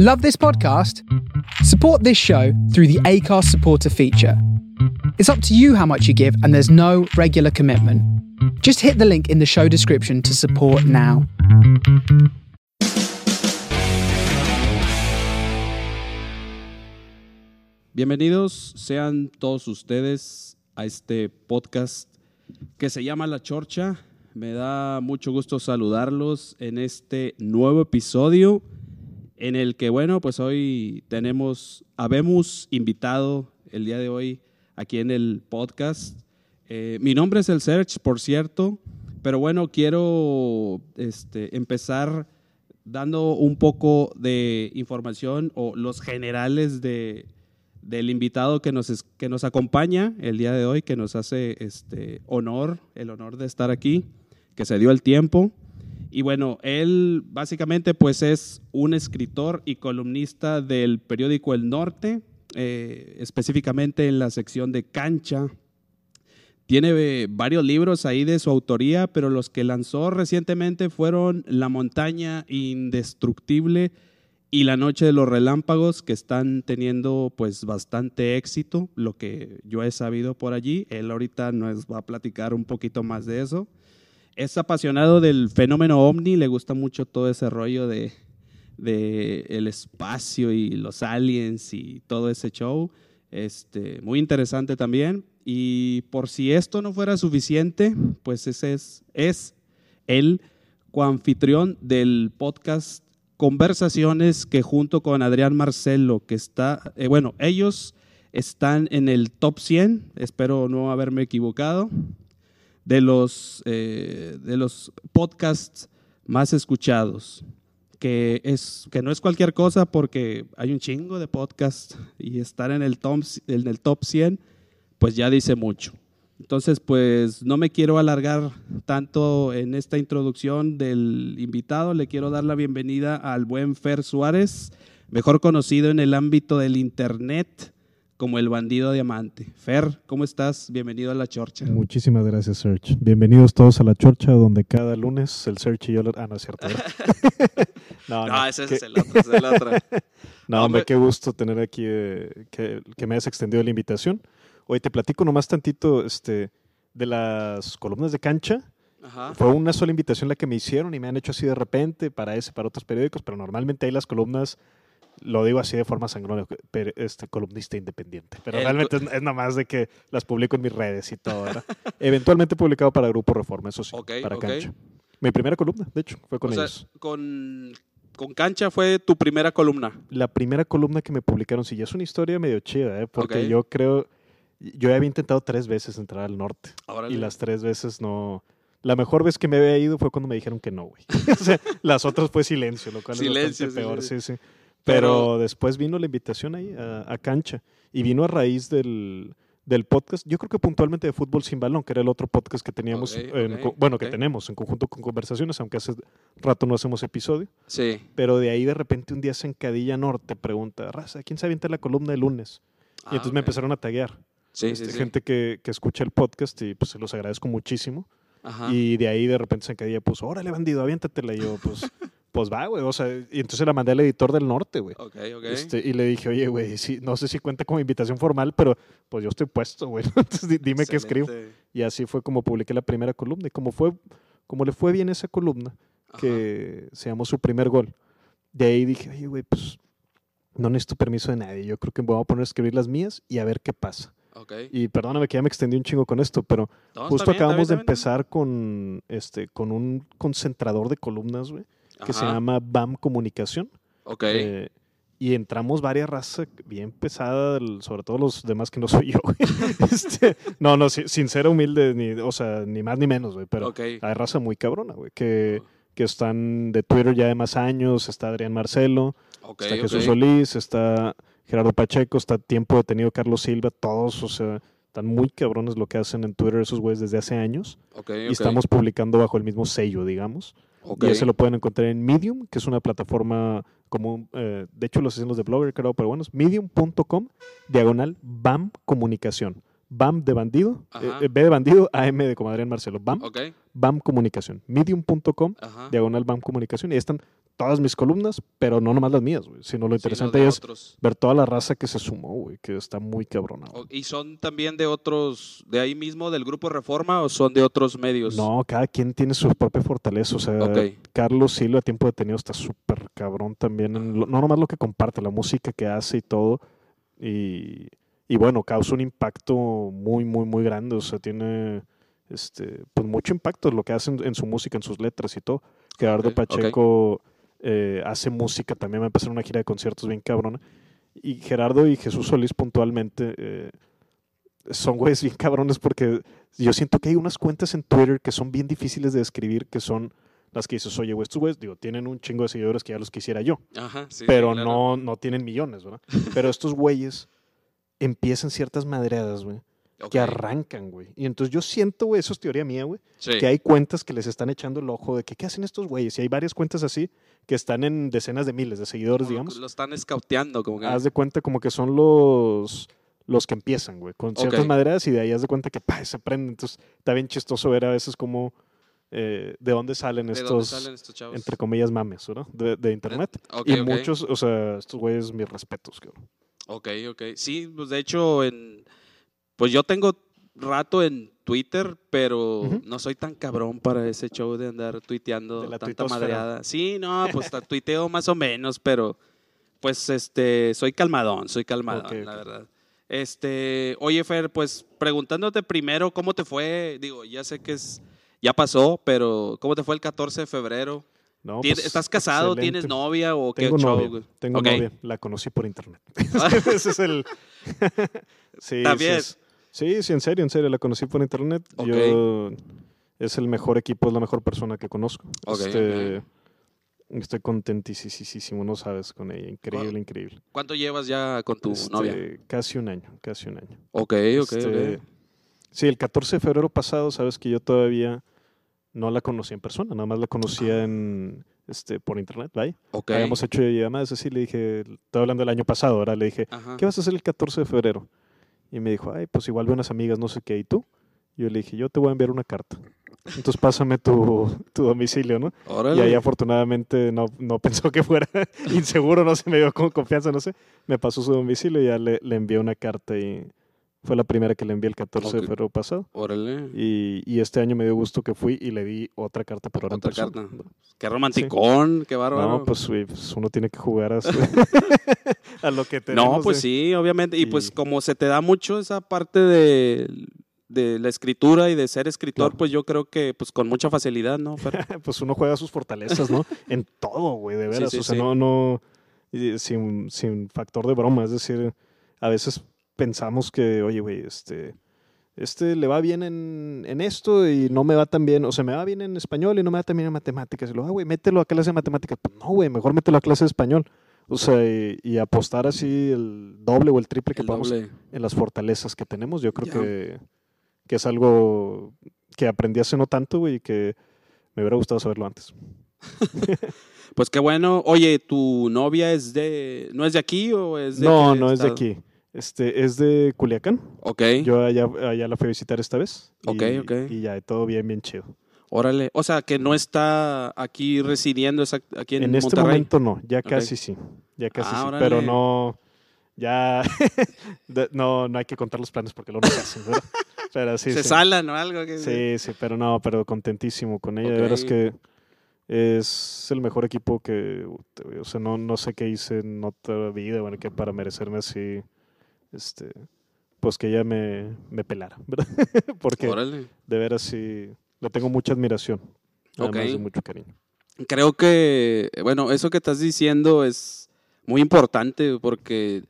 Love this podcast? Support this show through the ACARS supporter feature. It's up to you how much you give, and there's no regular commitment. Just hit the link in the show description to support now. Bienvenidos sean todos ustedes a este podcast que se llama La Chorcha. Me da mucho gusto saludarlos en este nuevo episodio en el que, bueno, pues hoy tenemos, habemos invitado el día de hoy aquí en el podcast. Eh, mi nombre es El Search, por cierto, pero bueno, quiero este, empezar dando un poco de información o los generales de, del invitado que nos, que nos acompaña el día de hoy, que nos hace este honor, el honor de estar aquí, que se dio el tiempo. Y bueno, él básicamente pues es un escritor y columnista del periódico El Norte, eh, específicamente en la sección de cancha. Tiene eh, varios libros ahí de su autoría, pero los que lanzó recientemente fueron La montaña indestructible y La noche de los relámpagos, que están teniendo pues bastante éxito, lo que yo he sabido por allí. Él ahorita nos va a platicar un poquito más de eso es apasionado del fenómeno ovni, le gusta mucho todo ese rollo de, el espacio y los aliens y todo ese show. Este, muy interesante también. Y por si esto no fuera suficiente, pues ese es, es el coanfitrión del podcast Conversaciones que junto con Adrián Marcelo, que está, eh, bueno, ellos están en el top 100, espero no haberme equivocado, de los, eh, de los podcasts más escuchados, que, es, que no es cualquier cosa porque hay un chingo de podcasts y estar en el, top, en el top 100, pues ya dice mucho. Entonces, pues no me quiero alargar tanto en esta introducción del invitado, le quiero dar la bienvenida al buen Fer Suárez, mejor conocido en el ámbito del Internet como el bandido diamante. Fer, ¿cómo estás? Bienvenido a La Chorcha. Muchísimas gracias, Serge. Bienvenidos todos a La Chorcha, donde cada lunes el Serge y yo... Ah, no es cierto. no, no, ese es el otro, es el otro. no, hombre, qué gusto tener aquí, eh, que, me hayas extendido la invitación. Hoy te platico nomás tantito este, de las columnas de cancha. Ajá. Fue una sola invitación la que me hicieron y me han hecho así de repente para ese, para otros periódicos, pero normalmente hay las columnas lo digo así de forma sangrona, este columnista independiente. Pero realmente es, nada más de que las publico en mis redes y todo, Eventualmente publicado para Grupo Reforma, eso sí, para Cancha. Mi primera columna, de hecho, fue con ellos. con, con Cancha fue tu primera columna. La primera columna que me publicaron, sí, ya es una historia medio chida, ¿eh? porque yo creo, yo había intentado tres veces entrar al norte. Y las tres veces no... La mejor vez que me había ido fue cuando me dijeron que no, güey. o sea, las otras fue silencio, lo cual silencio, es peor, sí, sí. Pero, después vino la invitación ahí a, cancha y vino a raíz del, podcast, yo creo que puntualmente de Fútbol Sin Balón, que era el otro podcast que teníamos, bueno, que tenemos en conjunto con conversaciones, aunque hace rato no hacemos episodio. Sí. Pero de ahí de repente un día se encadilla Norte, pregunta, Raza, ¿quién se avienta la columna de lunes? y entonces me ah, empezaron a taguear. Sí, sí, este, Gente que, que, escucha el podcast y pues se los agradezco muchísimo. Y de ahí de repente se encadilla, pues, órale, bandido, aviéntatela. Y yo, pues, pues va, güey. O sea, y entonces la mandé al editor del norte, güey. Ok, ok. Este, y le dije, oye, güey, sí, no sé si cuenta como invitación formal, pero pues yo estoy puesto, güey. Entonces dime qué escribo. Y así fue como publiqué la primera columna. Y como, fue, como le fue bien esa columna, que se llamó su primer gol, de ahí dije, oye, güey, pues no necesito permiso de nadie. Yo creo que me voy a poner a escribir las mías y a ver qué pasa. Okay. Y perdóname que ya me extendí un chingo con esto, pero justo acabamos de empezar con, este, con un concentrador de columnas, güey que se llama BAM Comunicación. Ok. Eh, y entramos varias razas bien pesadas, sobre todo los demás que no soy yo. este, no, no, sin ser humilde, ni, o sea, ni más ni menos, güey. Pero hay raza muy cabrona, güey, que, que están de Twitter ya de más años. Está Adrián Marcelo, está Jesús Solís, está Gerardo Pacheco, está tiempo detenido Carlos Silva, todos, o sea, están muy cabrones lo que hacen en Twitter esos güeyes desde hace años. y estamos publicando bajo el mismo sello, digamos. Y ese lo pueden encontrar en Medium, que es una plataforma como, eh, de hecho los hacen los de Blogger, creo, pero bueno, medium.com, diagonal BAM Comunicación. BAM de bandido, eh, eh, B de bandido, AM de como Adrián Marcelo, BAM, BAM Comunicación. Medium.com, diagonal BAM Comunicación. Y ahí están todas mis columnas, pero no nomás las mías, güey. Sino lo interesante es ver toda la raza que se sumó, güey, que está muy cabrona. ¿Y son también de otros, de ahí mismo, del Grupo Reforma o son de otros medios? No, cada quien tiene su propia fortaleza. O sea, Carlos Silva, a tiempo detenido, está súper cabrón también. no nomás lo que comparte, la música que hace y todo. Y, y bueno, causa un impacto muy, muy, muy grande. O sea, tiene este, pues mucho impacto lo que hace en, su música, en sus letras y todo. Gerardo Pacheco eh, hace música, también va a empezar una gira de conciertos bien cabrona. Y Gerardo y Jesús Solís puntualmente eh, son güeyes bien cabrones porque yo siento que hay unas cuentas en Twitter que son bien difíciles de describir, que son las que dices, oye, güey, estos güeyes, digo, tienen un chingo de seguidores que ya los quisiera yo, pero no, no tienen millones, ¿verdad? pero estos güeyes empiezan ciertas madreadas, güey, que arrancan, güey. Y entonces yo siento, güey, eso es teoría mía, güey, que hay cuentas que les están echando el ojo de que, ¿qué hacen estos güeyes? Y hay varias cuentas así que están en decenas de miles de seguidores, digamos. Lo están escauteando, como que. Haz de cuenta como que son los los que empiezan, güey, con ciertas maderas y de ahí haz de cuenta que pa, se aprenden. Entonces está bien chistoso ver a veces como eh, de dónde salen, estos, entre comillas, mames, ¿no? De, internet. y muchos, o sea, estos güeyes, mis respetos, cabrón. Ok, ok. Sí, pues de hecho, en, pues yo tengo rato en Twitter, pero no soy tan cabrón para ese show de andar tuiteando tanta madreada. Sí, no, pues tuiteo más o menos, pero pues este, soy calmadón, soy calmadón, la verdad. Este, oye Fer, pues preguntándote primero cómo te fue, digo, ya sé que es, ya pasó, pero ¿cómo te fue el 14 de febrero? No, pues, ¿Estás casado? ¿Tienes novia o qué Tengo novia, Tengo novia, la conocí por internet. Ese es el... sí, También. Sí, sí, en serio, en serio, la conocí por internet. Yo es el mejor equipo, es la mejor persona que conozco. este, Estoy contentísimo, no sabes, con ella. Increíble, increíble. ¿Cuánto llevas ya con tu este, novia? Casi un año, casi un año. Ok, ok, este, Sí, el 14 de febrero pasado, sabes que yo todavía no la conocí en persona, nada más la conocía en, este, por internet, ¿vale? Okay. Habíamos hecho llamadas así, le dije, estoy hablando del año pasado, ahora le dije, ¿qué vas a hacer el 14 de febrero? Y me dijo, ay, pues igual buenas amigas, no sé qué, ¿y tú? yo le dije, yo te voy a enviar una carta. Entonces pásame tu, tu domicilio, ¿no? Y ahí afortunadamente no, no pensó que fuera inseguro, no se me dio con confianza, no sé. Me pasó su domicilio y ya le, le envié una carta y fue la primera que le envié el 14 de febrero pasado. Órale. Y, y, este año me dio gusto que fui y le di otra carta por ahora Otra carta. Qué romanticón, qué bárbaro. No, pues, pues, uno tiene que jugar a, a lo que tenemos. No, pues sí, obviamente. Y, pues como se te da mucho esa parte de de la escritura y de ser escritor, pues yo creo que pues con mucha facilidad, ¿no? pues uno juega sus fortalezas, ¿no? en todo, güey, de veras. o sea, no, no, sin, sin factor de broma. Es decir, a veces pensamos que, oye, güey, este, este le va bien en, en, esto y no me va tan bien, o sea, me va bien en español y no me va tan bien en matemáticas. Y lo, ah, güey, mételo a clase de matemáticas. Pues no, güey, mejor mételo a clase de español. O sea, y, apostar así el doble o el triple que podamos en las fortalezas que tenemos, yo creo que que es algo que aprendí hace no tanto, güey, y que me hubiera gustado saberlo antes. pues qué bueno. Oye, ¿tu novia es de, no es de aquí o es de No, no es de aquí. Este, es de Culiacán. Ok. Yo allá, allá la fui a visitar esta vez. Ok, y, ok. Y ya, todo bien, bien chido. Órale. O sea, que no está aquí residiendo aquí en, en este momento no, ya casi sí. Ya casi ah, sí. Pero no, ya no, no hay que contar los planes porque lo no se hacen, ¿verdad? Pero sí, se salan o algo. Que... Sí, sí, pero no, pero contentísimo con ella. De verdad es que es el mejor equipo que, o sea, no, no sé qué hice en otra vida, bueno, que para merecerme así, este, pues que ella me, me pelara, ¿verdad? Porque de veras sí, le tengo mucha admiración, además de mucho cariño. Creo que, bueno, eso que estás diciendo es muy importante porque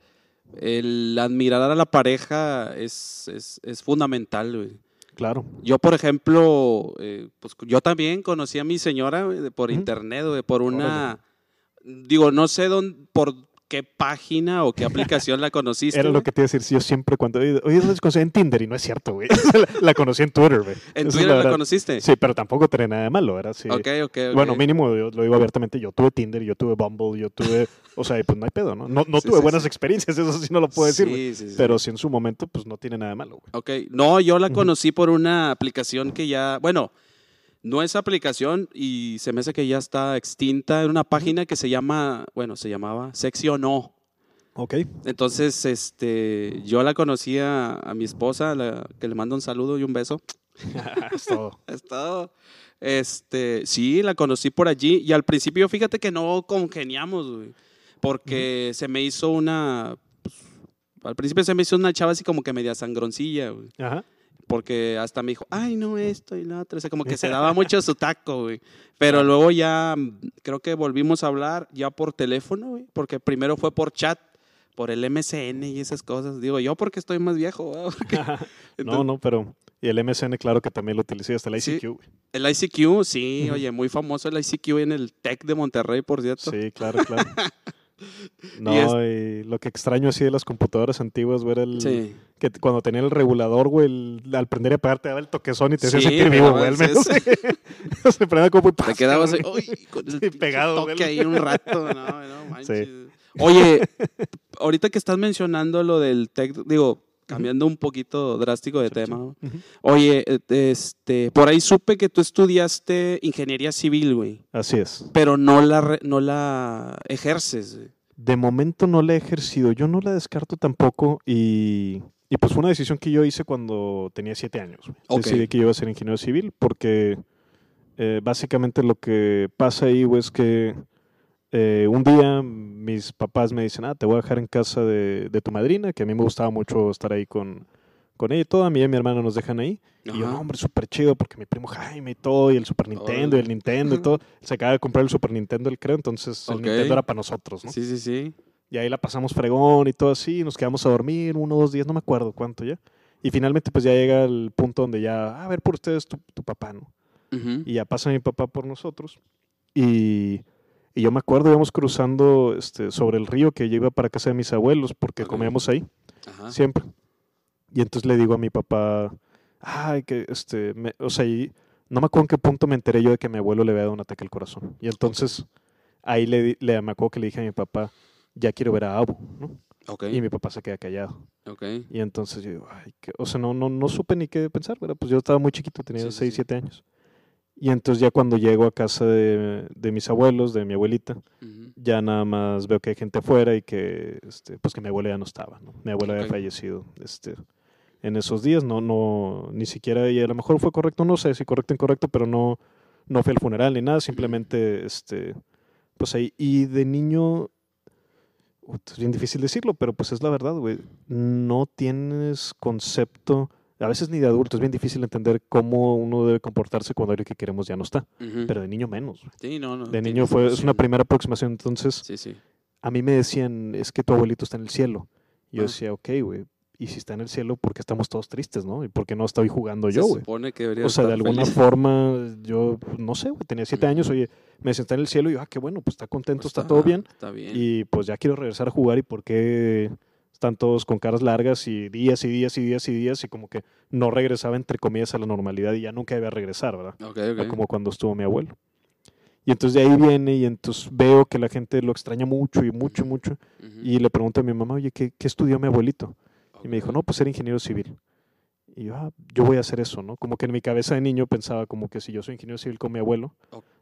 el admirar a la pareja es, es, es fundamental, güey. Claro. Yo, por ejemplo, eh, pues yo también conocí a mi señora por internet, güey, por una, digo, no sé dónde, por qué página o qué aplicación la conociste. Era lo que te iba a decir. yo siempre cuando. Oye, ¿dónde se conocí en Tinder? Y no es cierto, güey. la, conocí en Twitter, güey. ¿En Twitter la, conociste? Sí, pero tampoco tenía nada de malo, ¿verdad? Sí. Ok, ok, Bueno, mínimo, yo lo digo abiertamente. Yo tuve Tinder, yo tuve Bumble, yo tuve. O sea, pues no hay pedo, ¿no? No, no tuve buenas experiencias, eso sí no lo puedo decir, güey. Pero sí en su momento, pues no tiene nada de malo, güey. Ok. No, yo la conocí por una aplicación que ya. Bueno No es aplicación y se me hace que ya está extinta. en una página que se llama, bueno, se llamaba Sección O. Ok. Entonces, este, yo la conocía a mi esposa, que le mando un saludo y un beso. es todo. es todo. Este, sí, la conocí por allí y al principio fíjate que no congeniamos, güey, porque se me hizo una, pues, al principio se me hizo una chava así como que media sangroncilla, güey. Ajá porque hasta me dijo, ay, no, esto y lo otro. O sea, como que se daba mucho su taco, güey. Pero luego ya creo que volvimos a hablar ya por teléfono, güey, porque primero fue por chat, por el MCN y esas cosas. Digo, yo porque estoy más viejo, güey. no, no, pero. Y el MCN, claro que también lo utilicé hasta el ICQ, güey. El ICQ, sí, oye, muy famoso el ICQ en el TEC de Monterrey, por cierto. Sí, claro, claro. No, y, lo que extraño así de las computadoras antiguas, güey, era el, que cuando tenía el regulador, güey, al prender y apagar te daba el toquezón y te hacía sentir vivo, güey, al menos. Se prendía como Te quedabas ahí, con el pegado, toque ahí un rato, no, no manches. Oye, ahorita que estás mencionando lo del tech, digo, cambiando un poquito drástico de tema. Oye, eh, este, por ahí supe que tú estudiaste ingeniería civil, güey. Así es. Pero no la, no la ejerces. De momento no la he ejercido. Yo no la descarto tampoco y, y pues fue una decisión que yo hice cuando tenía siete años. Decidí que iba a ser ingeniero civil porque eh, básicamente lo que pasa ahí, güey, es que eh, un día mis papás me dicen, ah, te voy a dejar en casa de, tu madrina, que a mí me gustaba mucho estar ahí con, con ella y todo. A mí y a mi hermano nos dejan ahí. Y yo, no, hombre, súper chido, porque mi primo Jaime y todo, y el Super Nintendo, y el Nintendo y todo. Se acaba de comprar el Super Nintendo, él creo, entonces el Nintendo era para nosotros, ¿no? Sí, sí, sí. Y ahí la pasamos fregón y todo así, y nos quedamos a dormir uno o dos días, no me acuerdo cuánto ya. Y finalmente pues ya llega el punto donde ya, ah, a ver por ustedes tu, tu papá, ¿no? Y ya pasa mi papá por nosotros. Y y yo me acuerdo, íbamos cruzando este, sobre el río que yo iba para casa de mis abuelos porque comíamos ahí, siempre. Y entonces le digo a mi papá, ay, que este, o sea, no me acuerdo en qué punto me enteré yo de que mi abuelo le había dado un ataque al corazón. Y entonces ahí le, le, me acuerdo que le dije a mi papá, ya quiero ver a Abu, ¿no? Y mi papá se queda callado. Y entonces yo digo, ay, que, o sea, no, no, no supe ni qué pensar, ¿verdad? Pues yo estaba muy chiquito, tenía 6, 7 años. Y entonces ya cuando llego a casa de, mis abuelos, de mi abuelita, ya nada más veo que hay gente afuera y que, este, pues que mi abuela ya no estaba, ¿no? Mi abuela había fallecido, este, en esos días, no, no, ni siquiera, y a lo mejor fue correcto, no sé si correcto o incorrecto, pero no, no fue el funeral ni nada, simplemente, este, pues ahí, y de niño, es bien difícil decirlo, pero pues es la verdad, güey, no tienes concepto a veces ni de adulto, es bien difícil entender cómo uno debe comportarse cuando alguien que queremos ya no está. Pero de niño menos. Sí, no, no. De niño fue, es una primera aproximación. Entonces, sí, sí. a mí me decían, es que tu abuelito está en el cielo. Y yo ah. decía, ok, güey. Y si está en el cielo, ¿por qué estamos todos tristes, no? ¿Y por qué no estoy jugando yo, güey? supone que debería O sea, de alguna forma, yo no sé, güey, tenía siete años, oye, me senté en el cielo y yo, ah, qué bueno, pues está contento, pues está, todo bien. Está bien. Y pues ya quiero regresar a jugar y por qué están todos con caras largas y días y días y días y días y como que no regresaba entre comillas a la normalidad y ya nunca iba a regresar, ¿verdad? Como cuando estuvo mi abuelo. Y entonces de ahí viene y entonces veo que la gente lo extraña mucho y mucho, mucho. Y le pregunto a mi mamá, oye, ¿qué, qué estudió mi abuelito? Y me dijo, no, pues era ingeniero civil. Y yo, ah, yo voy a hacer eso, ¿no? Como que en mi cabeza de niño pensaba como que si yo soy ingeniero civil con mi abuelo,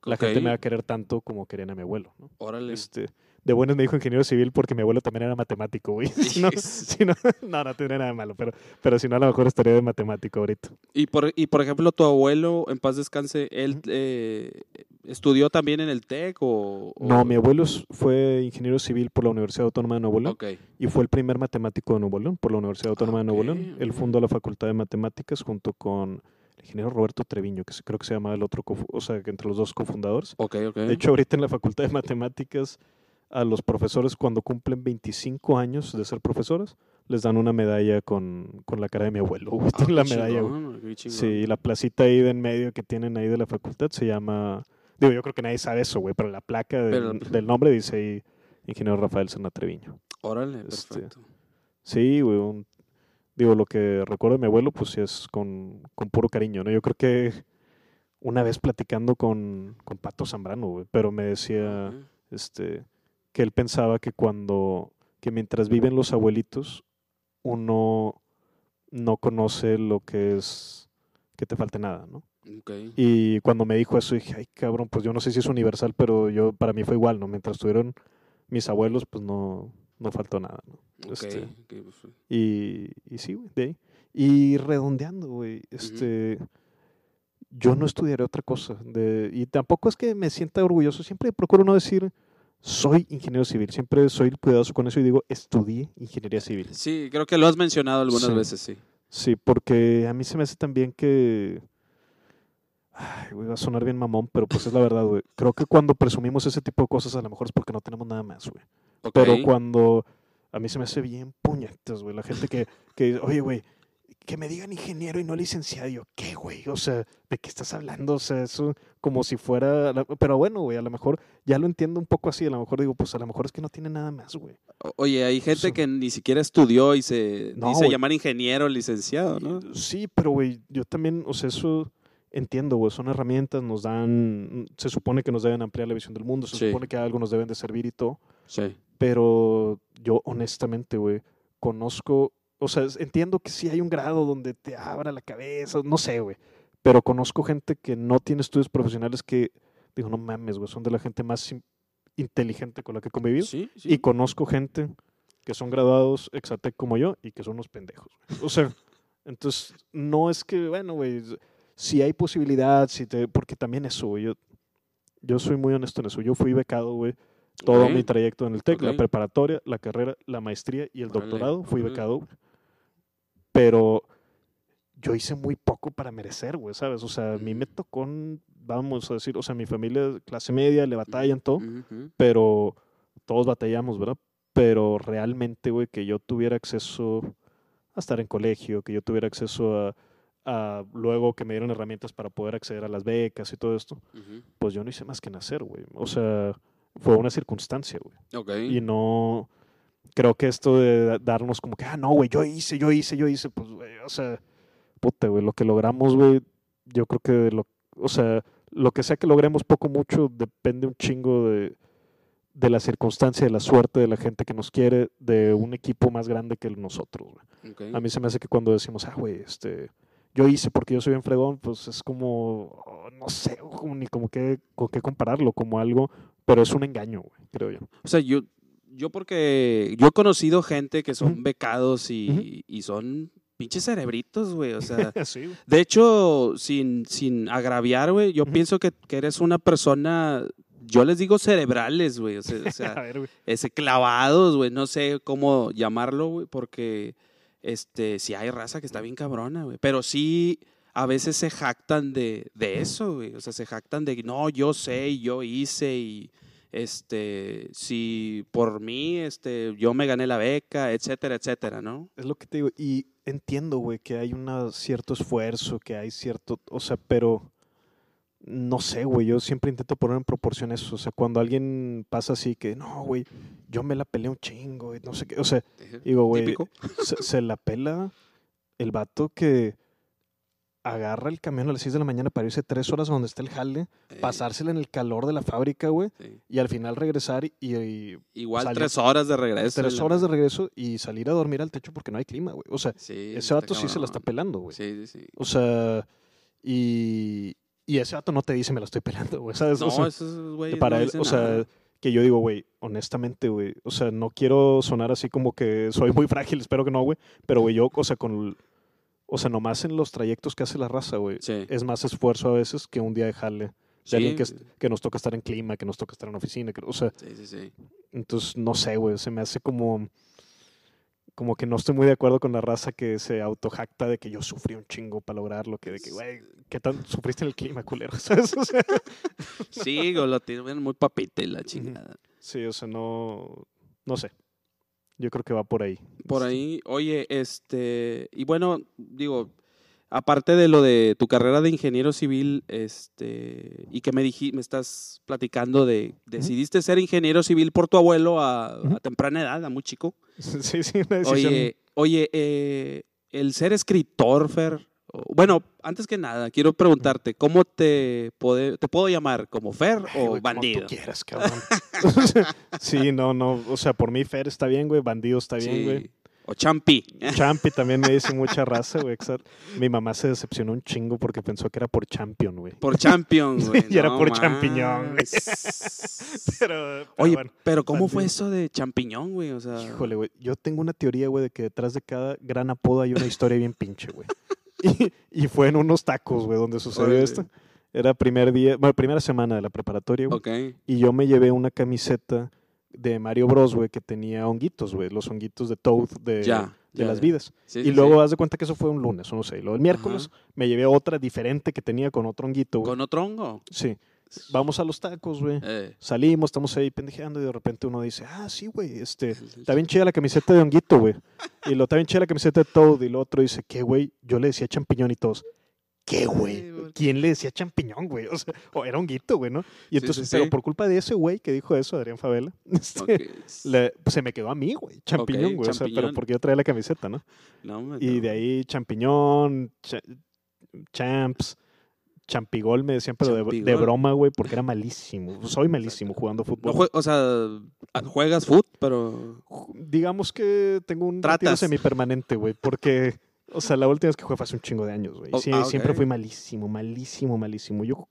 la gente me va a querer tanto como querían a mi abuelo, ¿no? Órale. Este, de buenas me dijo ingeniero civil porque mi abuelo también era matemático, güey. Si no, si no, no, no tendría nada de malo, pero, pero si no, a lo mejor estaría de matemático ahorita. Y por, y por ejemplo, tu abuelo, en paz descanse, ¿él eh, estudió también en el TEC o, No, mi abuelo fue ingeniero civil por la Universidad Autónoma de Nuevo León okay. y fue el primer matemático de Nuevo León por la Universidad Autónoma de Nuevo León. Él fundó la Facultad de Matemáticas junto con el ingeniero Roberto Treviño, que creo que se llama el otro, o sea, que entre los dos cofundadores. Okay, okay. De hecho, ahorita en la Facultad de Matemáticas a los profesores cuando cumplen 25 años de ser profesores, les dan una medalla con, con la cara de mi abuelo. Ah, la medalla. sí, la placita ahí de en medio que tienen ahí de la facultad se llama... Digo, yo creo que nadie sabe eso, güey, pero la placa del, nombre dice ahí Ingeniero Rafael Sena Treviño. Órale, este, perfecto. sí, güey, digo, lo que recuerdo de mi abuelo, pues sí es con, con puro cariño, ¿no? Yo creo que una vez platicando con, con Pato Zambrano, güey, pero me decía, este que él pensaba que cuando, que mientras viven los abuelitos, uno no conoce lo que es que te falte nada, ¿no? Y cuando me dijo eso dije, ay cabrón, pues yo no sé si es universal, pero yo para mí fue igual, ¿no? Mientras estuvieron mis abuelos, pues no, no faltó nada, ¿no? Este, pues, y, y sí, güey, de ahí. Y redondeando, güey, este, yo no estudiaré otra cosa. De, y tampoco es que me sienta orgulloso, siempre procuro no decir soy ingeniero civil, siempre soy cuidadoso con eso y digo estudié ingeniería civil. Sí, creo que lo has mencionado algunas veces, sí. Sí, porque a mí se me hace también que... Ay, güey, va a sonar bien mamón, pero pues es la verdad, güey. Creo que cuando presumimos ese tipo de cosas a lo mejor es porque no tenemos nada más, güey. Pero cuando... A mí se me hace bien puñetas, güey. La gente que, que oye, güey, que me digan ingeniero y no licenciado. yo, ¿qué, güey? O sea, ¿de qué estás hablando? O sea, eso como si fuera. Pero bueno, güey, a lo mejor ya lo entiendo un poco así. A lo mejor digo, pues a lo mejor es que no tiene nada más, güey. Oye, hay gente que ni siquiera estudió y se dice llamar ingeniero, licenciado, ¿no? Sí, pero, güey, yo también, o sea, eso entiendo, güey, son herramientas, nos dan, se supone que nos deben ampliar la visión del mundo, se supone que algo nos deben de servir y todo. Sí. Pero yo, honestamente, güey, conozco o sea, entiendo que sí hay un grado donde te abra la cabeza, no sé, güey. Pero conozco gente que no tiene estudios profesionales que, digo, no mames, güey, son de la gente más inteligente con la que he convivido. Sí, Y conozco gente que son graduados Exatec como yo y que son unos pendejos. O sea, entonces, no es que, bueno, güey, si hay posibilidad, si te, porque también eso, güey, yo, yo soy muy honesto en eso. Yo fui becado, güey, todo mi trayecto en el TEC, la preparatoria, la carrera, la maestría y el doctorado, fui becado pero yo hice muy poco para merecer, güey, ¿sabes? O sea, a mí me tocó, vamos a decir, o sea, mi familia clase media, le batallan todo, pero todos batallamos, ¿verdad? Pero realmente, güey, que yo tuviera acceso a estar en colegio, que yo tuviera acceso a, luego que me dieron herramientas para poder acceder a las becas y todo esto, pues yo no hice más que nacer, güey. O sea, fue una circunstancia, güey. Y no, creo que esto de darnos como que, ah, no, güey, yo hice, yo hice, yo hice, pues, güey, o sea, puta, güey, lo que logramos, güey, yo creo que, lo, o sea, lo que sea que logremos poco mucho depende un chingo de, de la circunstancia, de la suerte de la gente que nos quiere, de un equipo más grande que nosotros, güey. A mí se me hace que cuando decimos, ah, güey, este, yo hice porque yo soy bien fregón, pues es como, no sé, ni como que, con qué compararlo, como algo, pero es un engaño, güey, creo yo. O sea, yo, yo porque yo he conocido gente que son becados y, son pinches cerebritos, güey. O sea, de hecho, sin, sin agraviar, güey, yo pienso que, eres una persona, yo les digo cerebrales, güey. O sea, ese clavados, güey. No sé cómo llamarlo, güey, porque este, sí hay raza que está bien cabrona, güey. Pero sí a veces se jactan de, de eso, güey. O sea, se jactan de, no, yo sé, yo hice y este, si por mí, este, yo me gané la beca, etcétera, etcétera, ¿no? Es lo que te digo, y entiendo, güey, que hay un cierto esfuerzo, que hay cierto, o sea, pero no sé, güey, yo siempre intento poner en proporción eso, o sea, cuando alguien pasa así que, no, güey, yo me la peleé un chingo, y no sé qué, o sea, digo, güey, se, se la pela el vato que agarra el camión a las 6 de la mañana para irse tres horas a donde está el jale, pasársela en el calor de la fábrica, güey, y al final regresar y... Igual tres horas de regreso. Tres horas de regreso y salir a dormir al techo porque no hay clima, güey. O sea, ese vato sí se la está pelando, güey. Sí, sí, O sea, y, y ese vato no te dice me la estoy pelando, güey, ¿sabes? No, eso es, güey, Para él, o sea que yo digo, güey, honestamente, güey, o sea, no quiero sonar así como que soy muy frágil, espero que no, güey, pero, güey, yo, o sea, con, o sea, nomás en los trayectos que hace la raza, güey. Es más esfuerzo a veces que un día de jale. De alguien que, que, nos toca estar en clima, que nos toca estar en oficina. Que, o sea, sí, sí, sí. Entonces, no sé, güey. Se me hace como. Como que no estoy muy de acuerdo con la raza que se autojacta de que yo sufrí un chingo para lograrlo. Que de que, güey, ¿qué tan sufriste en el clima, culero? ¿Sabes? O sea, sí, lo tienen muy papite la chingada. Sí, o sea, no. No sé. Yo creo que va por ahí. Por ahí, oye, este, y bueno, digo, aparte de lo de tu carrera de ingeniero civil, este, y que me dijiste, me estás platicando de, decidiste ser ingeniero civil por tu abuelo a, temprana edad, a muy chico. Sí, sí, una decisión. Oye, oye, eh, el ser escritor, Fer, bueno, antes que nada, quiero preguntarte, ¿cómo te, te puedo llamar? ¿Como Fer o bandido? Como tú quieras, cabrón. sí, no, no, o sea, por mí Fer está bien, güey, bandido está bien, güey. O Champi. Champi también me dice mucha raza, güey. Mi mamá se decepcionó un chingo porque pensó que era por Champion, güey. Por Champion, güey. y era por champiñón, güey. pero, Oye, pero ¿cómo fue eso de champiñón, güey? O sea... Híjole, güey. Yo tengo una teoría, güey, de que detrás de cada gran apodo hay una historia bien pinche, güey. Y, fue en unos tacos, güey, donde sucedió esto. Era primer día, bueno, primera semana de la preparatoria, güey. Y yo me llevé una camiseta de Mario Bros, güey, que tenía honguitos, güey, los honguitos de Toad de, de las vidas. y luego haz de cuenta que eso fue un lunes, no sé. Y luego el miércoles me llevé otra diferente que tenía con otro honguito, güey. ¿Con otro hongo? Sí. Vamos a los tacos, güey. Eh. Salimos, estamos ahí pendejeando y de repente uno dice, ah, sí, güey, este, está bien chida la camiseta de honguito, güey. Y lo está bien chida la camiseta de Toad. Y el otro dice, ¿qué, güey? Yo le decía champiñón y todos. ¿Qué, güey? ¿Quién le decía champiñón, güey? O sea, o era honguito, güey, ¿no? Y entonces, pero por culpa de ese güey que dijo eso, Adrián Favela, este, pues, se me quedó a mí, güey, champiñón, güey. O sea, pero porque yo traía la camiseta, ¿no? no y de ahí champiñón, champs, champigol me decían, pero de, broma, güey, porque era malísimo. Soy malísimo jugando fútbol. o sea, juegas fútbol, pero... Digamos que tengo un semi semipermanente, güey, porque o sea, la última vez que jugué fue hace un chingo de años, güey. Sí, ah, siempre fui malísimo, malísimo, malísimo. Yo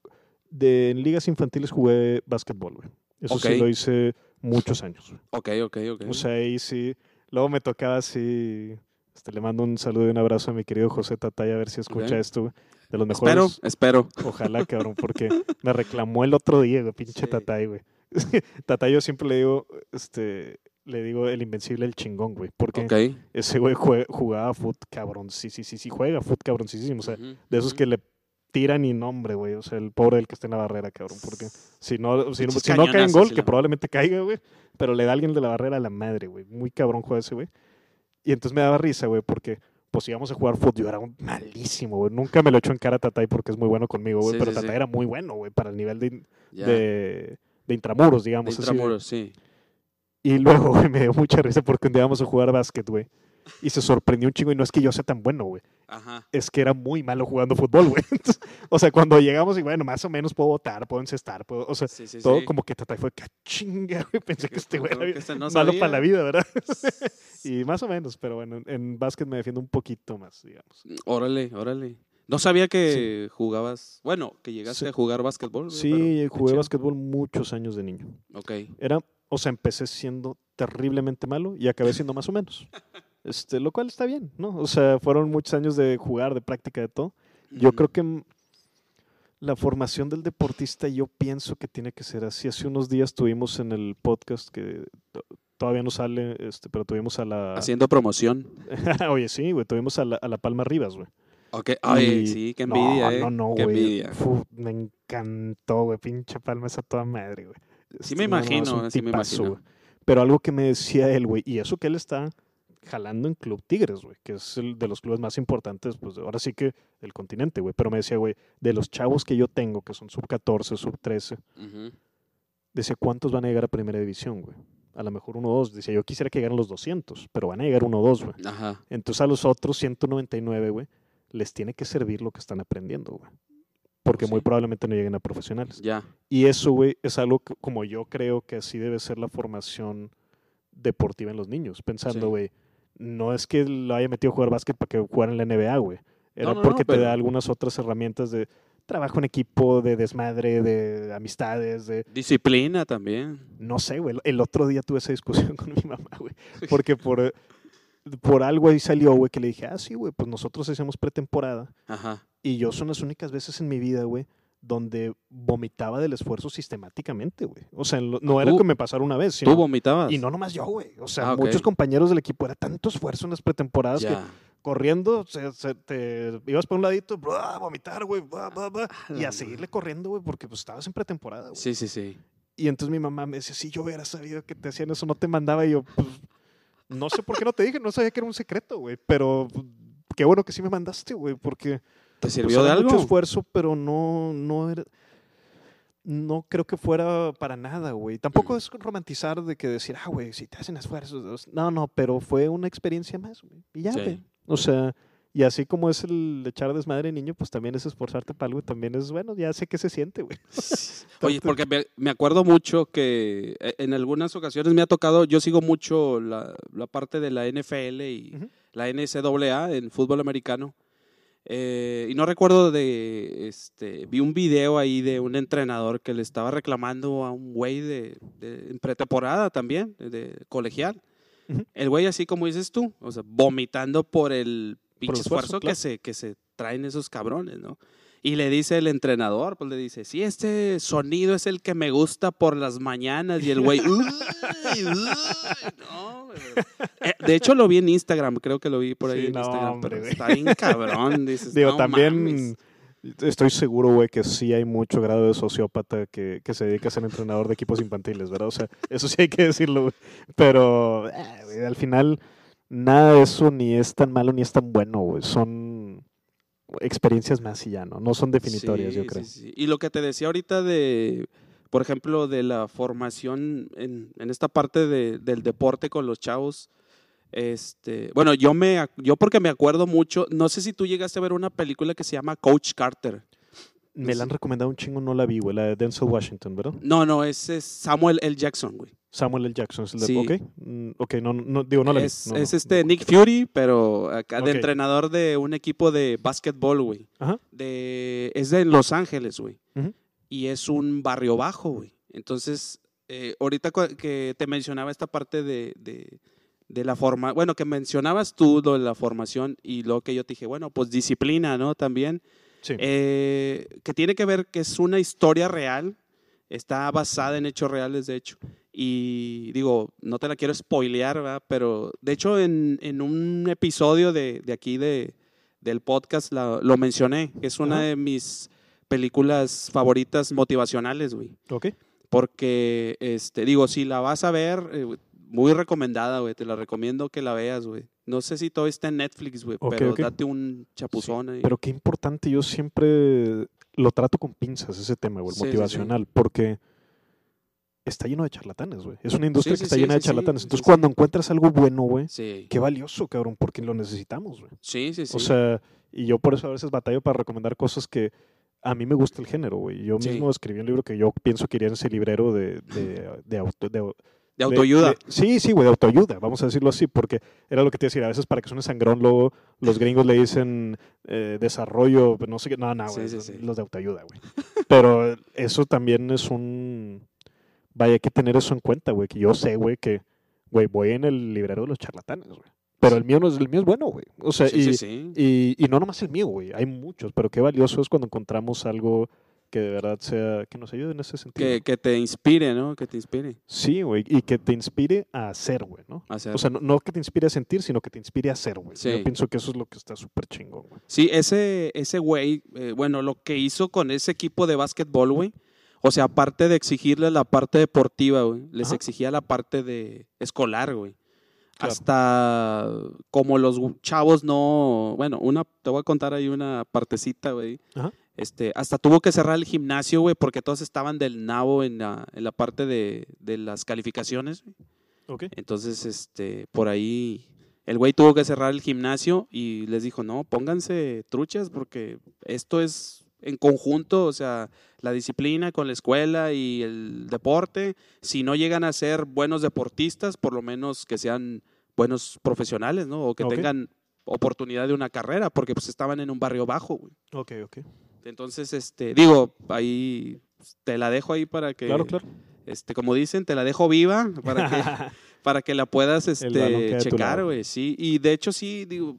de en ligas infantiles jugué básquetbol, güey. Eso sí lo hice muchos años. Ok, ok, ok. O sea, ahí sí. Luego me tocaba así. Este, le mando un saludo y un abrazo a mi querido José Tatay a ver si escucha esto, güey. De los mejores. Espero, espero. Ojalá, cabrón, porque me reclamó el otro día, güey, pinche Tatay, güey. Tatay yo siempre le digo, este, le digo el invencible, el chingón, güey. Porque ese güey jugaba foot cabrón. Sí, sí, sí, sí, juega foot cabroncísimo. O sea, de esos que le tiran y nombre, güey. O sea, el pobre del que está en la barrera, cabrón. Porque si no, si, no, cae en gol, que probablemente caiga, güey. Pero le da a alguien de la barrera a la madre, güey. Muy cabrón juega ese, güey. Y entonces me daba risa, güey, porque pues íbamos a jugar fútbol. Yo era un malísimo, güey. Nunca me lo echo en cara a Tatay porque es muy bueno conmigo, güey. pero Tatay era muy bueno, güey, para el nivel de, de, de, intramuros, digamos. De intramuros, sí. Y luego, güey, me dio mucha risa porque un día íbamos a jugar básquet, güey. Y se sorprendió un chingo. Y no es que yo sea tan bueno, güey. Ajá. Es que era muy malo jugando fútbol, güey. o sea, cuando llegamos y bueno, más o menos puedo votar, puedo encestar, puedo, o sea, todo como que tata fue que chinga, güey. Pensé que este güey era este malo para la vida, ¿verdad? y más o menos, pero bueno, en básquet me defiendo un poquito más, digamos. Órale, órale. No sabía que jugabas, bueno, que llegaste a jugar básquetbol. Sí, jugué básquetbol muchos años de niño. Ok. Era o sea, empecé siendo terriblemente malo y acabé siendo más o menos. Este, lo cual está bien, ¿no? O sea, fueron muchos años de jugar, de práctica, de todo. Yo creo que la formación del deportista yo pienso que tiene que ser así. Hace unos días tuvimos en el podcast que todavía no sale, este, pero tuvimos a la... Haciendo promoción. Oye, sí, güey, tuvimos a la, a la Palma Rivas, güey. Ok, ay, sí, qué envidia, no, eh. No, no, güey. Me encantó, güey, pinche Palma esa toda madre, güey. Sí me imagino, sí me imagino. Pero algo que me decía él, güey, y eso que él está jalando en Club Tigres, güey, que es el de los clubes más importantes, pues ahora sí que del continente, güey. Pero me decía, güey, de los chavos que yo tengo, que son sub 14, sub 13, decía, ¿cuántos van a llegar a primera división, güey? A lo mejor uno o dos. Decía, yo quisiera que llegaran los 200, pero van a llegar uno o dos, güey. Entonces a los otros 199, güey, les tiene que servir lo que están aprendiendo, güey porque muy probablemente no lleguen a profesionales. Ya. Y eso, güey, es algo como yo creo que así debe ser la formación deportiva en los niños. Pensando, güey, no es que lo haya metido a jugar básquet para que jugara en la NBA, güey. Era porque te da algunas otras herramientas de trabajo en equipo, de desmadre, de amistades, de... Disciplina también. No sé, güey. El otro día tuve esa discusión con mi mamá, güey. Porque por, por algo ahí salió, güey, que le dije, ah, sí, güey, pues nosotros hacemos pretemporada. Ajá. Y yo son las únicas veces en mi vida, güey, donde vomitaba del esfuerzo sistemáticamente, güey. O sea, no era que me pasara una vez. Sino, ¿Tú vomitabas? Y no nomás yo, güey. O sea, ah, muchos compañeros del equipo, era tanto esfuerzo en las pretemporadas que corriendo, se, te ibas por un ladito, vomitar, güey, y a seguirle corriendo, güey, porque pues estabas en pretemporada, güey. Sí, sí, sí. Y entonces mi mamá me decía, si yo hubiera sabido que te hacían eso, no te mandaba. Y yo, pues, no sé por qué no te dije, no sabía que era un secreto, güey. Pero qué bueno que sí me mandaste, güey, porque ¿Te sirvió de algo? mucho esfuerzo, pero no, no era, no creo que fuera para nada, güey. Tampoco es romantizar de que decir, ah, güey, si te hacen esfuerzos. No, no, pero fue una experiencia más, güey. Y ya, güey. O sea, Y así como es el echar desmadre niño, pues también es esforzarte para algo, también es bueno, ya sé qué se siente, güey. Oye, porque me, acuerdo mucho que eh, en algunas ocasiones me ha tocado, yo sigo mucho la, parte de la NFL y la NCAA en fútbol americano. Eh, y no recuerdo de, este, vi un video ahí de un entrenador que le estaba reclamando a un güey de, en pretemporada también, de, colegial. El güey así como dices tú, o sea, vomitando por el pinche esfuerzo, que, se, que se traen esos cabrones, ¿no? Y le dice el entrenador, pues le dice, sí, este sonido es el que me gusta por las mañanas. Y el güey, eh, de hecho lo vi en Instagram, creo que lo vi por ahí en Instagram, pero está bien cabrón. Dices, Digo, también estoy seguro, güey, que sí hay mucho grado de sociópata que, que, se dedica a ser entrenador de equipos infantiles, ¿verdad? O sea, eso sí hay que decirlo, güey. Pero eh, al final nada de eso ni es tan malo ni es tan bueno, güey. Son experiencias más y ya, ¿no? No son definitorias, yo creo. Sí, sí. Y lo que te decía ahorita de, por ejemplo, de la formación en, en esta parte de, del deporte con los chavos. Este, bueno, yo me yo porque me acuerdo mucho, no sé si tú llegaste a ver una película que se llama Coach Carter. Me la han recomendado un chingo, no la vi, güey, la de Denzel Washington, ¿verdad? No, no, ese es Samuel L. Jackson, güey. Samuel L. Jackson el de. Sí. Ok, mm, okay no, no, digo, no la es, vi. es este Nick Fury, pero acá de entrenador de un equipo de básquetbol, güey. De, es de Los Ángeles, güey. Y es un barrio bajo, güey. Entonces, eh, ahorita que te mencionaba esta parte de, de, de la forma, bueno, que mencionabas tú lo de la formación y lo que yo te dije, bueno, pues disciplina, ¿no? También eh, que tiene que ver que es una historia real, está basada en hechos reales, de hecho. Y digo, no te la quiero spoilear, pero de hecho en, en un episodio de, de aquí de, del podcast lo mencioné, es una de mis películas favoritas motivacionales, güey. Ok. Porque, este, digo, si la vas a ver, eh, muy recomendada, güey, te la recomiendo que la veas, güey. No sé si todo está en Netflix, güey, pero date un chapuzón ahí. Pero qué importante, yo siempre lo trato con pinzas ese tema, güey, motivacional, porque está lleno de charlatanes, güey. Es una industria que está llena de charlatanes. Entonces, cuando encuentras algo bueno, güey, qué valioso, cabrón, porque lo necesitamos, güey. Sí, sí, sí. O sea, y yo por eso a veces batallo para recomendar cosas que a mí me gusta el género, güey. Yo mismo escribí un libro que yo pienso que iría en ese librero de, de, de, auto, de de autoayuda. sí, sí, güey, de autoayuda, vamos a decirlo así, porque era lo que te decía, a veces para que suene sangrón, luego los gringos le dicen eh, desarrollo, no sé qué, no, no, güey, los de autoayuda, güey. Pero eso también es un, vaya, hay que tener eso en cuenta, güey, que yo sé, güey, que, güey, voy en el librero de los charlatanes, güey. Pero el mío no es el mío es bueno, güey. O sea, y, y, y, no nomás el mío, güey. Hay muchos, pero qué valioso es cuando encontramos algo que de verdad sea, que nos ayude en ese sentido. Que, que te inspire, ¿no? Que te inspire. Sí, güey, y que te inspire a hacer, güey, ¿no? Hacer. O sea, no, que te inspire a sentir, sino que te inspire a hacer, güey. Yo pienso que eso es lo que está súper chingón, güey. Sí, ese, ese güey, eh, bueno, lo que hizo con ese equipo de básquetbol, güey, o sea, aparte de exigirle la parte deportiva, güey, les exigía la parte de escolar, güey. Hasta como los chavos no, bueno, una, te voy a contar ahí una partecita, güey. Ajá este, hasta tuvo que cerrar el gimnasio, güey, porque todos estaban del nabo en la, en la parte de, de las calificaciones. Okay. Entonces, este, por ahí el güey tuvo que cerrar el gimnasio y les dijo, no, pónganse truchas porque esto es en conjunto, o sea, la disciplina con la escuela y el deporte, si no llegan a ser buenos deportistas, por lo menos que sean buenos profesionales, ¿no? O que tengan oportunidad de una carrera, porque pues estaban en un barrio bajo, güey. Ok, ok. Entonces, este, digo, ahí te la dejo ahí para que, claro, claro. este, como dicen, te la dejo viva para que, para que la puedas, este, checar, güey, sí. Y de hecho sí, digo,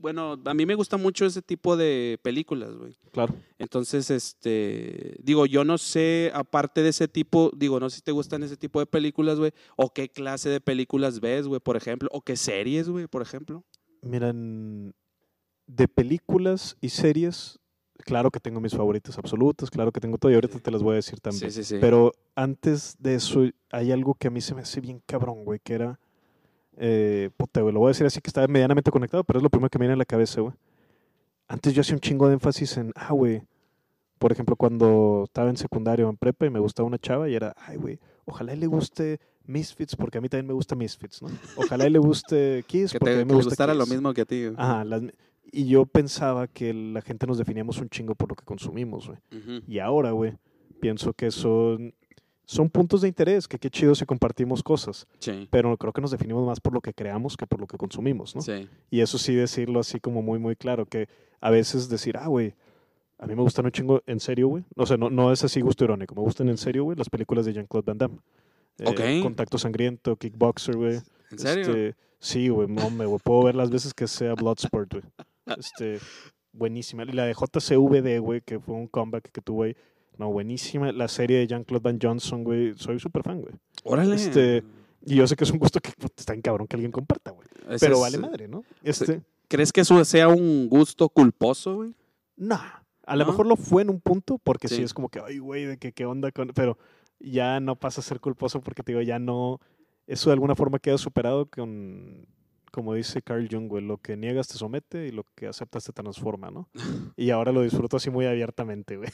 bueno, a mí me gusta mucho ese tipo de películas, güey. Claro. Entonces, este, digo, yo no sé, aparte de ese tipo, digo, no sé si te gustan ese tipo de películas, güey, o qué clase de películas ves, güey, por ejemplo, o qué series, güey, por ejemplo. Miran, de películas y series, claro que tengo mis favoritos absolutos, claro que tengo todo y ahorita te las voy a decir también. Sí, sí, sí. Pero antes de eso hay algo que a mí se me hace bien cabrón, güey, que era... Eh, puta, güey, lo voy a decir así que está medianamente conectado, pero es lo primero que me viene a la cabeza, güey. Antes yo hacía un chingo de énfasis en, ah, güey, por ejemplo, cuando estaba en secundario o en prepa y me gustaba una chava y era, ay, güey, ojalá le guste Misfits porque a mí también me gusta Misfits, ¿no? Ojalá le guste Kiss porque a mí me gusta gustara lo mismo que a ti. Ajá, las, Y yo pensaba que la gente nos definíamos un chingo por lo que consumimos, güey. Y ahora, güey, pienso que son, son puntos de interés, que qué chido si compartimos cosas. Sí. Pero creo que nos definimos más por lo que creamos que por lo que consumimos, ¿no? Sí. Y eso sí decirlo así como muy, muy claro, que a veces decir, ah, güey, a mí me gustan un chingo en serio, güey. O sea, no, no es así gusto irónico. Me gustan en serio, güey, las películas de Jean-Claude Van Damme. Eh, Contacto Sangriento, Kickboxer, güey. ¿En serio? Este, sí, güey, no me puedo ver las veces que sea Bloodsport, güey. Este, buenísima. Y la de JCVD, güey, que fue un comeback que tuve ahí. No, buenísima. La serie de Jean-Claude Van Johnson, güey. Soy súper fan, güey. Órale. Este, y yo sé que es un gusto que está en cabrón que alguien comparta, güey. Pero vale madre, ¿no? Este, ¿Crees que eso sea un gusto culposo, güey? No. A lo mejor lo fue en un punto, porque sí, es como que, ay, güey, de que qué onda con. Pero ya no pasa a ser culposo porque te digo, ya no. Eso de alguna forma queda superado con como dice Carl Jung, güey, lo que niegas te somete y lo que aceptas te transforma, ¿no? Y ahora lo disfruto así muy abiertamente, güey.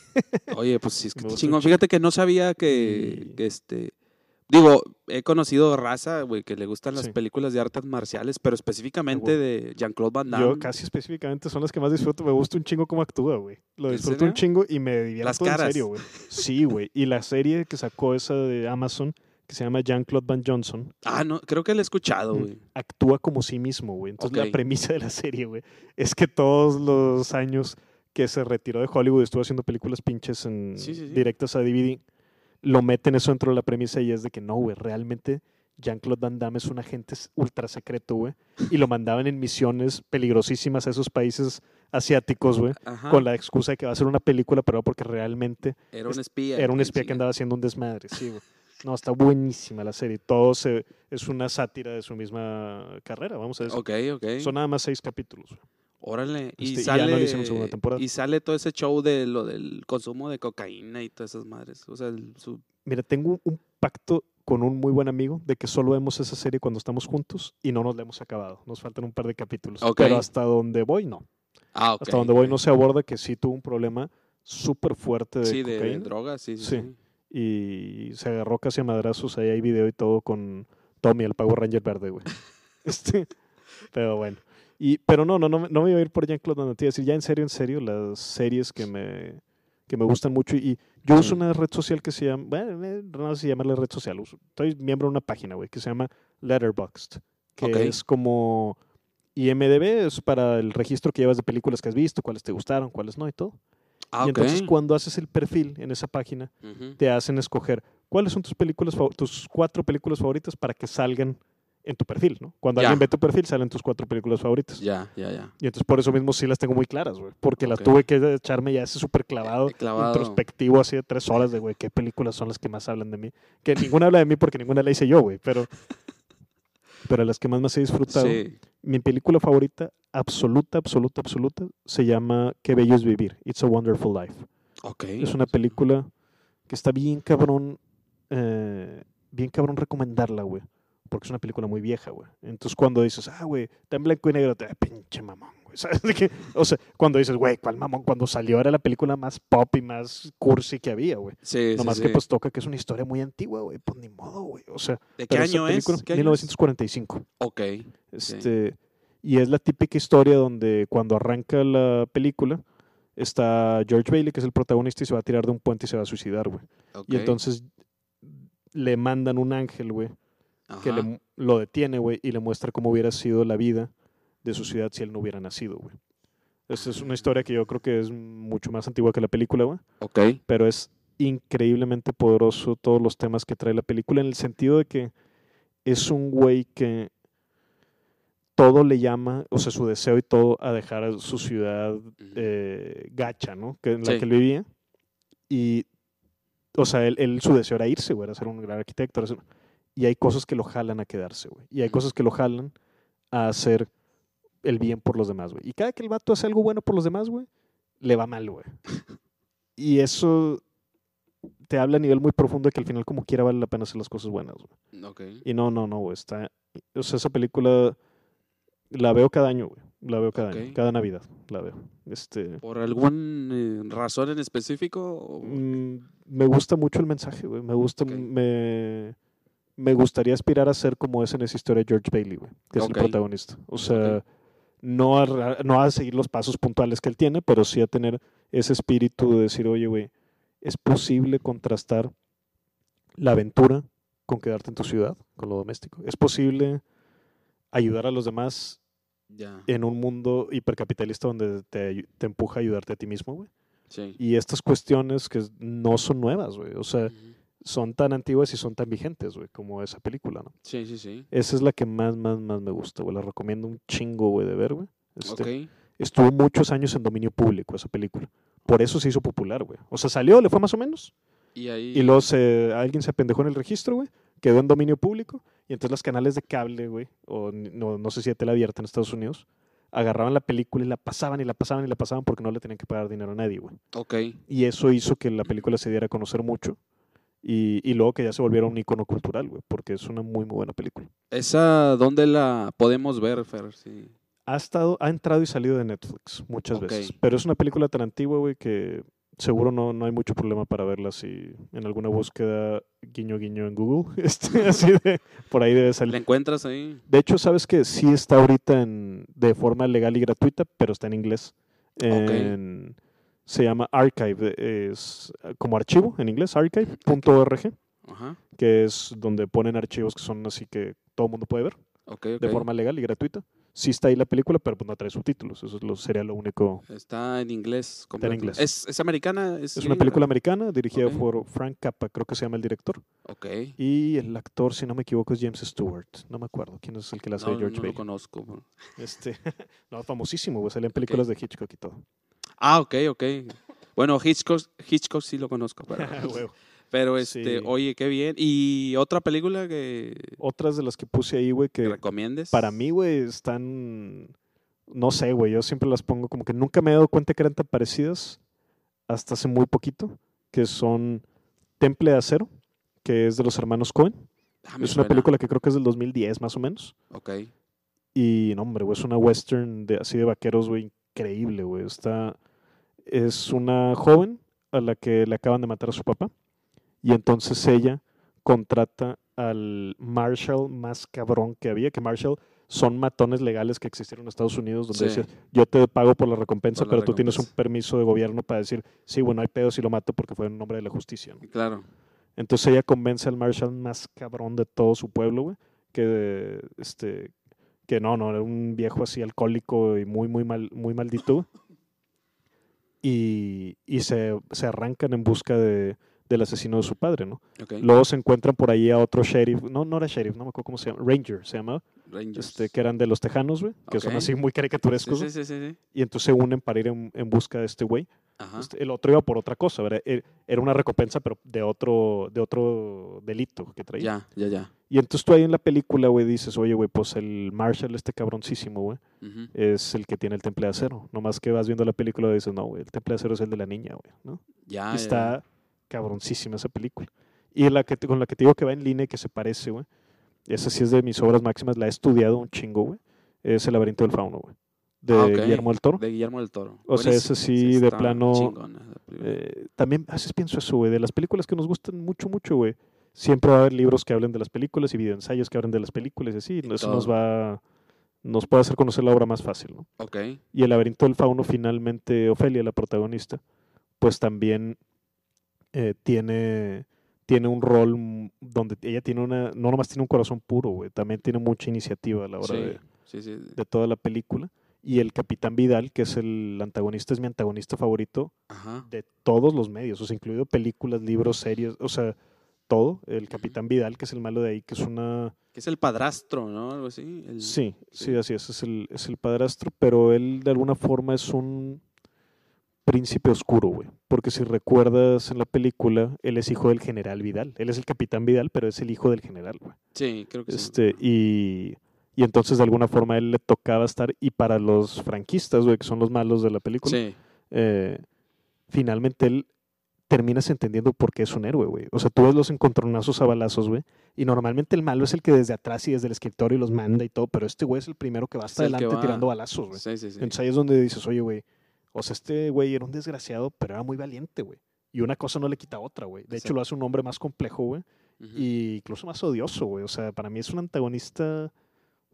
Oye, pues sí, es que chingón. Fíjate que no sabía que, este... Digo, he conocido raza, güey, que le gustan las películas de artes marciales, pero específicamente de Jean-Claude Van Damme. Yo casi específicamente son las que más disfruto. Me gusta un chingo cómo actúa, güey. Lo disfruto un chingo y me divierto las caras. en serio, güey. Sí, güey. Y la serie que sacó esa de Amazon que se llama Jean-Claude Van Johnson. Ah, no, creo que lo he escuchado, güey. Actúa como sí mismo, güey. Entonces la premisa de la serie, güey, es que todos los años que se retiró de Hollywood estuvo haciendo películas pinches en directas a DVD, lo meten eso dentro de la premisa y es de que no, güey, realmente Jean-Claude Van Damme es un agente ultra secreto, güey. Y lo mandaban en misiones peligrosísimas a esos países asiáticos, güey, con la excusa de que va a ser una película, pero porque realmente era un espía. Era un espía que andaba haciendo un desmadre, sí, güey. No, está buenísima la serie. Todo se, es una sátira de su misma carrera, vamos a decir. Ok, ok. Son nada más seis capítulos. Órale. Y, este, sale, y sale todo ese show de lo del consumo de cocaína y todas esas madres. O sea, su... Mira, tengo un pacto con un muy buen amigo de que solo vemos esa serie cuando estamos juntos y no nos la hemos acabado. Nos faltan un par de capítulos. Pero hasta donde voy, no. Ah, hasta donde voy no se aborda que sí tuvo un problema súper fuerte de sí, cocaína. de drogas, sí, sí, sí y se agarró casi a madrazos. Ahí hay video y todo con Tommy, el Power Ranger verde, güey. este, pero bueno. Y, pero no, no, no, no me iba a ir por Jean-Claude Van Damme. decir, ya en serio, en serio, las series que me, que me gustan mucho. Y yo uso una red social que se llama, bueno, eh, no sé si llamarle red social. Uso, estoy miembro de una página, güey, que se llama Letterboxd. Que es como IMDB, es para el registro que llevas de películas que has visto, cuáles te gustaron, cuáles no y todo. Ah, y entonces cuando haces el perfil en esa página, te hacen escoger cuáles son tus películas, tus cuatro películas favoritas para que salgan en tu perfil, ¿no? Cuando alguien ve tu perfil, salen tus cuatro películas favoritas. Ya, ya, ya. Y entonces por eso mismo sí las tengo muy claras, güey. Porque las tuve que echarme ya ese súper clavado, introspectivo, así de tres horas de, güey, qué películas son las que más hablan de mí. Que ninguna habla de mí porque ninguna la hice yo, güey. Pero, pero las que más me he disfrutado. Mi película favorita absoluta, absoluta, absoluta, se llama Qué bello es vivir. It's a Wonderful Life. Okay. Es una película que está bien cabrón, eh, bien cabrón recomendarla, güey. Porque es una película muy vieja, güey. Entonces cuando dices, ah, güey, está en blanco y negro, te da pinche mamón, güey. ¿Sabes qué? O sea, cuando dices, güey, ¿cuál mamón? Cuando salió era la película más pop y más cursi que había, güey. Sí, Nomás sí, que pues toca que es una historia muy antigua, güey. Pues ni modo, güey. O sea, ¿de qué año es? ¿Qué 1945. Ok. Este, y es la típica historia donde cuando arranca la película está George Bailey, que es el protagonista, y se va a tirar de un puente y se va a suicidar, güey. Y entonces le mandan un ángel, güey, que le, lo detiene, güey, y le muestra cómo hubiera sido la vida de su ciudad si él no hubiera nacido, güey. Esta es una historia que yo creo que es mucho más antigua que la película, güey. Ok. Pero es increíblemente poderoso todos los temas que trae la película en el sentido de que es un güey que todo le llama, o sea, su deseo y todo a dejar su ciudad eh, gacha, ¿no? Que, en la que él vivía. Y, o sea, él, su deseo era irse, güey, era ser un gran arquitecto. Y hay cosas que lo jalan a quedarse, güey. Y hay cosas que lo jalan a hacer el bien por los demás, güey. Y cada que el vato hace algo bueno por los demás, güey, le va mal, güey. y eso te habla a nivel muy profundo de que al final como quiera vale la pena hacer las cosas buenas, güey. Y no, no, no, güey. Está, o sea, esa película la veo cada año, güey. La veo cada año, cada Navidad la veo. Este, ¿Por alguna eh, razón en específico? Mm, me gusta mucho el mensaje, güey. Me gusta, me, me gustaría aspirar a ser como es en esa historia George Bailey, güey, que es el protagonista. O sea, no a, no a seguir los pasos puntuales que él tiene, pero sí a tener ese espíritu de decir, oye, güey, es posible contrastar la aventura con quedarte en tu ciudad, con lo doméstico. Es posible ayudar a los demás en un mundo hipercapitalista donde te, empuja a ayudarte a ti mismo, güey. Y estas cuestiones que no son nuevas, güey. O sea, son tan antiguas y son tan vigentes, güey, como esa película, ¿no? Sí, sí, sí. Esa es la que más, más, más me gusta, güey. La recomiendo un chingo, güey, de ver, güey. Este, Estuvo muchos años en dominio público esa película. Por eso se hizo popular, güey. O sea, salió, le fue más o menos. Y, ahí... y luego se, alguien se apendejó en el registro, güey. Quedó en dominio público. Y entonces los canales de cable, güey, o no, no sé si de tele abierta en Estados Unidos, agarraban la película y la pasaban y la pasaban y la pasaban porque no le tenían que pagar dinero a nadie, güey. Ok. Y eso hizo que la película se diera a conocer mucho y, luego que ya se volviera un icono cultural, güey, porque es una muy, muy buena película. ¿Esa dónde la podemos ver, Fer? Sí. Ha, estado, ha entrado y salido de Netflix muchas veces, pero es una película tan antigua, güey, que seguro no, no hay mucho problema para verla si en alguna búsqueda guiño guiño en Google, este, así de, por ahí debe salir. ¿La encuentras ahí? De hecho, sabes que sí está ahorita en, de forma legal y gratuita, pero está en inglés. En, se llama Archive, es como archivo en inglés, archive.org, que es donde ponen archivos que son así que todo el mundo puede ver de forma legal y gratuita. Sí está ahí la película, pero pues no trae subtítulos. Eso sería lo único. Está en inglés. Está en inglés. ¿Es, americana? Es, una película americana dirigida por Frank Cappa, creo que se llama el director. Ok. Y el actor, si no me equivoco, es James Stewart. No me acuerdo quién es el que la hace no, George no lo conozco. Este, no, famosísimo, sale en películas de Hitchcock y todo. Ah, ok, ok. Bueno, Hitchcock, Hitchcock sí lo conozco. Pero, pero este, oye, qué bien. ¿Y otra película que. Otras de las que puse ahí, güey, que. recomiendes? Para mí, güey, están. No sé, güey. Yo siempre las pongo como que nunca me he dado cuenta que eran tan parecidas hasta hace muy poquito. Que son Temple de Acero, que es de los hermanos Cohen. Ah, es una película que creo que es del 2010, más o menos. Ok. Y, no, hombre, güey, es una western de, así de vaqueros, güey, increíble, güey. Está, es una joven a la que le acaban de matar a su papá y entonces ella contrata al Marshall más cabrón que había, que Marshall son matones legales que existieron en Estados Unidos, donde decía, yo te pago por la recompensa, pero tú tienes un permiso de gobierno para decir, sí, bueno, hay pedo si lo mato porque fue en nombre de la justicia. Claro. Entonces ella convence al Marshall más cabrón de todo su pueblo, güey, que, este, que no, no, era un viejo así alcohólico y muy, muy, mal, muy maldito. Y, y se, se, arrancan en busca de, del asesino de su padre, ¿no? Luego se encuentran por ahí a otro sheriff, no, no era sheriff, no me acuerdo cómo se llama, Ranger se llamaba. Este, que eran de los tejanos, güey, que son así muy caricaturescos. Sí, sí, sí, y entonces se unen para ir en, en busca de este güey. El otro iba por otra cosa, ¿verdad? E, era una recompensa, pero de otro, de otro delito que traía. Ya, ya, ya. Y entonces tú ahí en la película, güey, dices, oye, güey, pues el Marshall, este cabroncísimo, güey, es el que tiene el temple de acero. Nomás que vas viendo la película y dices, no, güey, el temple de acero es el de la niña, güey, ¿no? Ya. Y está cabroncísima esa película. Y la que con la que te digo que va en línea y que se parece, güey, esa sí es de mis obras máximas, la he estudiado un chingo, güey, es El laberinto del fauno, güey de ah, Guillermo del Toro. De Guillermo del Toro. O sea, ese sí, de plano. Eh, también a veces pienso eso, güey, de las películas que nos gustan mucho, mucho, güey. Siempre va a haber libros que hablen de las películas y videoensayos que hablen de las películas y así. eso nos va. Nos puede hacer conocer la obra más fácil, ¿no? Ok. Y el laberinto del fauno, finalmente, Ofelia, la protagonista, pues también eh, tiene tiene un rol donde ella tiene una, no nomás tiene un corazón puro, güey, también tiene mucha iniciativa a la hora de, de, toda la película y el Capitán Vidal, que es el antagonista, es mi antagonista favorito de todos los medios, o sea, incluido películas, libros, series, o sea, todo. El Capitán Vidal, que es el malo de ahí, que es una... Que es el padrastro, ¿no? Algo así. Sí, sí, así es, es el, es el padrastro, pero él de alguna forma es un príncipe oscuro, güey. Porque si recuerdas en la película, él es hijo del general Vidal. Él es el capitán Vidal, pero es el hijo del general, güey. Sí, creo que este, sí. Y y entonces de alguna forma a él le tocaba estar, y para los franquistas, güey, que son los malos de la película, eh, finalmente él terminas entendiendo por qué es un héroe, güey. O sea, tú ves los encontronazos a balazos, güey, y normalmente el malo es el que desde atrás y desde el escritorio los manda y todo, pero este güey es el primero que va hasta adelante tirando balazos, güey. Sí, sí, sí. Entonces ahí es donde dices, oye, güey, o sea, este güey era un desgraciado, pero era muy valiente, güey. Y una cosa no le quita a otra, güey. De hecho, lo hace un hombre más complejo, güey. Y incluso más odioso, güey. O sea, para mí es un antagonista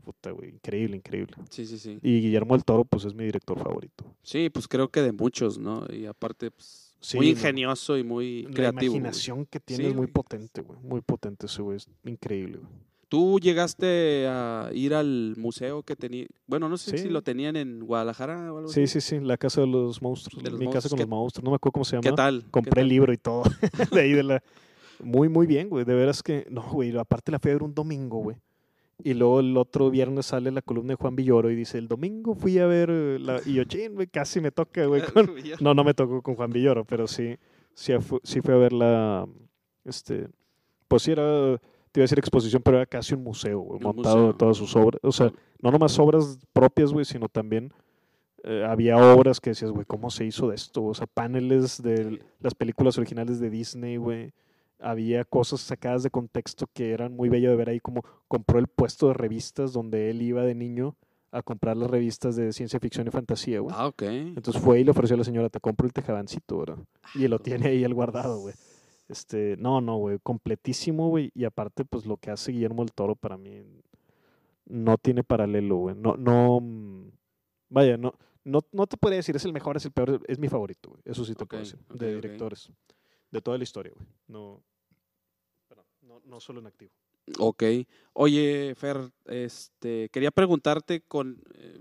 puta, güey, increíble, increíble. Sí, sí, sí. Y Guillermo del Toro, pues es mi director favorito. Sí, pues creo que de muchos, ¿no? Y aparte, pues, muy ingenioso y muy creativo. La imaginación que tiene es muy potente, güey. Muy potente ese güey, es increíble, güey. ¿Tú llegaste a ir al museo que tenía? Bueno, no sé si lo tenían en Guadalajara o algo sí, Sí, sí, la casa de los monstruos. mi casa con los monstruos, no me acuerdo cómo se llama. ¿Qué tal? Compré el libro y todo. de ahí de la... Muy, muy bien, güey. De veras que... No, güey, aparte la fui a ver un domingo, güey. Y luego el otro viernes sale la columna de Juan Villoro y dice, el domingo fui a ver, eh, la... y yo, ching, güey, casi me toca, güey. No, no me tocó con Juan Villoro, pero sí, sí, sí fui a ver la, este, pues sí era, te iba a decir exposición, pero era casi un museo, güey, montado de todas sus obras. O sea, no nomás obras propias, güey, sino también eh, había obras que decías, güey, ¿cómo se hizo de esto? O sea, paneles de las películas originales de Disney, güey había cosas sacadas de contexto que eran muy bello de ver ahí, como compró el puesto de revistas donde él iba de niño a comprar las revistas de ciencia ficción y fantasía, güey. Ah, ok. Entonces fue y le ofreció a la señora, te compro el tejabancito, ¿verdad? Y lo tiene ahí el guardado, güey. Este, no, no, güey, completísimo, güey. Y aparte, pues lo que hace Guillermo el Toro para mí no tiene paralelo, güey. No, no, mm, vaya, no, no, no te podría decir es el mejor, es el peor, es mi favorito, güey. Eso sí te puedo decir, de directores. De toda la historia, güey. No, no, solo en activo. Ok. Oye, Fer, este, quería preguntarte con... Eh,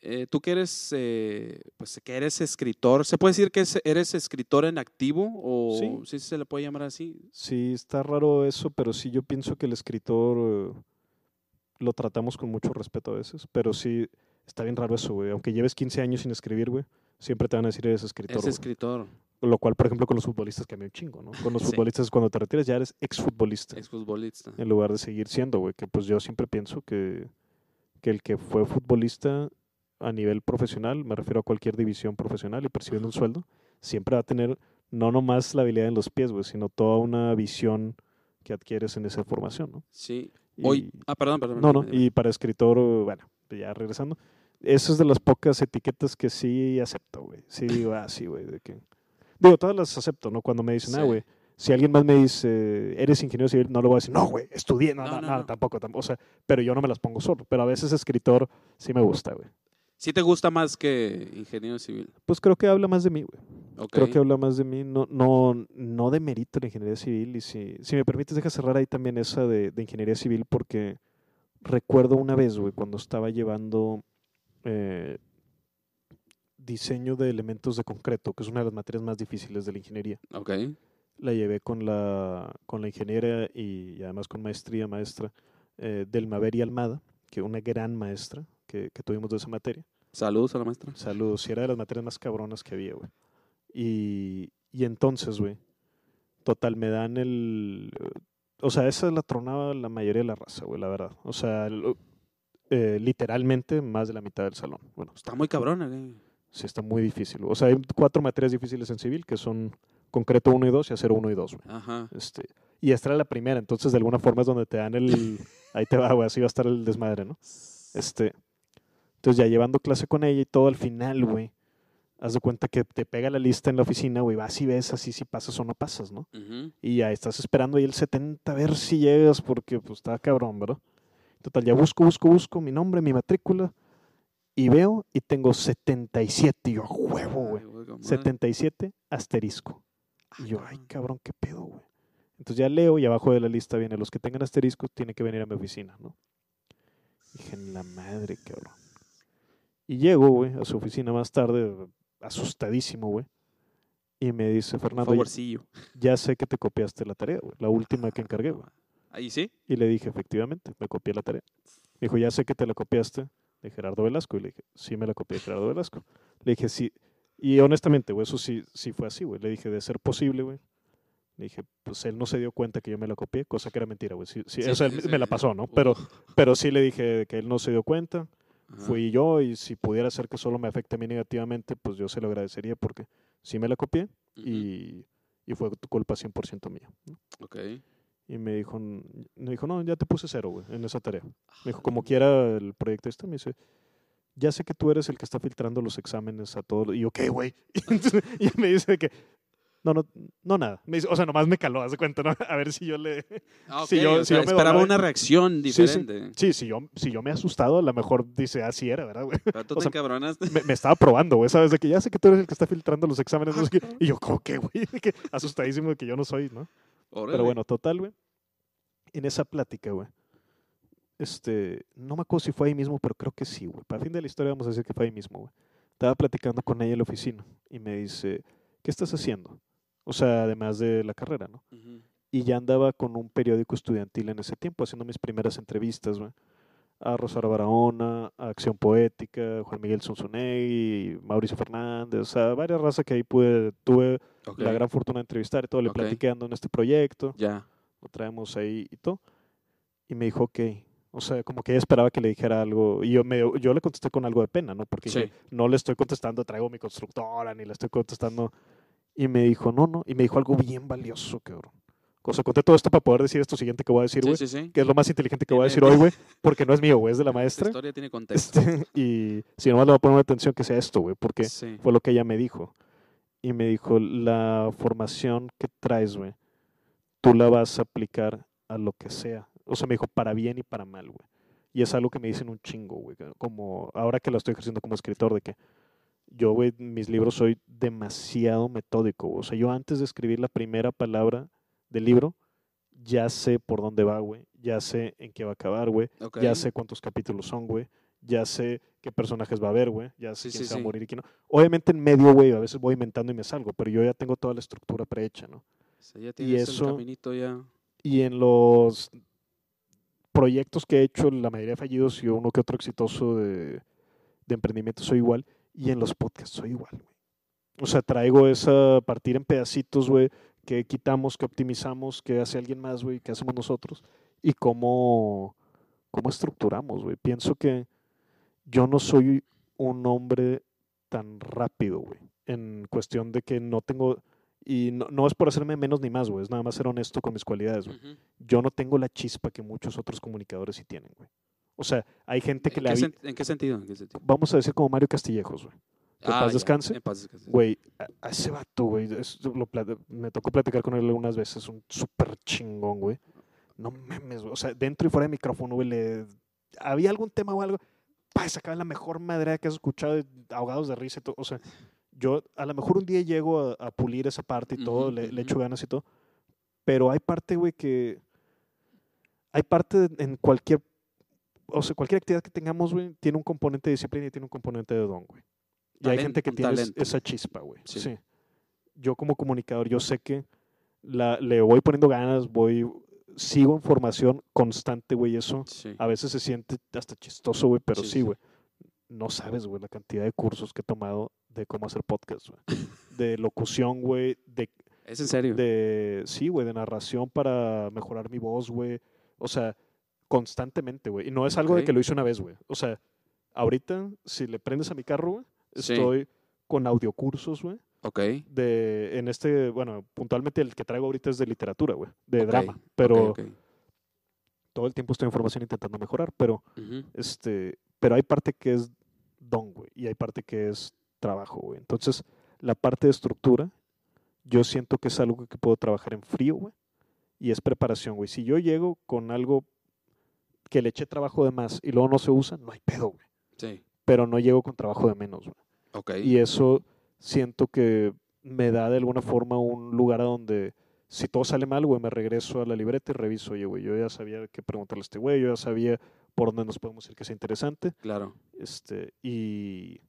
eh, tú que eres, eh, pues que eres escritor, ¿se puede decir que eres escritor en activo o sí. se le puede llamar así? Sí, está raro eso, pero sí yo pienso que el escritor lo tratamos con mucho respeto a veces, pero sí está bien raro eso, güey. Aunque lleves 15 años sin escribir, güey, siempre te van a decir eres escritor. Es escritor. Lo cual, por ejemplo, con los futbolistas cambia un chingo, ¿no? Con los futbolistas, cuando te retiras, ya eres exfutbolista. Exfutbolista. En lugar de seguir siendo, güey. Que pues yo siempre pienso que, que el que fue futbolista a nivel profesional, me refiero a cualquier división profesional y percibiendo un sueldo, siempre va a tener no nomás la habilidad en los pies, güey, sino toda una visión que adquieres en esa formación, ¿no? Sí. Hoy, ah, perdón, perdón. No, no, y para escritor, bueno, ya regresando, eso es de las pocas etiquetas que sí acepto, güey. Sí digo, ah, sí, güey, de que Digo, todas las acepto, ¿no? Cuando me dicen, ah, güey, si alguien más me dice, eres ingeniero civil, no le voy a decir, no, güey, estudié, no, no, no, tampoco, tampoco. O sea, pero yo no me las pongo solo. Pero a veces escritor sí me gusta, güey. ¿Sí te gusta más que ingeniero civil? Pues creo que habla más de mí, güey. Creo que habla más de mí, no, no, no de mérito la ingeniería civil. Y si, si me permites, deja cerrar ahí también esa de, de ingeniería civil, porque recuerdo una vez, güey, cuando estaba llevando eh, diseño de elementos de concreto, que es una de las materias más difíciles de la ingeniería. Ok. La llevé con la, con la ingeniera y, además con maestría maestra eh, del Maveri Almada, que una gran maestra que, que, tuvimos de esa materia. Saludos a la maestra. Saludos, y era de las materias más cabronas que había, güey. Y, y entonces, güey, total, me dan el... O sea, esa la tronaba la mayoría de la raza, güey, la verdad. O sea, eh, literalmente más de la mitad del salón. Bueno, está muy cabrona, güey. Sí, está muy difícil. O sea, hay cuatro materias difíciles en civil que son concreto 1 y 2 y acero 1 y 2. Ajá. Este, y esta era la primera, entonces de alguna forma es donde te dan el... ahí te va, güey, así va a estar el desmadre, ¿no? Este, entonces ya llevando clase con ella y todo al final, güey, haz de cuenta que te pega la lista en la oficina, güey, vas y ves así si pasas o no pasas, ¿no? Y ya estás esperando ahí el 70 a ver si llegas porque pues está cabrón, ¿verdad? Total, ya busco, busco, busco mi nombre, mi matrícula y veo y tengo 77. Y yo, huevo, güey. 77 asterisco. Y yo, ay, cabrón, qué pedo, güey. Entonces ya leo y abajo de la lista viene, los que tengan asterisco tienen que venir a mi oficina, ¿no? Dije, en la madre, cabrón. Y llego, güey, a su oficina más tarde, asustadísimo, güey. Y me dice, Fernando, ya, ya sé que te copiaste la tarea, güey. La última que encargué, güey. ¿Ahí sí? Y le dije, efectivamente, me copié la tarea. Me dijo, ya sé que te la copiaste de Gerardo Velasco. Y le dije, sí me la copié de Gerardo Velasco. Le dije, sí. Y honestamente, güey, eso sí, sí fue así, güey. Le dije, de ser posible, güey. Le dije, pues él no se dio cuenta que yo me la copié, cosa que era mentira, güey. Sí, sí, eso él me la pasó, ¿no? Pero, pero sí le dije que él no se dio cuenta. Fui yo y si pudiera ser que solo me afecte a mí negativamente, pues yo se lo agradecería porque sí me la copié y, y, fue tu culpa 100% mía. Ok. Y me dijo, me dijo, no, ya te puse cero, güey, en esa tarea. Me dijo, como quiera el proyecto este, me dice, ya sé que tú eres el que está filtrando los exámenes a todos. Y yo, ¿qué, güey? Y me dice que, No, no, no nada. Me o sea, nomás me caló, haz de cuenta, ¿no? A ver si yo le... Ah, si yo, si yo esperaba una reacción diferente. Sí, sí, si, yo, si yo me he asustado, a lo mejor dice, así ah, era, ¿verdad, güey? Pero tú te encabronaste. Me, estaba probando, güey, ¿sabes? De que ya sé que tú eres el que está filtrando los exámenes. No sé y yo, ¿cómo que, güey? asustadísimo de que yo no soy, ¿no? Pero bueno, total, güey. En esa plática, güey. Este, no me acuerdo si fue ahí mismo, pero creo que sí, güey. Para el fin de la historia vamos a decir que fue ahí mismo, güey. Estaba platicando con ella en la oficina y me dice, ¿qué estás haciendo? O sea, además de la carrera, ¿no? Y ya andaba con un periódico estudiantil en ese tiempo, haciendo mis primeras entrevistas, güey. A Rosario Barahona, a Acción Poética, Juan Miguel Sonsunegui, Mauricio Fernández, o sea, varias razas que ahí pude, tuve la gran fortuna de entrevistar y todo. Le platiqué ando en este proyecto. Ya. Lo traemos ahí y todo. Y me dijo, ok, o sea, como que ella esperaba que le dijera algo. Y yo, me, yo le contesté con algo de pena, ¿no? Porque no le estoy contestando, traigo mi constructora, ni le estoy contestando. Y me dijo, no, no. Y me dijo algo bien valioso, cabrón. O sea, conté todo esto para poder decir esto siguiente que voy a decir, güey. Sí, sí, que es lo más inteligente que voy a decir hoy, güey. Porque no es mío, güey, es de la maestra. La historia tiene contexto. Este, y si nomás le voy a poner atención que sea esto, güey, porque fue lo que ella me dijo. Y me dijo, la formación que traes, güey, tú la vas a aplicar a lo que sea. O sea, me dijo, para bien y para mal, güey. Y es algo que me dicen un chingo, güey. Como ahora que lo estoy ejerciendo como escritor, de que yo, güey, mis libros soy demasiado metódico. O sea, yo antes de escribir la primera palabra del libro, ya sé por dónde va, güey. Ya sé en qué va a acabar, güey. Ya sé cuántos capítulos son, güey. Ya sé qué personajes va a haber, güey. Ya sé quién se va a morir y quién no. Obviamente en medio, güey, a veces voy inventando y me salgo, pero yo ya tengo toda la estructura prehecha, ¿no? ya y eso, el caminito ya. Y en los proyectos que he hecho, la mayoría fallidos y uno que otro exitoso de, de emprendimiento soy igual. Y en los podcasts soy igual, güey. O sea, traigo esa partir en pedacitos, güey, que quitamos, que optimizamos, que hace alguien más, güey, que hacemos nosotros. Y cómo, cómo estructuramos, güey. Pienso que yo no soy un hombre tan rápido, güey. En cuestión de que no tengo y no, es por hacerme menos ni más, güey. Es nada más ser honesto con mis cualidades, güey. Yo no tengo la chispa que muchos otros comunicadores sí tienen, güey. O sea, hay gente que le... ¿En qué sentido? Vamos a decir como Mario Castillejos, güey. Que ah, paz descanse. En paz descanse. Güey, a, ese vato, güey, me tocó platicar con él algunas veces. Un súper chingón, güey. No memes, güey. O sea, dentro y fuera de micrófono, güey, le... Había algún tema o algo. Pa, sacaba la mejor madera que has escuchado, ahogados de risa y todo. O sea, yo a lo mejor un día llego a, pulir esa parte y todo, le, echo ganas y todo, pero hay parte, güey, que hay parte en cualquier, o sea, cualquier actividad que tengamos, güey, tiene un componente de disciplina y tiene un componente de don, güey. Y hay gente que tiene esa chispa, güey. Sí. Yo como comunicador, yo sé que la, le voy poniendo ganas, voy, sigo en formación constante, güey, eso a veces se siente hasta chistoso, güey, pero sí, güey. no sabes, güey, la cantidad de cursos que he tomado de cómo hacer podcast, güey. De locución, güey. De, ¿Es en serio? De, sí, güey, de narración para mejorar mi voz, güey. O sea, constantemente, güey. Y no es algo de que lo hice una vez, güey. O sea, ahorita, si le prendes a mi carro, güey, estoy con audiocursos, güey. Ok. De, en este, bueno, puntualmente el que traigo ahorita es de literatura, güey. De drama. Pero todo el tiempo estoy en formación intentando mejorar. Pero, este, pero hay parte que es don, güey. Y hay parte que es trabajo, güey. Entonces, la parte de estructura, yo siento que es algo que puedo trabajar en frío, güey. Y es preparación, güey. Si yo llego con algo que le eché trabajo de más y luego no se usa, no hay pedo, güey. Sí. Pero no llego con trabajo de menos, güey. Ok. Y eso siento que me da de alguna forma un lugar a donde si todo sale mal, güey, me regreso a la libreta y reviso, oye, güey, yo ya sabía qué preguntarle a este güey, yo ya sabía por dónde nos podemos ir que sea interesante. Claro. Este, y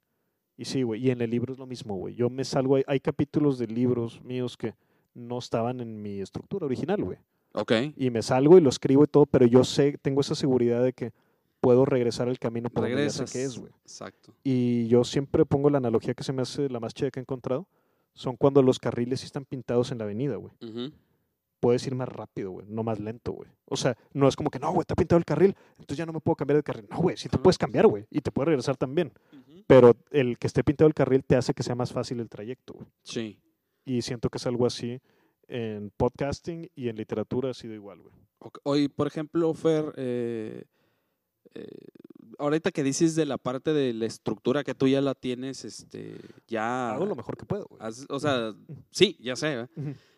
y sí, güey, y en el libro es lo mismo, güey. Yo me salgo, hay, capítulos de libros míos que no estaban en mi estructura original, güey. Ok. Y me salgo y lo escribo y todo, pero yo sé, tengo esa seguridad de que puedo regresar al camino por donde ya sé que es, güey. Exacto. Y yo siempre pongo la analogía que se me hace la más chida que he encontrado. Son cuando los carriles están pintados en la avenida, güey. Puedes ir más rápido, güey, no más lento, güey. O sea, no es como que, no, güey, está pintado el carril, entonces ya no me puedo cambiar de carril. No, güey, sí te puedes cambiar, güey, y te puedes regresar también pero el que esté pintado el carril te hace que sea más fácil el trayecto. Sí. Y siento que es algo así en podcasting y en literatura ha sido igual, güey. Hoy, por ejemplo, Fer, eh, eh, ahorita que dices de la parte de la estructura que tú ya la tienes, este, ya... Hago lo mejor que puedo. o sea, sí, ya sé,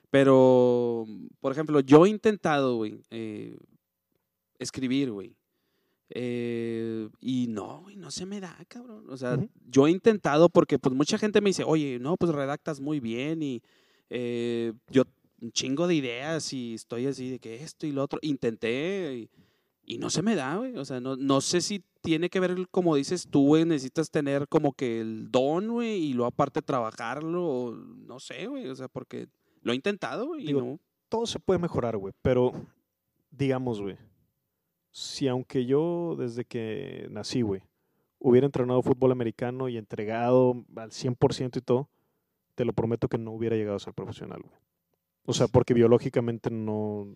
pero, por ejemplo, yo he intentado, güey, eh, escribir, güey. Eh, y no, güey, no se me da, cabrón. O sea, yo he intentado porque pues mucha gente me dice, oye, no, pues redactas muy bien y eh, yo un chingo de ideas y estoy así de que esto y lo otro. Intenté y, no se me da, güey. O sea, no, no sé si tiene que ver, como dices tú, güey, necesitas tener como que el don, güey, y luego aparte trabajarlo, o no sé, güey, o sea, porque lo he intentado, güey, y no. Todo se puede mejorar, güey, pero digamos, güey, si aunque yo desde que nací, güey, hubiera entrenado fútbol americano y entregado al 100% y todo, te lo prometo que no hubiera llegado a ser profesional, güey. O sea, porque biológicamente no,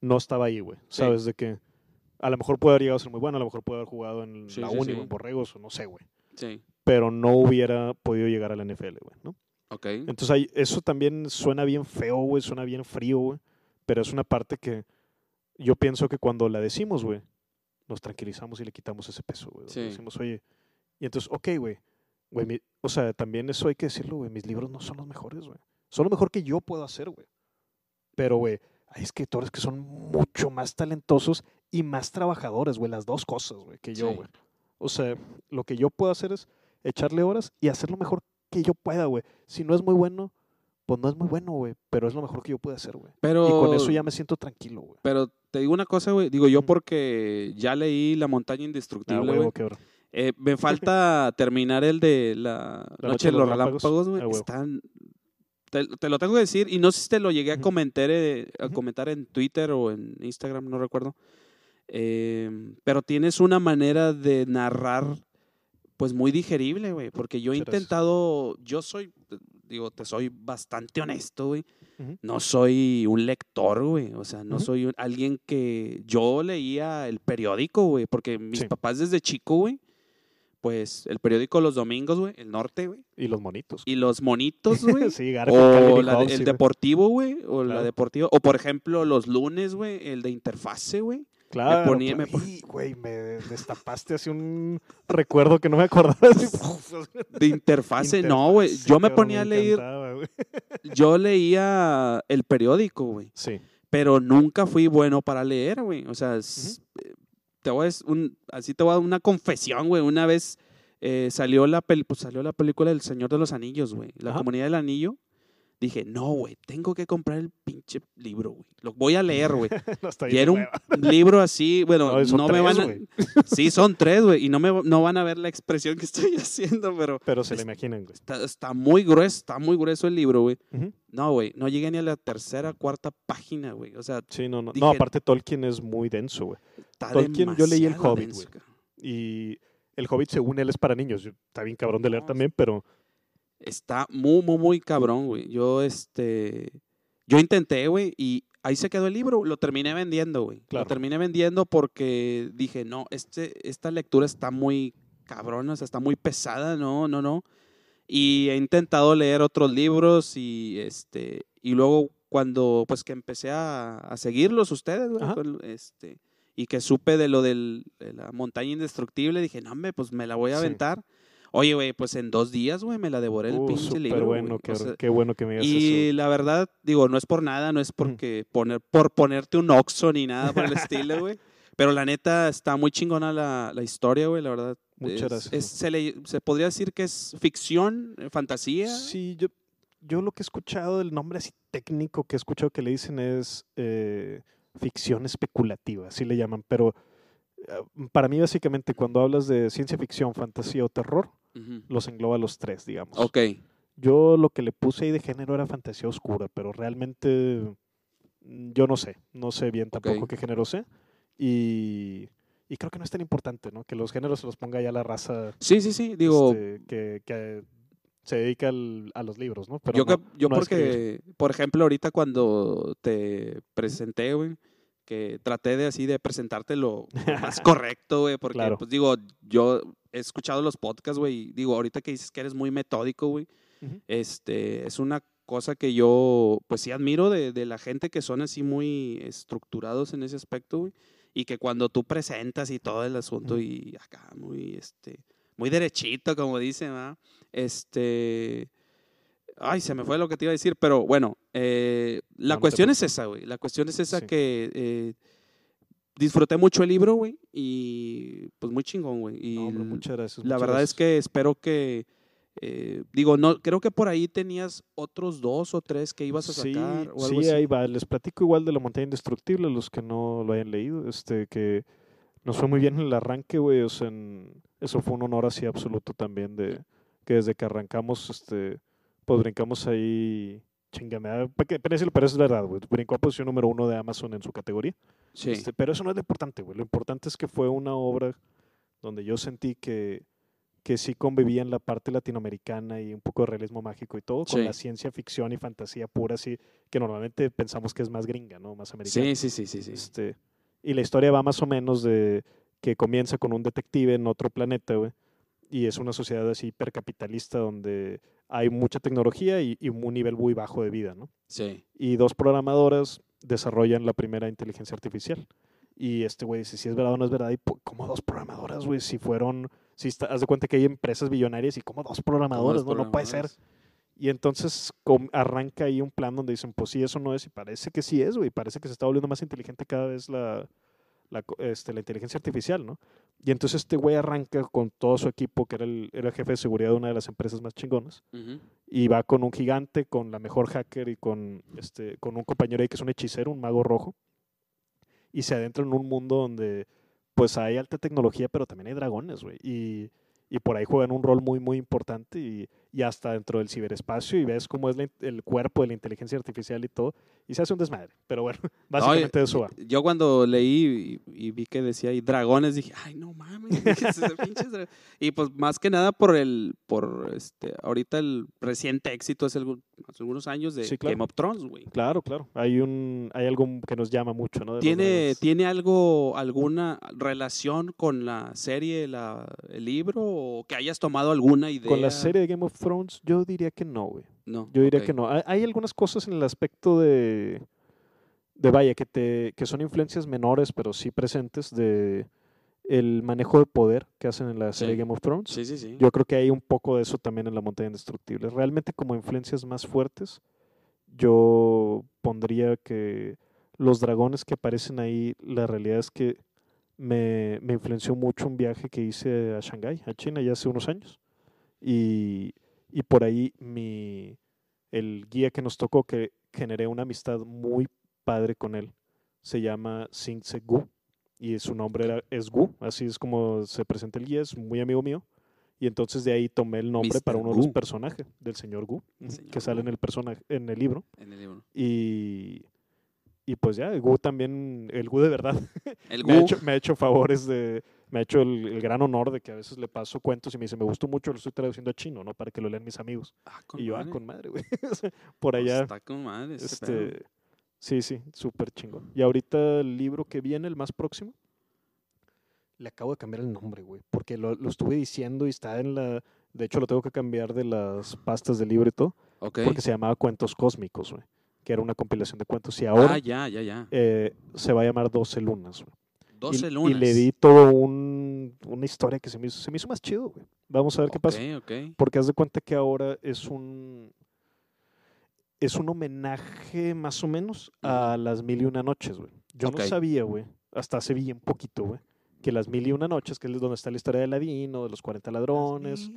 no estaba ahí, güey. Sabes de que a lo mejor puede haber llegado a ser muy bueno, a lo mejor puede haber jugado en la Uni o en Borregos o no sé, güey. Sí. Pero no hubiera podido llegar a la NFL, güey, ¿no? Ok. Entonces ahí, eso también suena bien feo, güey, suena bien frío, güey. Pero es una parte que yo pienso que cuando la decimos, güey, nos tranquilizamos y le quitamos ese peso, güey. Decimos, oye, y entonces, ok, güey, güey, o sea, también eso hay que decirlo, güey, mis libros no son los mejores, güey. Son lo mejor que yo puedo hacer, güey. Pero, güey, hay escritores que son mucho más talentosos y más trabajadores, güey, las dos cosas, güey, que yo, güey. O sea, lo que yo puedo hacer es echarle horas y hacer lo mejor que yo pueda, güey. Si no es muy bueno, pues no es muy bueno, güey, pero es lo mejor que yo puedo hacer, güey. Pero, y con eso ya me siento tranquilo, güey. Pero te digo una cosa, güey. Digo, yo porque ya leí La montaña indestructible, ah, güey. Eh, me falta terminar el de La, noche, de los relámpagos, güey. Ah, Están... Te, lo tengo que decir, y no sé si te lo llegué a comentar, eh, a comentar en Twitter o en Instagram, no recuerdo. Eh, pero tienes una manera de narrar pues muy digerible, güey, porque yo he intentado, yo soy, digo, te soy bastante honesto, güey. No soy un lector, güey. O sea, no soy alguien que. Yo leía el periódico, güey, porque mis papás desde chico, güey. Pues el periódico los domingos, güey, el norte, güey. Y los monitos. Y los monitos, güey. sí, O el deportivo, güey. O la deportiva. O por ejemplo, los lunes, güey, el de interfase, güey. Claro. Me güey, me destapaste así un recuerdo que no me acordaba. de interfase, no, güey. Yo me ponía a leer. yo leía el periódico, güey. Sí. Pero nunca fui bueno para leer, güey. O sea, te voy a, un, así te voy a dar una confesión, güey. Una vez eh, salió, la pues salió la película El Señor de los Anillos, güey. La comunidad del anillo dije, no, güey, tengo que comprar el pinche libro, güey. Lo voy a leer, güey. y era un libro así, bueno, no, me van a... sí, son tres, güey, y no, me, no van a ver la expresión que estoy haciendo, pero... Pero se le imaginan, güey. Está, muy grueso, está muy grueso el libro, güey. No, güey, no llegué ni a la tercera, cuarta página, güey. O sea... Sí, no, no. no, aparte Tolkien es muy denso, güey. Tolkien, yo leí El Hobbit, güey. Y El Hobbit, según él, es para niños. Está bien cabrón de leer también, pero Está muy, muy, muy cabrón, güey. Yo, este, yo intenté, güey, y ahí se quedó el libro. Lo terminé vendiendo, güey. Lo terminé vendiendo porque dije, no, este, esta lectura está muy cabrón, o sea, está muy pesada, no, no, no. Y he intentado leer otros libros y, este, y luego cuando, pues que empecé a, a seguirlos ustedes, güey, este, y que supe de lo del, de la montaña indestructible, dije, no, hombre, pues me la voy a aventar. Oye, güey, pues en dos días, güey, me la devoré el uh, pinche libro. bueno, qué, qué, bueno que me digas Y la verdad, digo, no es por nada, no es porque poner, por ponerte un oxo ni nada por el estilo, güey. Pero la neta está muy chingona la, la historia, güey, la verdad. Muchas gracias. se, le, se, podría decir que es ficción, eh, fantasía. Sí, yo, yo lo que he escuchado, el nombre así técnico que he escuchado que le dicen es eh, ficción especulativa, así le llaman. Pero eh, para mí, básicamente, cuando hablas de ciencia ficción, fantasía o terror, los engloba los tres, digamos. Ok. Yo lo que le puse ahí de género era fantasía oscura, pero realmente mm, yo no sé, no sé bien tampoco qué género sé. Y, y, creo que no es tan importante, ¿no? Que los géneros se los ponga ya la raza. Sí, sí, sí, digo. Este, que, que, se dedica a los libros, ¿no? Pero yo, yo porque, por ejemplo, ahorita cuando te presenté, güey, que traté de así de presentarte lo más correcto, güey, porque pues digo, yo he escuchado los podcasts, güey, digo, ahorita que dices que eres muy metódico, güey, este, es una cosa que yo, pues sí admiro de, de, la gente que son así muy estructurados en ese aspecto, güey, y que cuando tú presentas y todo el asunto y acá muy, este, muy derechito, como dicen, Este, ay, se me fue lo que te iba a decir, pero bueno, eh, la cuestión es esa, güey, la cuestión es esa que eh, disfruté mucho el libro, güey, y pues muy chingón, güey. Y muchas gracias. La verdad es que espero que, eh, digo, no, creo que por ahí tenías otros dos o tres que ibas a sacar. o algo sí, ahí va. Les platico igual de la montaña indestructible, los que no lo hayan leído, este, que nos fue muy bien el arranque, güey, o sea, eso fue un honor así absoluto también de que desde que arrancamos, este, pues brincamos ahí chingada, pero es verdad, güey. Brincó a posición número uno de Amazon en su categoría. Sí. Este, pero eso no es lo importante, güey. Lo importante es que fue una obra donde yo sentí que, que sí convivía en la parte latinoamericana y un poco de realismo mágico y todo, con la ciencia ficción y fantasía pura, así, que normalmente pensamos que es más gringa, ¿no? Más americana. Sí, sí, sí, sí. sí. Este, y la historia va más o menos de que comienza con un detective en otro planeta, güey. Y es una sociedad así hipercapitalista donde hay mucha tecnología y, un nivel muy bajo de vida, ¿no? Sí. Y dos programadoras desarrollan la primera inteligencia artificial. Y este güey dice, si es verdad o no es verdad, y como dos programadoras, güey, si fueron, si haz de cuenta que hay empresas billonarias y como dos programadoras, no, no puede ser. Y entonces arranca ahí un plan donde dicen, pues sí, eso no es, y parece que sí es, güey, parece que se está volviendo más inteligente cada vez la, la, este, la inteligencia artificial, ¿no? Y entonces este güey arranca con todo su equipo, que era el, era jefe de seguridad de una de las empresas más chingonas, y va con un gigante, con la mejor hacker y con, este, con un compañero ahí que es un hechicero, un mago rojo, y se adentra en un mundo donde pues hay alta tecnología, pero también hay dragones, güey, y, y por ahí juegan un rol muy, muy importante y y hasta dentro del ciberespacio y ves cómo es el cuerpo de la inteligencia artificial y todo, y se hace un desmadre. Pero bueno, básicamente eso va. Yo cuando leí y, vi que decía ahí dragones, dije, ay, no mames, y pues más que nada por el, por este, ahorita el reciente éxito hace, algunos años de Game of Thrones, güey. Claro, claro, hay un, hay algo que nos llama mucho, ¿no? ¿Tiene, ¿Tiene algo, alguna relación con la serie, la, el libro, o que hayas tomado alguna idea? Con la serie de Game of Thrones, yo diría que no, güey. No. Yo diría que no. Hay, algunas cosas en el aspecto de. De vaya, que, te, que son influencias menores, pero sí presentes, de el manejo de poder que hacen en la serie Game of Thrones. Sí, sí, sí. Yo creo que hay un poco de eso también en la montaña indestructible. Realmente como influencias más fuertes, yo pondría que los dragones que aparecen ahí, la realidad es que me, me influenció mucho un viaje que hice a Shanghái, a China, ya hace unos años. Y y por ahí mi, el guía que nos tocó, que generé una amistad muy padre con él, se llama Sing Se Gu y su nombre era, es Gu, así es como se presenta el guía, es muy amigo mío. Y entonces de ahí tomé el nombre para uno de los personajes del señor Gu, que sale en el, personaje, en el libro. En el libro. Y, y pues ya, el Gu también, el Gu de verdad, el Gu. me, ha hecho, me ha hecho favores de, me ha hecho el, gran honor de que a veces le paso cuentos y me dice, me gustó mucho, lo estoy traduciendo a chino, ¿no? Para que lo lean mis amigos. Ah, y yo, ah, con madre, güey. Por allá. está con madre. Este, sí, sí, súper chingón. Y ahorita el libro que viene, el más próximo, le acabo de cambiar el nombre, güey. Porque lo, lo, estuve diciendo y está en la... De hecho, lo tengo que cambiar de las pastas del libro y todo. Porque se llamaba Cuentos Cósmicos, güey. Que era una compilación de cuentos. Y ahora... Ah, ya, ya, ya. Eh, se va a llamar 12 lunas, güey y, Y le di todo un, una historia que se me hizo, se me hizo más chido, güey. Vamos a ver qué pasa. Porque haz de cuenta que ahora es un es un homenaje más o menos a las mil y una noches, güey. Yo no sabía, güey, hasta hace bien poquito, güey, que las mil y una noches, que es donde está la historia de Ladino, de los 40 ladrones,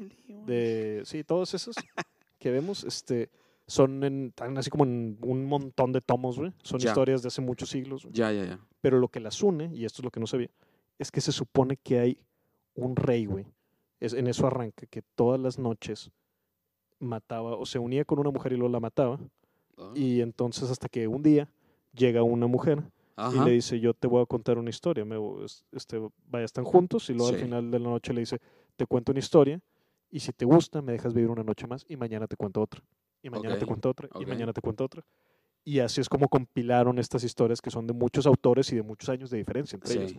de sí, todos esos que vemos, este son en, así como en un montón de tomos, güey. Son historias de hace muchos siglos. Ya, ya, ya. Pero lo que las une, y esto es lo que no sabía, es que se supone que hay un rey, güey. Es, en eso arranca, que todas las noches mataba, o se unía con una mujer y luego la mataba. Ah. Y entonces hasta que un día llega una mujer y le dice, yo te voy a contar una historia. Me, este, vaya, están juntos y luego al final de la noche le dice, te cuento una historia y si te gusta me dejas vivir una noche más y mañana te cuento otra y mañana te cuento otra, y mañana te cuento otra. Y así es como compilaron estas historias que son de muchos autores y de muchos años de diferencia entre ellos.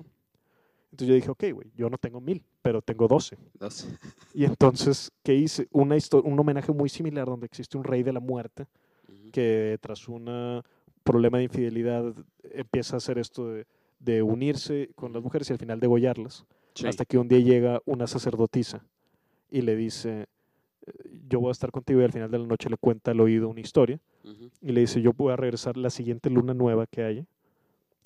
Entonces yo dije, ok, güey, yo no tengo mil, pero tengo doce. Y entonces, ¿qué hice? Una un homenaje muy similar donde existe un rey de la muerte que tras un problema de infidelidad empieza a hacer esto de de unirse con las mujeres y al final degollarlas. Hasta que un día llega una sacerdotisa y le dice, yo voy a estar contigo y al final de la noche le cuenta al oído una historia y le dice, yo voy a regresar la siguiente luna nueva que haya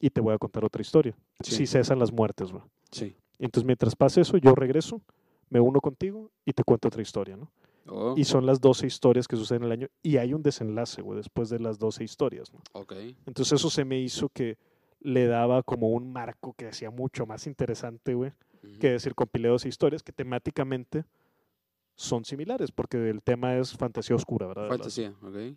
y te voy a contar otra historia. Si cesan las muertes, ¿no? Sí. Entonces, mientras pase eso, yo regreso, me uno contigo y te cuento otra historia, ¿no? Oh. Y son las 12 historias que suceden el año y hay un desenlace, güey, después de las 12 historias, ¿no? Entonces, eso se me hizo que le daba como un marco que hacía mucho más interesante, güey, que decir compilé 12 historias que temáticamente son similares, porque el tema es fantasía oscura, ¿verdad? Fantasía, ok.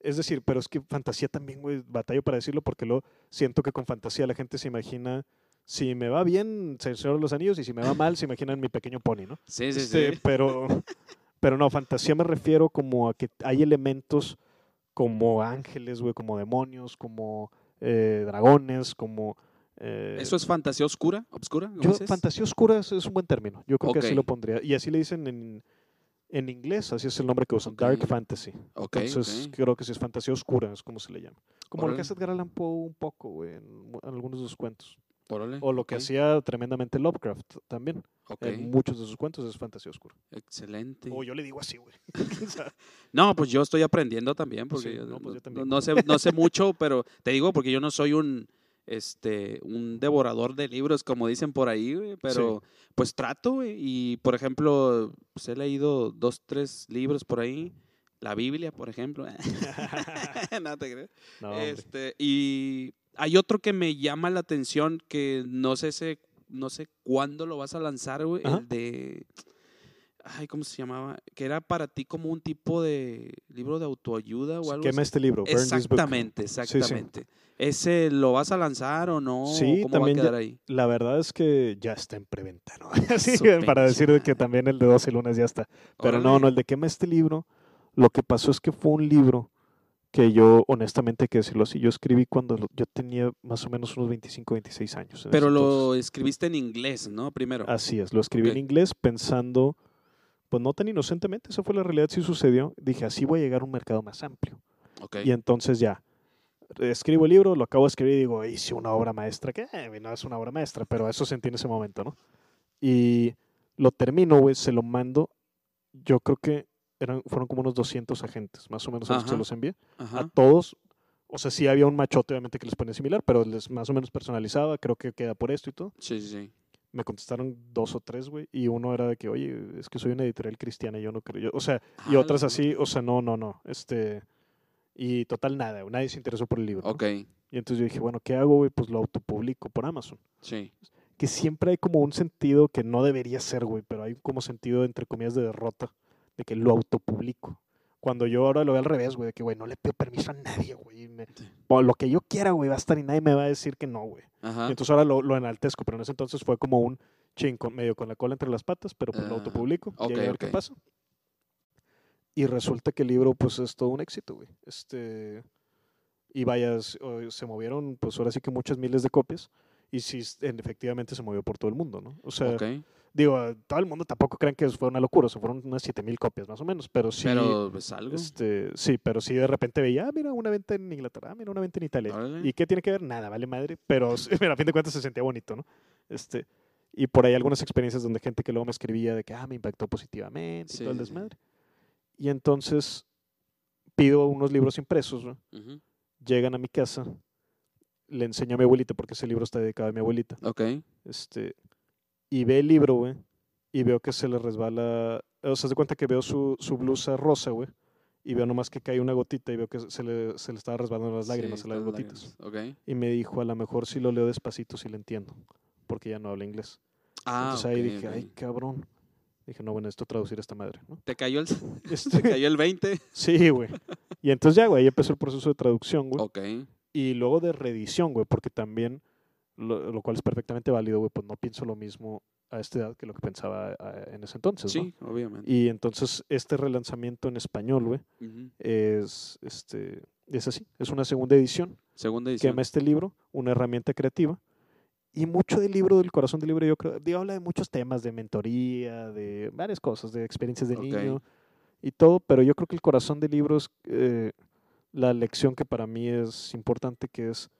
Es decir, pero es que fantasía también, güey, batallo para decirlo porque lo siento que con fantasía la gente se imagina si me va bien, se Señor los Anillos, y si me va mal, se imaginan mi pequeño pony, ¿no? Sí, sí, este, sí. Pero, pero no, fantasía me refiero como a que hay elementos como ángeles, güey, como demonios, como eh, dragones, como... Eh, ¿Eso es fantasía oscura? ¿Obscura? Yo, fantasía oscura es, un buen término. Yo creo que así lo pondría. Y así le dicen en, en inglés, así es el nombre que usan, Dark Fantasy. Entonces creo que sí es fantasía oscura, es como se le llama. Como lo que hace Edgar Allan Poe un poco, güey, en, algunos de sus cuentos. O lo que hacía tremendamente Lovecraft también. En muchos de sus cuentos es fantasía oscura. Excelente. O yo le digo así, güey. no, pues yo estoy aprendiendo también, porque pues no, sé, no sé mucho, pero te digo porque yo no soy un este, un devorador de libros, como dicen por ahí, pero pues trato, y por ejemplo, pues he leído dos, tres libros por ahí, la Biblia, por ejemplo. no te crees. este, y hay otro que me llama la atención que no sé, no sé cuándo lo vas a lanzar, güey, el de ay, ¿cómo se llamaba? Que era para ti como un tipo de libro de autoayuda o algo Quema este libro. exactamente, exactamente. ¿Ese lo vas a lanzar o no? Sí, ¿Cómo también va a quedar ahí? La verdad es que ya está en preventa, ¿no? Así, para decir que también el de 12 lunes ya está. Pero no, no, el de Quema este libro, lo que pasó es que fue un libro que yo, honestamente, que decirlo así, yo escribí cuando yo tenía más o menos unos 25, 26 años. Pero lo escribiste en inglés, ¿no? Primero. Así es, lo escribí en inglés pensando pues no tan inocentemente, eso fue la realidad, sí sucedió. Dije, así voy a llegar a un mercado más amplio. Y entonces ya, escribo el libro, lo acabo de escribir y digo, hice una obra maestra, que eh, no es una obra maestra, pero eso sentí en ese momento, ¿no? Y lo termino, güey, se lo mando, yo creo que eran, fueron como unos 200 agentes, más o menos a los que los envié. A todos, o sea, sí había un machote, obviamente, que les ponía similar, pero les más o menos personalizaba, creo que queda por esto y todo. Sí, sí, sí me contestaron dos o tres, güey, y uno era de que, oye, es que soy una editorial cristiana y yo no creo, o sea, y otras así, o sea, no, no, no, este, y total nada, nadie se interesó por el libro. Ok. Y entonces yo dije, bueno, ¿qué hago, güey? Pues lo autopublico por Amazon. Sí. Que siempre hay como un sentido que no debería ser, güey, pero hay como sentido, entre comillas, de derrota, de que lo autopublico. Cuando yo ahora lo veo al revés, güey, de que, güey, no le pido permiso a nadie, güey. Por lo que yo quiera, güey, va a estar y nadie me va a decir que no, güey. Y entonces ahora lo, lo, enaltezco, pero en ese entonces fue como un ching, medio con la cola entre las patas, pero pues lo ah, autopublico y a ver qué pasa. Y resulta que el libro, pues, es todo un éxito, güey. Este, y vayas, se movieron, pues ahora sí que muchas miles de copias. Y sí, efectivamente se movió por todo el mundo, ¿no? O sea, digo, todo el mundo tampoco creen que fue una locura, o sea, fueron unas 7000 copias más o menos, pero sí. Pero pues algo. Este, sí, pero sí de repente veía, ah, mira, una venta en Inglaterra, ah, mira, una venta en Italia. ¿Y qué tiene que ver? Nada, vale madre, pero a fin de cuentas se sentía bonito, ¿no? Este, y por ahí algunas experiencias donde gente que luego me escribía de que, ah, me impactó positivamente y todo el desmadre. Y entonces pido unos libros impresos, ¿no? Llegan a mi casa, le enseño a mi abuelita porque ese libro está dedicado a mi abuelita. Ok. Este, y ve el libro, güey, y veo que se le resbala, o sea, se cuenta que veo su, su blusa rosa, güey, y veo nomás que cae una gotita y veo que se le, se le estaba resbalando las lágrimas a las gotitas. Okay. Y me dijo, a lo mejor si lo leo despacito si lo entiendo, porque ya no habla inglés. Ah, Entonces ahí dije, ay, cabrón. Dije, no, bueno, esto traducir a esta madre, ¿no? ¿Te cayó el, este, ¿te cayó el 20? sí, güey. Y entonces ya, güey, ahí empezó el proceso de traducción, güey. Ok. Y luego de reedición, güey, porque también lo, cual es perfectamente válido, güey, pues no pienso lo mismo a esta edad que lo que pensaba en ese entonces, Sí, obviamente. Y entonces este relanzamiento en español, güey, es, este, es así, es una segunda edición. Segunda edición. Que llama este libro, una herramienta creativa. Y mucho del libro, del corazón del libro, yo creo, digo, habla de muchos temas, de mentoría, de varias cosas, de experiencias de niño y todo, pero yo creo que el corazón del libro es eh, la lección que para mí es importante, que es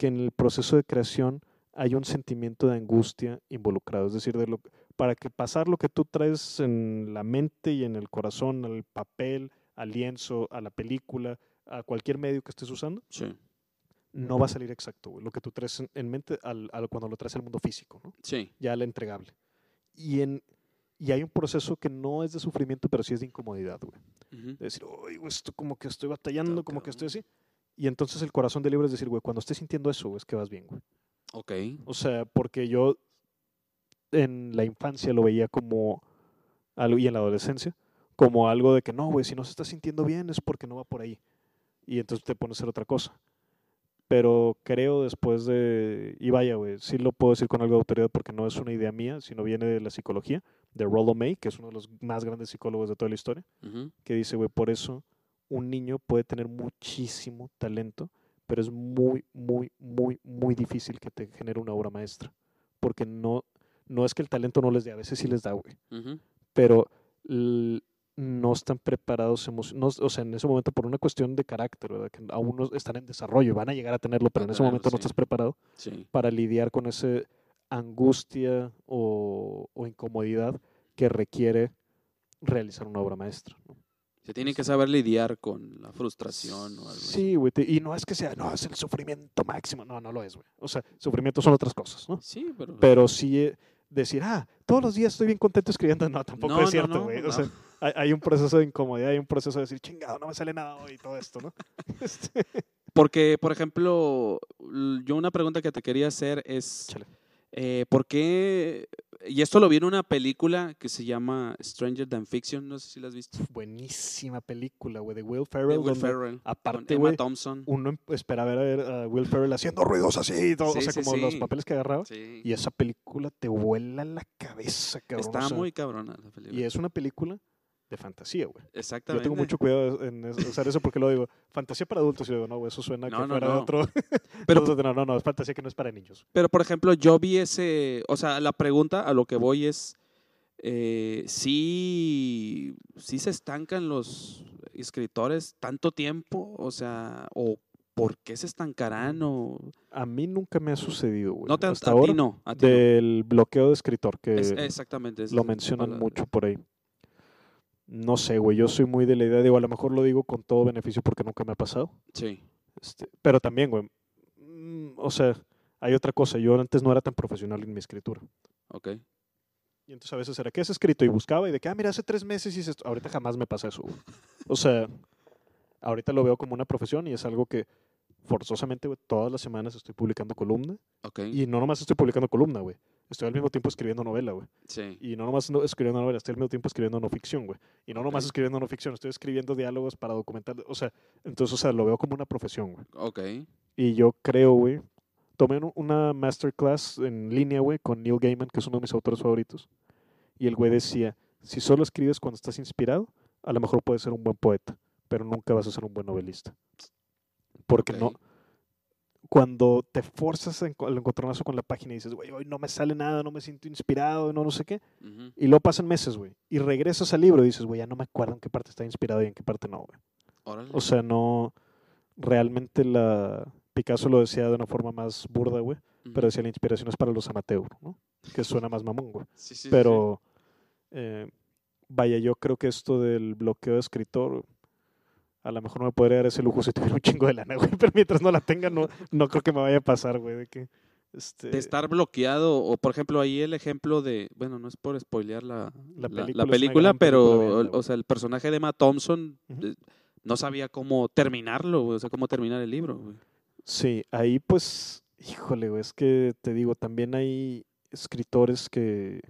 que en el proceso de creación hay un sentimiento de angustia involucrado. Es decir, de lo, para que pasar lo que tú traes en la mente y en el corazón, al papel, al lienzo, a la película, a cualquier medio que estés usando, no va a salir exacto, Lo que tú traes en mente al, cuando lo traes al mundo físico, ¿no? Sí. Ya al entregable. Y, en, y hay un proceso que no es de sufrimiento, pero sí es de incomodidad, güey. De decir, uy, esto como que estoy batallando, como que estoy así. Y entonces el corazón del libro es decir, güey, cuando estés sintiendo eso, es que vas bien, güey. Ok. O sea, porque yo en la infancia lo veía como algo, y en la adolescencia, como algo de que no, güey, si no se está sintiendo bien es porque no va por ahí. Y entonces te pones a hacer otra cosa. Pero creo después de, y vaya, güey, sí lo puedo decir con algo de autoridad porque no es una idea mía, sino viene de la psicología, de Rollo May, que es uno de los más grandes psicólogos de toda la historia, que dice, güey, por eso un niño puede tener muchísimo talento, pero es muy, muy, muy, muy difícil que te genere una obra maestra. Porque no, no es que el talento no les dé, a veces sí les da, güey. Pero no están preparados, o sea, en ese momento por una cuestión de carácter, ¿verdad? Que aún no están en desarrollo, van a llegar a tenerlo, pero en ese momento no estás preparado para lidiar con esa angustia o, incomodidad que requiere realizar una obra maestra. Se tiene que saber lidiar con la frustración o algo Sí, güey, y no es que sea, no, es el sufrimiento máximo, no, no lo es, güey. O sea, sufrimiento son otras cosas, ¿no? Sí, pero... Pero sí eh, decir, ah, todos los días estoy bien contento escribiendo, no, tampoco es cierto, güey. o sea, hay, un proceso de incomodidad, hay un proceso de decir, chingado, no me sale nada hoy y todo esto, ¿no? Este Porque, por ejemplo, yo una pregunta que te quería hacer es, eh, ¿por qué y esto lo vi en una película que se llama Stranger Than Fiction, no sé si la has visto. Buenísima película, güey, de Will Ferrell. Will Ferrell. Aparte, güey, uno esperaba ver a Will Ferrell haciendo ruidos así, todo, o sea, como los papeles que agarraba. Y esa película te vuela la cabeza, cabrón. Está muy cabrona la película. Y es una película de fantasía, güey. Exactamente. Yo tengo mucho cuidado en usar eso porque lo digo, fantasía para adultos. Y digo, no, güey, eso suena que fuera otro. Pero, no, no, no, es fantasía que no es para niños. Pero, por ejemplo, yo vi ese, o sea, la pregunta a lo que voy es, eh, ¿sí, ¿sí se estancan los escritores tanto tiempo? O sea, o ¿por qué se estancarán? O... A mí nunca me ha sucedido, güey. No te, Hasta ahora, no, del bloqueo de escritor, que exactamente, lo mencionan mucho por ahí. No sé, güey, yo soy muy de la idea, digo, a lo mejor lo digo con todo beneficio porque nunca me ha pasado. Sí. Este, pero también, güey, mm, o sea, hay otra cosa, yo antes no era tan profesional en mi escritura. Ok. Y entonces a veces era, ¿qué has escrito? Y buscaba y de que, ah, mira, hace tres meses hice esto. Ahorita jamás me pasa eso, güey. O sea, ahorita lo veo como una profesión y es algo que forzosamente, güey, todas las semanas estoy publicando columna. Ok. Y no nomás estoy publicando columna, güey estoy al mismo tiempo escribiendo novela, güey. Sí. Y no nomás escribiendo novela, estoy al mismo tiempo escribiendo no ficción, güey. Y no nomás escribiendo no ficción, estoy escribiendo diálogos para documentar, o sea, entonces, o sea, lo veo como una profesión, güey. Ok. Y yo creo, güey, tomé una masterclass en línea, güey, con Neil Gaiman, que es uno de mis autores favoritos. Y el güey decía, si solo escribes cuando estás inspirado, a lo mejor puedes ser un buen poeta, pero nunca vas a ser un buen novelista. Porque no cuando te forzas al encontronazo con la página y dices, güey, hoy no me sale nada, no me siento inspirado, no, no sé qué, y luego pasan meses, güey, y regresas al libro y dices, güey, ya no me acuerdo en qué parte está inspirado y en qué parte no, güey. O sea, no, realmente la, Picasso lo decía de una forma más burda, güey, pero decía la inspiración es para los amateurs, ¿no? Que suena más mamón, güey. Sí, sí, pero, eh, vaya, yo creo que esto del bloqueo de escritor a lo mejor no me podría dar ese lujo si tuviera un chingo de lana, güey. Pero mientras no la tenga, no, no creo que me vaya a pasar, güey. De que. Este... De estar bloqueado, o por ejemplo, ahí el ejemplo de, bueno, no es por spoilear la, la película, pero, o sea, el personaje de Matt Thompson eh, no sabía cómo terminarlo, o sea, cómo terminar el libro. Güey. Sí, ahí pues, híjole, güey, es que te digo, también hay escritores que,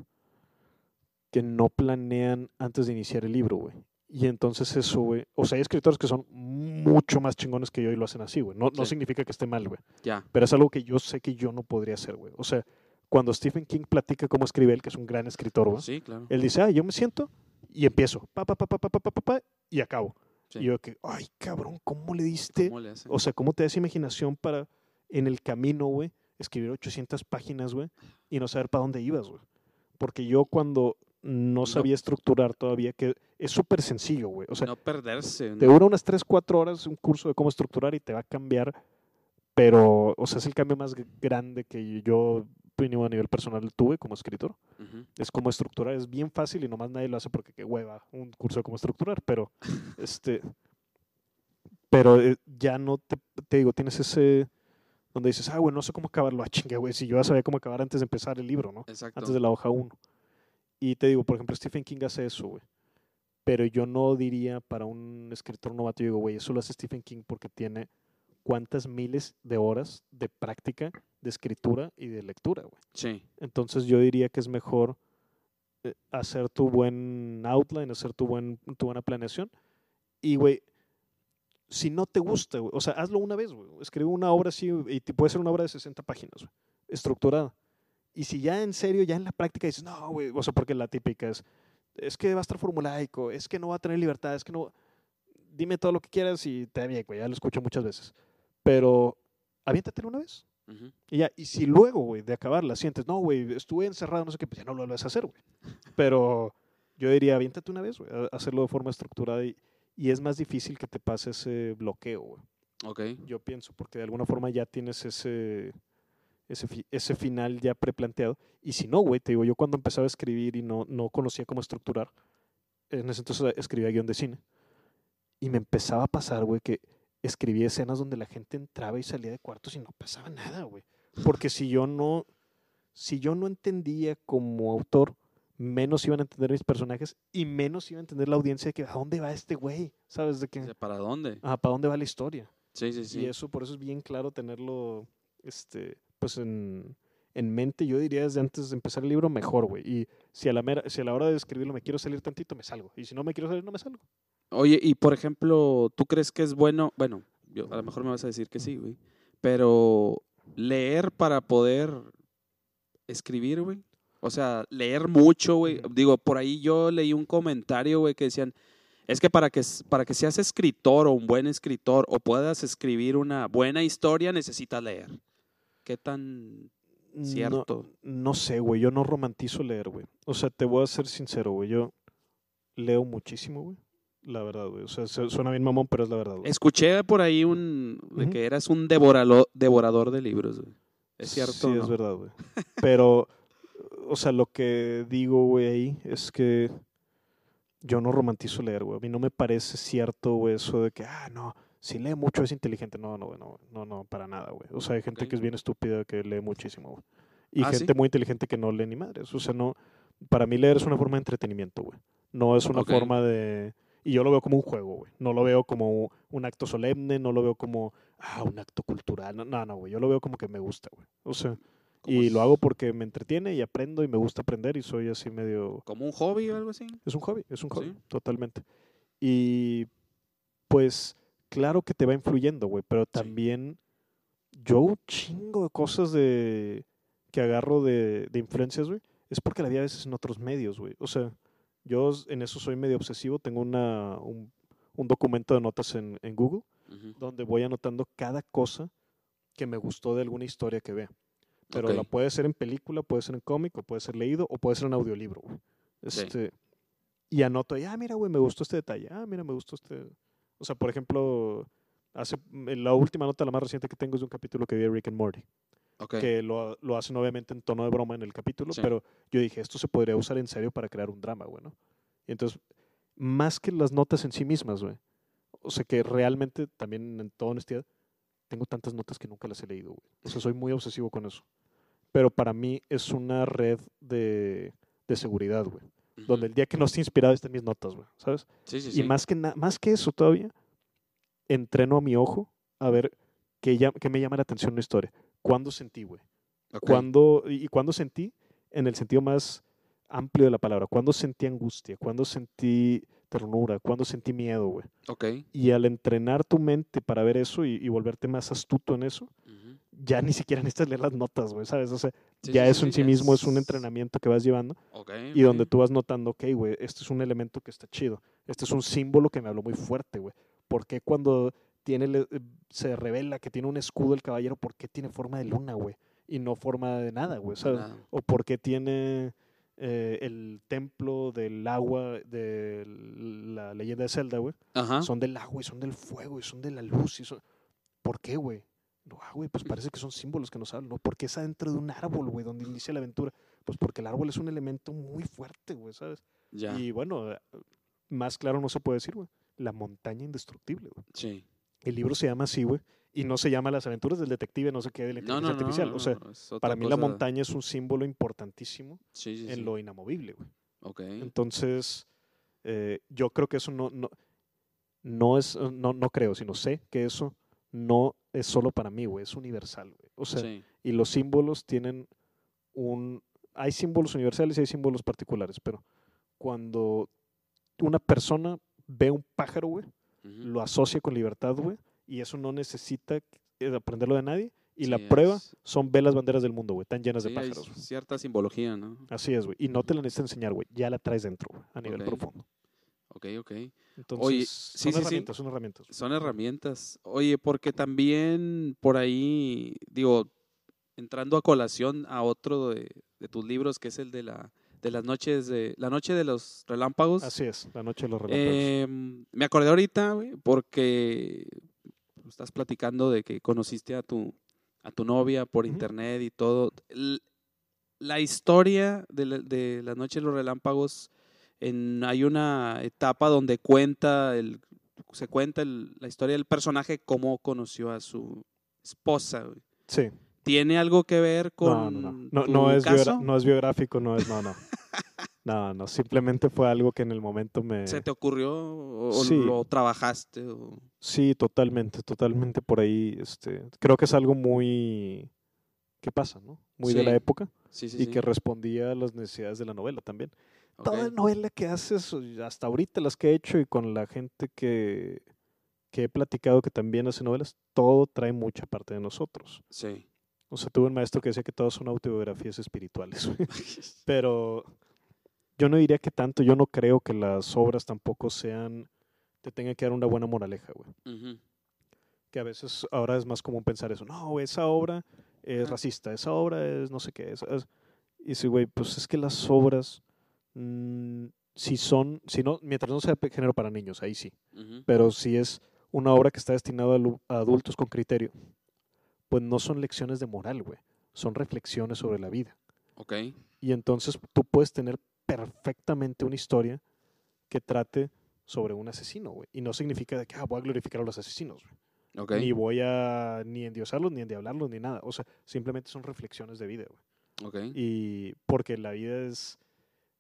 que no planean antes de iniciar el libro, güey. Y entonces eso, güey. O sea, hay escritores que son mucho más chingones que yo y lo hacen así, güey. No, no significa que esté mal, güey. Ya. Pero es algo que yo sé que yo no podría hacer, güey. O sea, cuando Stephen King platica cómo escribe él, que es un gran escritor, güey. Sí, claro. Él dice, ah, yo me siento y empiezo. Pa, pa, pa, pa, pa, pa, pa, pa, y acabo. Y yo que, ay, cabrón, ¿cómo le diste? ¿Cómo le o sea, ¿cómo te das imaginación para en el camino, güey, escribir 800 páginas, güey, y no saber para dónde ibas, güey? Porque yo cuando no sabía estructurar todavía, que es súper sencillo, güey. O sea, no perderse. Te dura unas 3, 4 horas un curso de cómo estructurar y te va a cambiar Pero, o sea, es el cambio más grande que yo a nivel personal tuve como escritor. Es como estructurar, es bien fácil y nomás nadie lo hace porque qué hueva un curso de cómo estructurar, pero este pero eh, ya no te, te, digo, tienes ese donde dices, ah, güey, no sé cómo acabarlo, ah, chingue, güey, si yo ya sabía cómo acabar antes de empezar el libro, ¿no? Antes de la hoja 1. Y te digo, por ejemplo, Stephen King hace eso, güey. Pero yo no diría para un escritor novato, yo digo, güey, eso lo hace Stephen King porque tiene cuántas miles de horas de práctica de escritura y de lectura, güey. Sí. Entonces yo diría que es mejor eh, hacer tu buen outline, hacer tu, buen, tu buena planeación. Y, güey, si no te gusta, güey, o sea, hazlo una vez, güey. Escribe una obra así y te puede ser una obra de 60 páginas, güey, estructurada. Y si ya en serio, ya en la práctica dices, no, güey, o sea, porque la típica es, es que va a estar formulaico, es que no va a tener libertad, es que no... Dime todo lo que quieras y te bien, güey, ya lo escucho muchas veces. Pero aviéntatelo una vez. Y ya, y si luego, güey, de acabarla sientes, no, güey, estuve encerrado, no sé qué, pues ya no lo vas a hacer, güey. Pero yo diría, aviéntate una vez, güey, hacerlo de forma estructurada y, y, es más difícil que te pase ese bloqueo, güey. Ok. Yo pienso, porque de alguna forma ya tienes ese, ese, ese final ya preplanteado. Y si no, güey, te digo, yo cuando empezaba a escribir y no, no conocía cómo estructurar, en ese entonces escribía guion de cine. Y me empezaba a pasar, güey, que escribí escenas donde la gente entraba y salía de cuartos y no pasaba nada, güey. Porque si yo no, si yo no entendía como autor, menos iban a entender mis personajes y menos iba a entender la audiencia de que a dónde va este güey, ¿sabes? De que, ¿Para dónde? Ah, ¿para dónde va la historia? Sí, sí, sí. Y eso, por eso es bien claro tenerlo, este, pues en, en mente, yo diría desde antes de empezar el libro, mejor, güey. Y si a, la mera, si a la hora de escribirlo me quiero salir tantito, me salgo. Y si no me quiero salir, no me salgo. Oye, y por ejemplo, ¿tú crees que es bueno? Bueno, yo, a lo mejor me vas a decir que sí, güey. Pero leer para poder escribir, güey. O sea, leer mucho, güey. Digo, por ahí yo leí un comentario, güey, que decían, es que para que, para que seas escritor o un buen escritor o puedas escribir una buena historia, necesitas leer. ¿Qué tan cierto? No, no sé, güey. Yo no romantizo leer, güey. O sea, te voy a ser sincero, güey. Yo leo muchísimo, güey la verdad, güey. O sea, suena bien mamón, pero es la verdad, güey. Escuché por ahí un de que eras un devorador de libros, güey. ¿Es cierto? Sí, es verdad, güey. Pero, o sea, lo que digo, güey, ahí es que yo no romantizo leer, güey. A mí no me parece cierto, güey, eso de que, ah, no, si lee mucho es inteligente. No, no, no, no, no, para nada, güey. O sea, hay gente que es bien estúpida que lee muchísimo, güey. Y ah, gente muy inteligente que no lee ni madres. O sea, no, para mí leer es una forma de entretenimiento, güey. No es una forma de y yo lo veo como un juego, güey. No lo veo como un acto solemne, no lo veo como, ah, un acto cultural. No, no, güey. Yo lo veo como que me gusta, güey. O sea, y lo hago porque me entretiene y aprendo y me gusta aprender y soy así medio... ¿Como un hobby o algo así? Es un hobby, es un hobby, totalmente. Y pues, claro que te va influyendo, güey, pero también yo un chingo de cosas de que agarro de, de influencias, güey, es porque la vi a veces en otros medios, güey. O sea, yo en eso soy medio obsesivo. Tengo una, un, documento de notas en, Google donde voy anotando cada cosa que me gustó de alguna historia que vea. Pero la puede ser en película, puede ser en cómic, o puede ser leído, o puede ser en audiolibro. Este, Y anoto, ah, mira, güey, me gustó este detalle. Ah, mira, me gustó este. O sea, por ejemplo, hace, la última nota, la más reciente que tengo es de un capítulo que vi de Rick and Morty que lo, lo, hacen obviamente en tono de broma en el capítulo, pero yo dije, esto se podría usar en serio para crear un drama, güey, ¿no? Y entonces, más que las notas en sí mismas, güey, o sea que realmente, también en toda honestidad, tengo tantas notas que nunca las he leído, güey. O sea, soy muy obsesivo con eso. Pero para mí es una red de, de seguridad, güey. Donde el día que no esté inspirado están mis notas, güey, ¿sabes? Sí, sí, y más que, más que eso todavía, entreno a mi ojo a ver qué, qué me llama la atención una historia. ¿Cuándo sentí, güey? ¿Cuándo, y cuándo sentí en el sentido más amplio de la palabra? ¿Cuándo sentí angustia? ¿Cuándo sentí ternura? ¿Cuándo sentí miedo, güey? Okay. Y al entrenar tu mente para ver eso y, volverte más astuto en eso, ya ni siquiera necesitas leer las notas, güey, ¿sabes? O sea, ya eso en sí, mismo es... un entrenamiento que vas llevando y donde tú vas notando, ok, güey, este es un elemento que está chido, este es un símbolo que me habló muy fuerte, güey. ¿Por qué cuando tiene, eh, se revela que tiene un escudo el caballero, ¿por qué tiene forma de luna, güey? Y no forma de nada, güey, O por qué tiene eh, el templo del agua de la leyenda de Zelda, güey. Son del agua y son del fuego y son de la luz. Y son... ¿Por qué, güey? Ah, güey, pues parece que son símbolos que nos hablan, ¿no? ¿Por qué es adentro de un árbol, güey, donde inicia la aventura? Pues porque el árbol es un elemento muy fuerte, güey, ¿sabes? Ya. Y bueno, más claro no se puede decir, güey. La montaña indestructible, güey. Sí. El libro se llama así, güe, y no se llama Las aventuras del detective, no sé qué, de la inteligencia artificial. o sea, para mí la montaña es un símbolo importantísimo en lo inamovible, güey. Okay. Entonces, eh, yo creo que eso no, no, no es, no, no creo, sino sé que eso no es solo para mí, güey, es universal, güey. O sea, y los símbolos tienen un... Hay símbolos universales y hay símbolos particulares, pero cuando una persona ve un pájaro, güey, lo asocia con libertad, güey, y eso no necesita aprenderlo de nadie. Y la prueba son ve las banderas del mundo, güey, tan llenas de pájaros. Hay cierta simbología, ¿no? Así es, güey. Y no te la necesitas enseñar, güey. Ya la traes dentro, güey, a nivel profundo. Ok, ok. Entonces, Oye, son herramientas, son herramientas. Son herramientas. Oye, porque también por ahí, digo, entrando a colación a otro de, de tus libros, que es el de la de las noches de la noche de los relámpagos. Así es, la noche de los relámpagos. Em, me acordé ahorita, güey, porque estás platicando de que conociste a tu a tu novia por internet y todo. la historia de la, de la noche de los relámpagos en, hay una etapa donde cuenta el se cuenta la historia del personaje cómo conoció a su esposa. Güey. Sí. ¿Tiene algo que ver con no, no, no. No, es no es biográfico, no es, no, no. no, no, simplemente fue algo que en el momento me... ¿Se te ocurrió o lo trabajaste? Sí, totalmente, totalmente por ahí. Este, creo que es algo muy... ¿Qué pasa, no? Muy de la época. Sí, sí, y que respondía a las necesidades de la novela también. Toda novela que haces, hasta ahorita las que he hecho y con la gente que, que he platicado que también hace novelas, todo trae mucha parte de nosotros. Sí. O sea, tuve un maestro que decía que todas son autobiografías espirituales. Pero yo no diría que tanto, yo no creo que las obras tampoco sean, te tengan que dar una buena moraleja, güey. Que a veces ahora es más común pensar eso. No, esa obra es racista, esa obra es no sé qué. Es, Y sí, güey, pues es que las obras, mm, si son, si no, mientras no sea género para niños, ahí sí. Pero si es una obra que está destinada a adultos con criterio, pues no son lecciones de moral, güey. Son reflexiones sobre la vida. Ok. Y entonces tú puedes tener perfectamente una historia que trate sobre un asesino, güey. Y no significa que ah, voy a glorificar a los asesinos, güey. Okay. Ni voy a ni endiosarlos, ni endiablarlos, ni nada. O sea, simplemente son reflexiones de vida, güey. Okay. Y porque la vida es,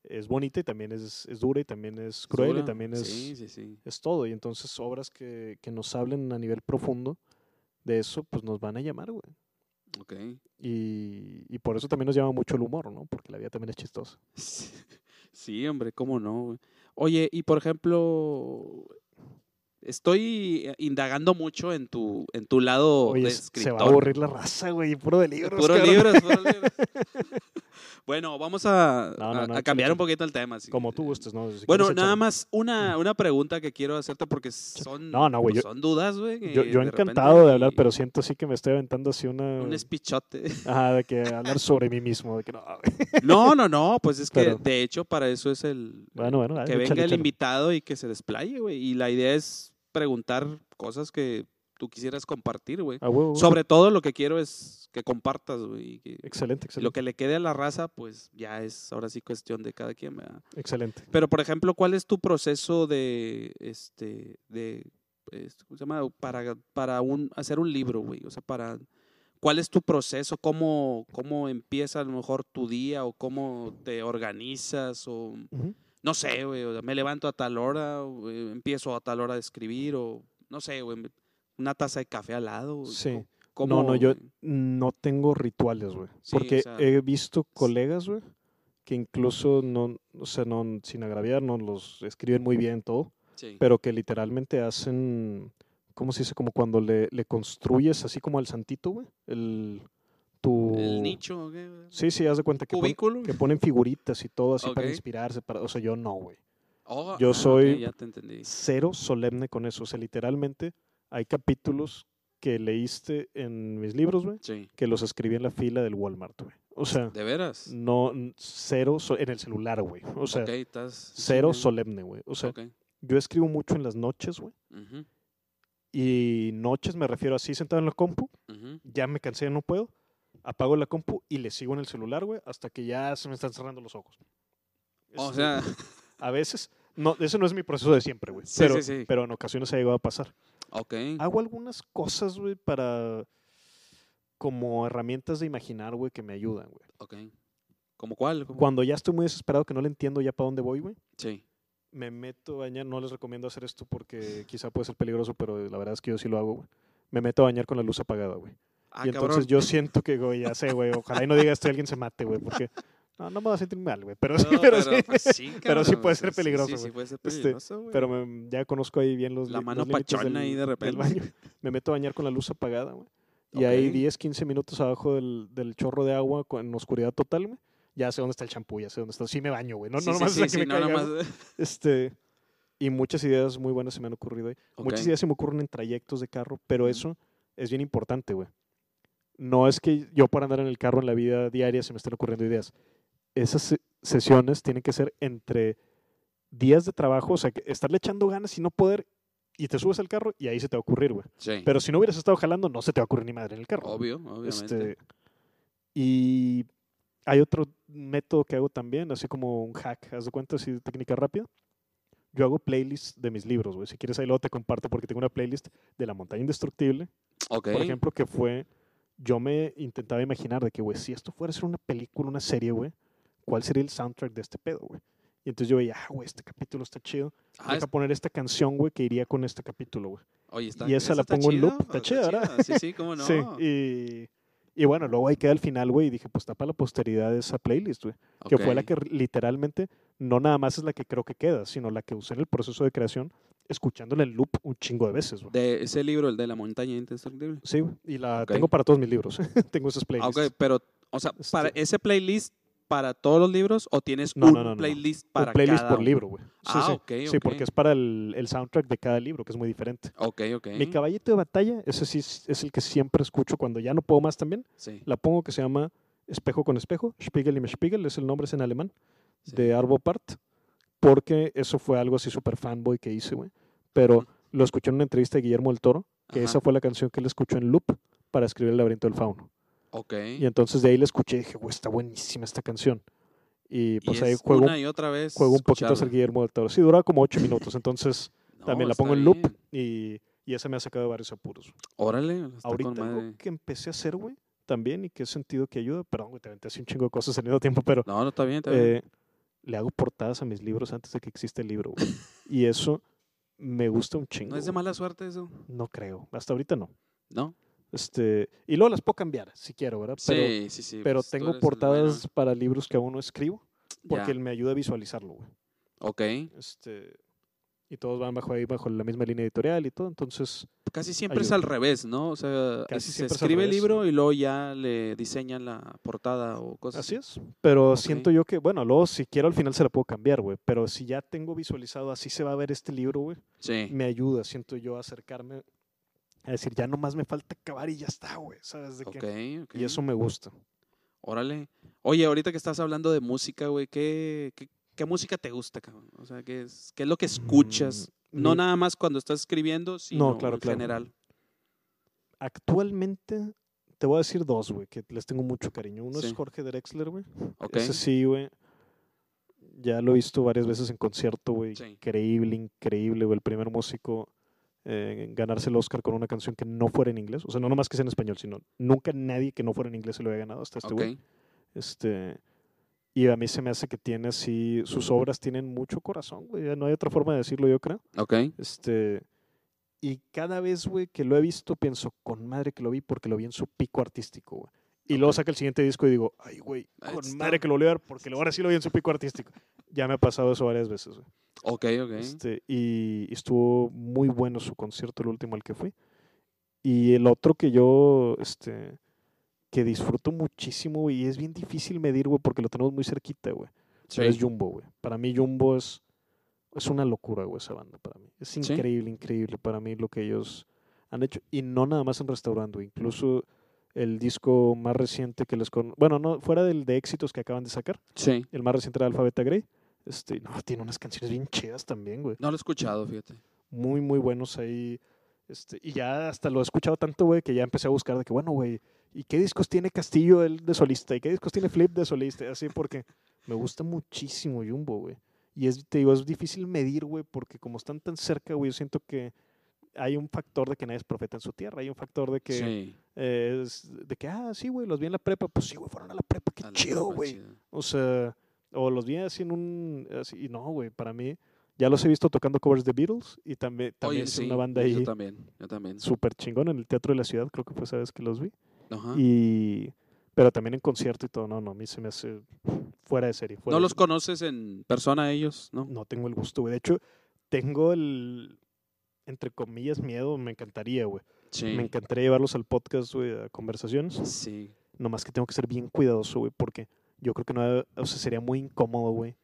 es bonita y también es, es dura y también es cruel y también es, sí, sí, sí. es todo. Y entonces obras que, que nos hablen a nivel profundo de eso, pues nos van a llamar, güey. Ok. Y, y, por eso también nos llama mucho el humor, ¿no? Porque la vida también es chistosa. Sí, hombre, cómo no. Güey. Oye, y por ejemplo, Estoy eh, indagando mucho en tu, en tu lado de escritor. Se va a aburrir la raza, güey, puro de libros. Puro libros, puro libros. Bueno, vamos a, a, cambiar un poquito el tema. Como tú gustes, ¿no? bueno, nada más una, una pregunta que quiero hacerte porque son, son dudas, güey. Yo, yo encantado de hablar, pero siento así que me estoy aventando así una... Un espichote. Ajá, de que hablar sobre mí mismo. De que no, no, no, no, pues es que de hecho para eso es el... Bueno, bueno. Que venga el invitado y que se desplaye, güey. Y la idea es preguntar cosas que tú quisieras compartir, güey. Sobre todo lo que quiero es que compartas, güey. Excelente, excelente. Lo que le quede a la raza, pues ya es ahora sí cuestión de cada quien, Excelente. Pero, por ejemplo, ¿cuál es tu proceso de, este, de, este, ¿cómo se llama? Para, para un, hacer un libro, güey. O sea, para, ¿cuál es tu proceso? ¿Cómo, cómo empieza a lo mejor tu día o cómo te organizas o no sé, güey, me levanto a tal hora, empiezo a tal hora de escribir, o no sé, güey, una taza de café al lado. Sí. no, no, yo no tengo rituales, güey. porque he visto colegas, güey, que incluso no, o sea, no, sin agraviar, no los escriben muy bien todo, pero que literalmente hacen, ¿cómo se dice? Como cuando le, le construyes así como al santito, güey, el tu... ¿El nicho? Sí, sí, haz de cuenta que, que ponen figuritas y todo así para inspirarse. Para... O sea, yo no, güey. Oh, yo ah, soy cero solemne con eso. O sea, literalmente hay capítulos que leíste en mis libros, güey, que los escribí en la fila del Walmart, güey. O sea, ¿de veras? No, cero en el celular, güey. O sea, cero solemne, güey. O sea, yo escribo mucho en las noches, güey. Y noches me refiero así sentado en la compu Ya me cansé, no puedo. Apago la compu y le sigo en el celular, güey, hasta que ya se me están cerrando los ojos. O sea... A veces, no, ese no es mi proceso de siempre, güey. pero, pero en ocasiones ha llegado a pasar. Ok. Hago algunas cosas, güey, para... Como herramientas de imaginar, güey, que me ayudan, güey. Ok. ¿Como cuál? Cuando ya estoy muy desesperado, que no le entiendo ya para dónde voy, güey. Sí me meto a bañar, no les recomiendo hacer esto porque quizá puede ser peligroso, pero la verdad es que yo sí lo hago, güey. Me meto a bañar con la luz apagada, güey. Ah, y entonces yo siento que, güey, ya sé, güey, ojalá y no diga esto y alguien se mate, güey, porque no, no me va a sentir mal, güey, pero, sí, pero, sí, pues pero sí puede ser peligroso, güey. Sí, puede ser este, peligroso, güey. pero ya conozco ahí bien los La mano pachona ahí de repente. Baño. Me meto a bañar con la luz apagada, güey. Y ahí 10, 15 minutos abajo del, del chorro de agua en oscuridad total, güey ya sé dónde está el champú, ya sé dónde está. Sí me baño, güey. No, no nomás que me caiga, Este, y muchas ideas muy buenas se me han ocurrido ahí. Muchas ideas se me ocurren en trayectos de carro, pero eso es bien importante, güey. No es que yo para andar en el carro en la vida diaria se me estén ocurriendo ideas. Esas sesiones tienen que ser entre días de trabajo, o sea, que estarle echando ganas y no poder, y te subes al carro y ahí se te va a ocurrir, güey. Pero si no hubieras estado jalando, no se te va a ocurrir ni madre en el carro. Obvio, obviamente. Este, y hay otro método que hago también, así como un hack, haz de cuenta, así de técnica rápida yo hago playlists de mis libros, güey. Si quieres ahí luego te comparto porque tengo una playlist de La Montaña Indestructible. Por ejemplo, que fue, yo me intentaba imaginar de que, güey, si esto fuera a ser una película, una serie, güey, ¿cuál sería el soundtrack de este pedo, güey? Y entonces yo veía, ah, güey, este capítulo está chido. Ah, Deja poner esta canción, güey, que iría con este capítulo, güey. Oye, está, y esa la pongo en loop. Está chida, ¿verdad? Sí, sí, cómo no. sí, y y bueno, luego ahí queda al final, güey, y dije, pues está para la posteridad esa playlist, güey. Que fue la que literalmente, no nada más es la que creo que queda, sino la que usé en el proceso de creación, escuchándola en loop un chingo de veces, güey. De ese libro, el de la montaña indestructible. Sí. Y la tengo para todos mis libros. tengo esas playlists. Ok, pero, o sea, para este ese playlist para todos los libros o tienes un playlist para un playlist por libro, güey. Sí, ah, sí. sí, porque es para el, el, soundtrack de cada libro, que es muy diferente. Ok, ok. Mi caballito de batalla, ese sí es el que siempre escucho cuando ya no puedo más también. Sí. La pongo que se llama Espejo con Espejo, Spiegel y Spiegel, es el nombre, es en alemán, de Arvo Part, porque eso fue algo así súper fanboy que hice, güey. Pero lo escuché en una entrevista de Guillermo del Toro, que esa fue la canción que él escuchó en loop para escribir El laberinto del fauno. Ok. Y entonces de ahí le escuché y dije, güey, está buenísima esta canción. Y pues ahí juego, una y otra vez juego un poquito a ser Guillermo del Toro. Sí, dura como ocho minutos, entonces también la pongo en loop y, y, esa me ha sacado varios apuros. Órale, ahorita algo que empecé a hacer, güey, también y que he sentido que ayuda, perdón, güey, te aventé así un chingo de cosas en el tiempo, pero... No, no, está bien, está bien. Eh, le hago portadas a mis libros antes de que exista el libro, güey. y eso me gusta un chingo. ¿No es de mala suerte eso? No creo, hasta ahorita no. ¿No? Este, y luego las puedo cambiar si quiero, ¿verdad? Pero, sí, sí, sí. Pero pues tengo portadas para libros que aún no escribo porque él me ayuda a visualizarlo, güey. Ok. Este, y todos van bajo ahí, bajo la misma línea editorial y todo, entonces... Casi siempre es al revés, ¿no? O sea, Casi se escribe el libro y luego ya le diseñan la portada o cosas así. es, pero siento yo que, bueno, luego si quiero al final se la puedo cambiar, güey, pero si ya tengo visualizado así se va a ver este libro, güey, sí. me ayuda, siento yo, a acercarme a decir, ya nomás me falta acabar y ya está, güey, ¿sabes? De okay, Y eso me gusta. Órale. Oye, ahorita que estás hablando de música, güey, ¿qué, qué, música te gusta, cabrón? O sea, ¿qué es, qué es lo que escuchas? Mm, no nada más cuando estás escribiendo, sino en general. Actualmente te voy a decir dos, güey, que les tengo mucho cariño. Uno es Jorge Drexler, güey. Ese sí, güey. Ya lo he visto varias veces en concierto, güey. Increíble, increíble, güey. El primer músico eh, ganarse el Oscar con una canción que no fuera en inglés. O sea, no nomás que sea en español, sino nunca nadie que no fuera en inglés se lo había ganado hasta este güey. Este, y a mí se me hace que tiene así, sus obras tienen mucho corazón, güey. No hay otra forma de decirlo, yo creo. Ok. Este, y cada vez, güey, que lo he visto, pienso, con madre que lo vi porque lo vi en su pico artístico, güey. Y luego saca el siguiente disco y digo, ay, güey, con madre que lo voy a ver porque ahora sí lo vi en su pico artístico. Ya me ha pasado eso varias veces, güey. Ok, ok. Este, y estuvo muy bueno su concierto, el último al que fui. Y el otro que yo, este, que disfruto muchísimo, y es bien difícil medir, güey, porque lo tenemos muy cerquita, güey. Es Jumbo, güey. Para mí Jumbo es, es una locura, güey, esa banda para mí. Es increíble, increíble para mí lo que ellos han hecho. Y no nada más en restaurando, incluso el disco más reciente que les con... Bueno, no, fuera del de éxitos que acaban de sacar. Sí. El más reciente era Alphabeta Grey. Este, no, tiene unas canciones bien chidas también, güey. No lo he escuchado, fíjate. Muy, muy buenos ahí. Este, y ya hasta lo he escuchado tanto, güey, que ya empecé a buscar de que, bueno, güey, ¿y qué discos tiene Castillo el de solista? ¿Y qué discos tiene Flip de solista? Así porque me gusta muchísimo Jumbo, güey. Y es, te digo, es difícil medir, güey, porque como están tan cerca, güey, yo siento que hay un factor de que nadie es profeta en su tierra. Hay un factor de que, es, de que ah, sí, güey, los vi en la prepa. Pues sí, güey, fueron a la prepa, qué chido, güey. O sea, o los vi así en un, así, y no, güey, para mí, ya los he visto tocando covers de Beatles y también, también es una banda ahí. Yo también, yo también. Súper chingón en el Teatro de la Ciudad, creo que fue esa vez que los vi. Ajá. Y, pero también en concierto y todo, no, no, a mí se me hace fuera de serie. ¿No los conoces en persona ellos? No, no tengo el gusto, güey. De hecho, tengo el, entre comillas, miedo, me encantaría, güey. Sí. Me encantaría llevarlos al podcast, güey, a conversaciones. Sí. Nomás que tengo que ser bien cuidadoso, güey, porque yo creo que no, o sea, sería muy incómodo, güey,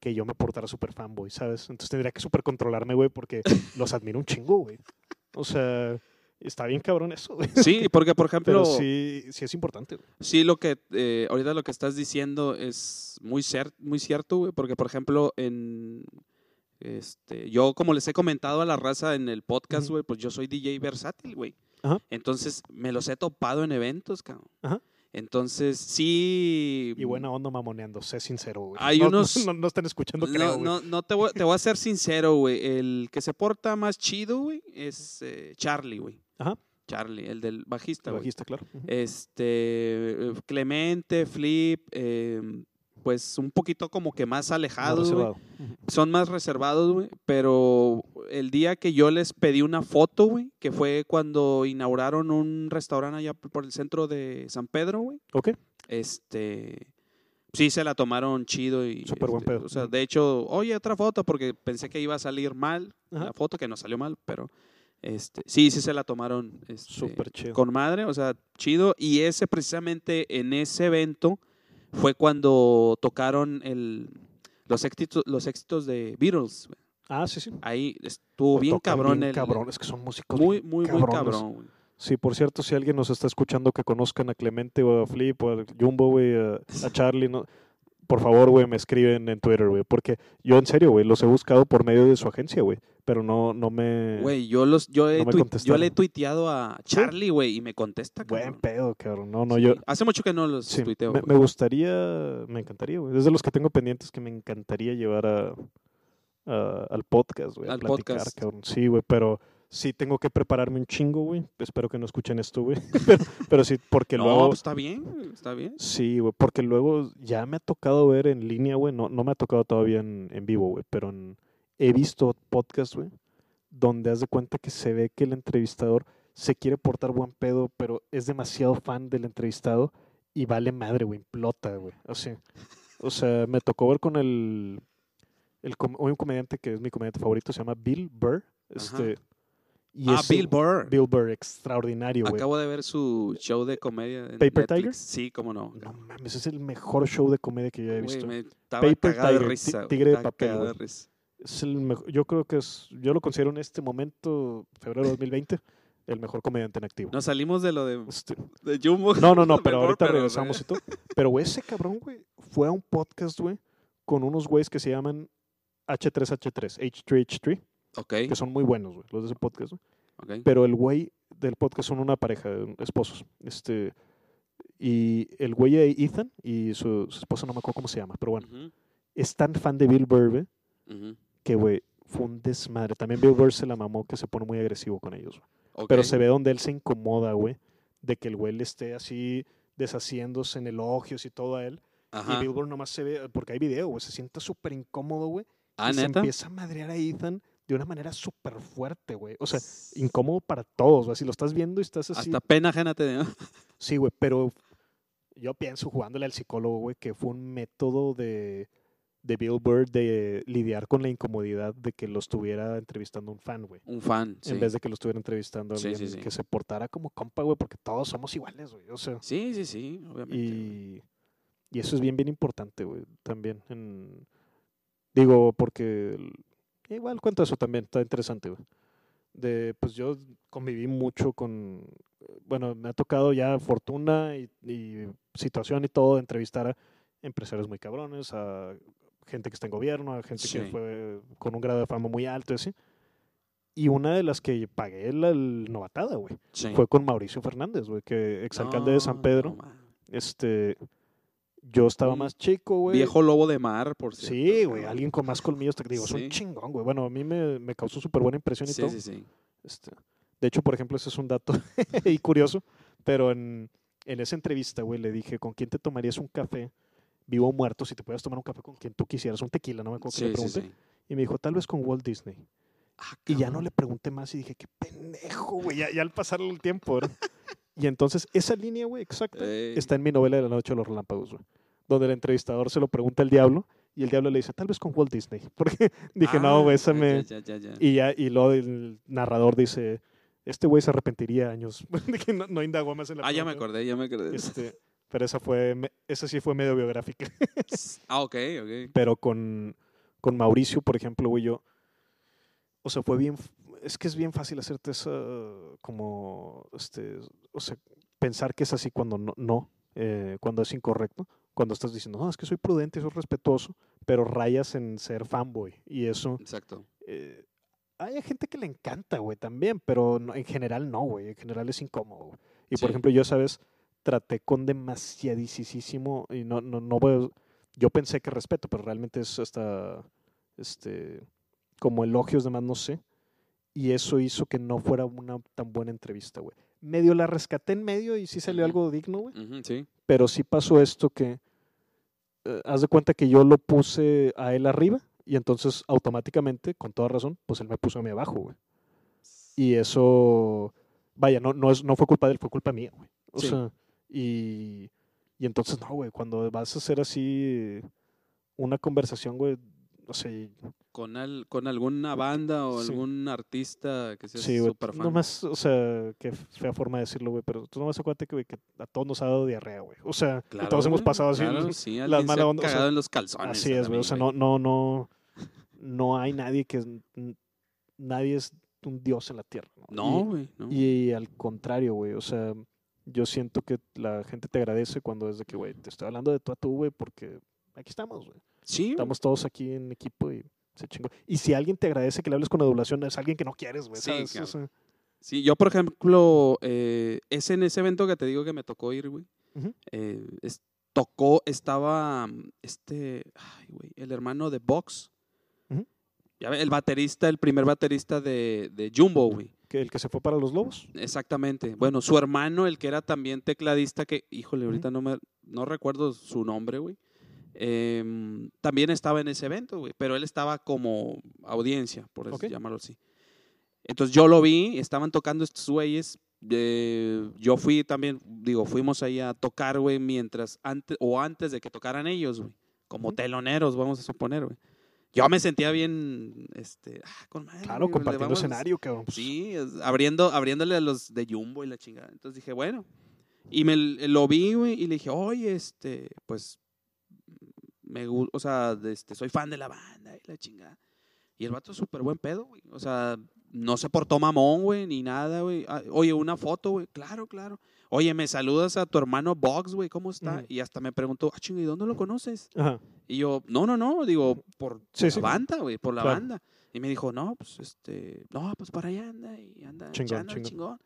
que yo me portara súper fanboy, ¿sabes? Entonces tendría que súper controlarme, güey, porque los admiro un chingo, güey. O sea, está bien cabrón eso, güey. Sí, porque, por ejemplo... Pero sí, sí es importante, güey. Sí, lo que, eh, ahorita lo que estás diciendo es muy, muy cierto, güey, porque, por ejemplo, en... Este, yo, como les he comentado a la raza en el podcast, güey, pues yo soy DJ versátil, güey. Entonces, me los he topado en eventos, cabrón. Ajá. Entonces, sí. Y buena onda mamoneando, sé sincero, güey. Hay no, unos. No, están escuchando, creo, No, no, te, voy, te voy a ser sincero, güey. El que se porta más chido, güey, es eh, Charlie, güey. Ajá. Charlie, el del bajista, güey. Bajista, claro. Este. Clemente, Flip, eh, pues un poquito como que más alejados. Son más reservados, güey. Pero el día que yo les pedí una foto, güey, que fue cuando inauguraron un restaurante allá por el centro de San Pedro, güey. Ok. Este. Sí, se la tomaron chido y. Súper buen este, pedo. O sea, de hecho, oye, otra foto, porque pensé que iba a salir mal la foto, que no salió mal, pero. Este, sí, sí se la tomaron este, Súper chido. con madre, o sea, chido. Y ese precisamente en ese evento fue cuando tocaron el, los, éxitos, los éxitos de Beatles. Ah, sí, sí. Ahí estuvo bien cabrón. Bien cabrón, es que son músicos muy, muy, muy cabrón. Sí, por cierto, si alguien nos está escuchando que conozcan a Clemente o a Flip o a Jumbo, güey, a, Charlie, no, por favor, güey, me escriben en Twitter, güey. Porque yo, en serio, güey, los he buscado por medio de su agencia, güey. Pero no, no me. Güey, yo, los, yo, he yo le he tuiteado a Charlie, güey, y me contesta, cabrón. Buen pedo, cabrón. No, no, yo. Hace mucho que no los tuiteo. Me, me, gustaría, me encantaría, güey. Es de los que tengo pendientes que me encantaría llevar a, al podcast, güey. Al podcast. Cabrón. Sí, güey, pero sí tengo que prepararme un chingo, güey. Espero que no escuchen esto, güey. pero, sí, porque no, luego... Pues está bien, está bien. Sí, güey, porque luego ya me ha tocado ver en línea, güey. No, no me ha tocado todavía en, en vivo, güey, pero he visto podcasts, güey, donde haz de cuenta que se ve que el entrevistador se quiere portar buen pedo, pero es demasiado fan del entrevistado y vale madre, güey, implota, güey. O sea, o sea, me tocó ver con el, el un comediante que es mi comediante favorito, se llama Bill Burr. Este, ah, Bill Burr. Bill Burr, extraordinario, güey. Acabo de ver su show de comedia. En ¿Paper Tiger? Sí, cómo no. No mames, es el mejor show de comedia que yo he visto. Paper Tiger, de risa, Tigre de papel. Es el mejor, yo creo que es, yo lo considero en este momento, febrero de 2020, el mejor comediante en activo. Nos salimos de lo de, este, de Jumbo. No, no, no, pero ahorita regresamos y todo. Pero ese cabrón, güey, fue a un podcast, güey, con unos güeyes que se llaman H3H3, H3H3. Que son muy buenos, güey, los de ese podcast, Pero el güey del podcast son una pareja esposos. Este, y el güey de Ethan y su, esposa, no me acuerdo cómo se llama, pero bueno, es tan fan de Bill Burr, que, güey, fue un desmadre. También Bill Burr se la mamó que se pone muy agresivo con ellos. Pero se ve donde él se incomoda, güey, de que el güey le esté así deshaciéndose en elogios y todo a él. Y Bill Burr nomás se ve, porque hay video, güey, se siente súper incómodo, güey. Ah, y se empieza a madrear a Ethan de una manera súper fuerte, güey. O sea, incómodo para todos, güey. Si lo estás viendo y estás así. Hasta pena ajena te dio. Sí, güey, pero yo pienso jugándole al psicólogo, güey, que fue un método de, de Bill de lidiar con la incomodidad de que lo estuviera entrevistando un fan, güey. Un fan, sí. En vez de que lo estuviera entrevistando a alguien que se portara como compa, güey, porque todos somos iguales, güey. O sea. Sí, sí, sí, obviamente. Y, y eso es bien, bien importante, güey, también. En, digo, porque Igual cuento eso también, está interesante, De, pues yo conviví mucho con, bueno, me ha tocado ya fortuna y, situación y todo de entrevistar a empresarios muy cabrones, a gente que está en gobierno, a gente que fue con un grado de fama muy alto y así. Y una de las que pagué la novatada, güey, fue con Mauricio Fernández, güey, que exalcalde de San Pedro. este, yo estaba más chico, güey. Viejo lobo de mar, por cierto. Sí, güey, alguien con más colmillos, te digo, es un chingón, güey. Bueno, a mí me, me causó súper buena impresión y todo. Sí, sí, sí. Este, de hecho, por ejemplo, ese es un dato y curioso, pero en, en esa entrevista, güey, le dije, ¿con quién te tomarías un café? Vivo o muerto, si te puedes tomar un café con quien tú quisieras, un tequila, no me acuerdo que le pregunté. Y me dijo, tal vez con Walt Disney. Ah, y ya no le pregunté más y dije, qué pendejo, güey, ya, al pasar el tiempo, ¿verdad? y entonces, esa línea, güey, exacta, está en mi novela de la noche de los relámpagos, güey. Donde el entrevistador se lo pregunta al diablo y el diablo le dice, tal vez con Walt Disney. Porque dije, no, esa me... y ya, y luego el narrador dice, este güey se arrepentiría años que no, no indagó más en la Ah, ya me acordé, ya me acordé. Este, pero esa fue, esa sí fue medio biográfica. ah, ok, ok. Pero con, con Mauricio, por ejemplo, güey, yo, o sea, fue bien, es que es bien fácil hacerte eso, como, este, o sea, pensar que es así cuando no, no eh, cuando es incorrecto, cuando estás diciendo, no, es que soy prudente, soy respetuoso, pero rayas en ser fanboy y eso. Exacto. Eh, hay gente que le encanta, güey, también, pero en general no, güey, en general es incómodo. Y por ejemplo, yo, ¿sabes? Traté con demasiadísimo, y no, no, no voy, yo pensé que respeto, pero realmente es hasta, este, como elogios demás, no sé. Y eso hizo que no fuera una tan buena entrevista, güey. Medio la rescaté en medio y sí salió algo digno, güey. sí. Pero sí pasó esto que, eh, haz de cuenta que yo lo puse a él arriba y entonces automáticamente, con toda razón, pues él me puso a mí abajo, güey. Y eso, vaya, no, no, es, no fue culpa de él, fue culpa mía, güey. O sea, y, y entonces, no, güey, cuando vas a hacer así una conversación, güey, no sé. Con, al, con alguna banda o algún artista que sea sí, súper fan. Nomás, o sea, qué fea forma de decirlo, güey, pero tú nomás acuérdate que, que a todos nos ha dado diarrea, güey. O sea, todos hemos pasado así sí, las malas ondas. cagado en los calzones. Así es, güey. O sea, no, no, no, no hay nadie que. Nadie es un dios en la tierra. No, güey. No, y, al contrario, güey. O sea, yo siento que la gente te agradece cuando es de que, güey, te estoy hablando de tú a tú, güey, porque aquí estamos, güey. Sí. Estamos todos aquí en equipo y se chingó. Y si alguien te agradece que le hables con adulación, es alguien que no quieres, güey. Sí, sí, yo, por ejemplo, eh, es en ese evento que te digo que me tocó ir, güey. eh, tocó, estaba este, ay, güey, el hermano de Box el baterista, el primer baterista de, de Jumbo, güey. ¿Que ¿El que se fue para los Lobos? Exactamente. Bueno, su hermano, el que era también tecladista, que, híjole, ahorita no me no recuerdo su nombre, güey. Em, también estaba en ese evento, güey, pero él estaba como audiencia, por eso llamarlo así. Entonces yo lo vi, estaban tocando estos güeyes. yo fui también, digo, fuimos ahí a tocar, güey, mientras, antes, o antes de que tocaran ellos, güey, como teloneros, vamos a suponer, güey yo me sentía bien, este, ah, con madre, Claro, compartiendo escenario, cabrón. Pues. Sí, abriendo, abriéndole a los de Jumbo y la chingada. Entonces dije, bueno. Y me lo vi, güey, y le dije, oye, este, pues, me o sea, este, soy fan de la banda y la chingada. Y el vato es súper buen pedo, güey. O sea, no se portó mamón, güey, ni nada, güey. Ah, oye, una foto, güey. Claro, claro. Oye, me saludas a tu hermano Box, güey, ¿cómo está? Y hasta me preguntó, ah, ¿y dónde lo conoces? Y yo, no, no, no, digo, por la banda, güey, por la banda. Y me dijo, no, pues, este, no, pues para allá anda y anda, chingón, chingón.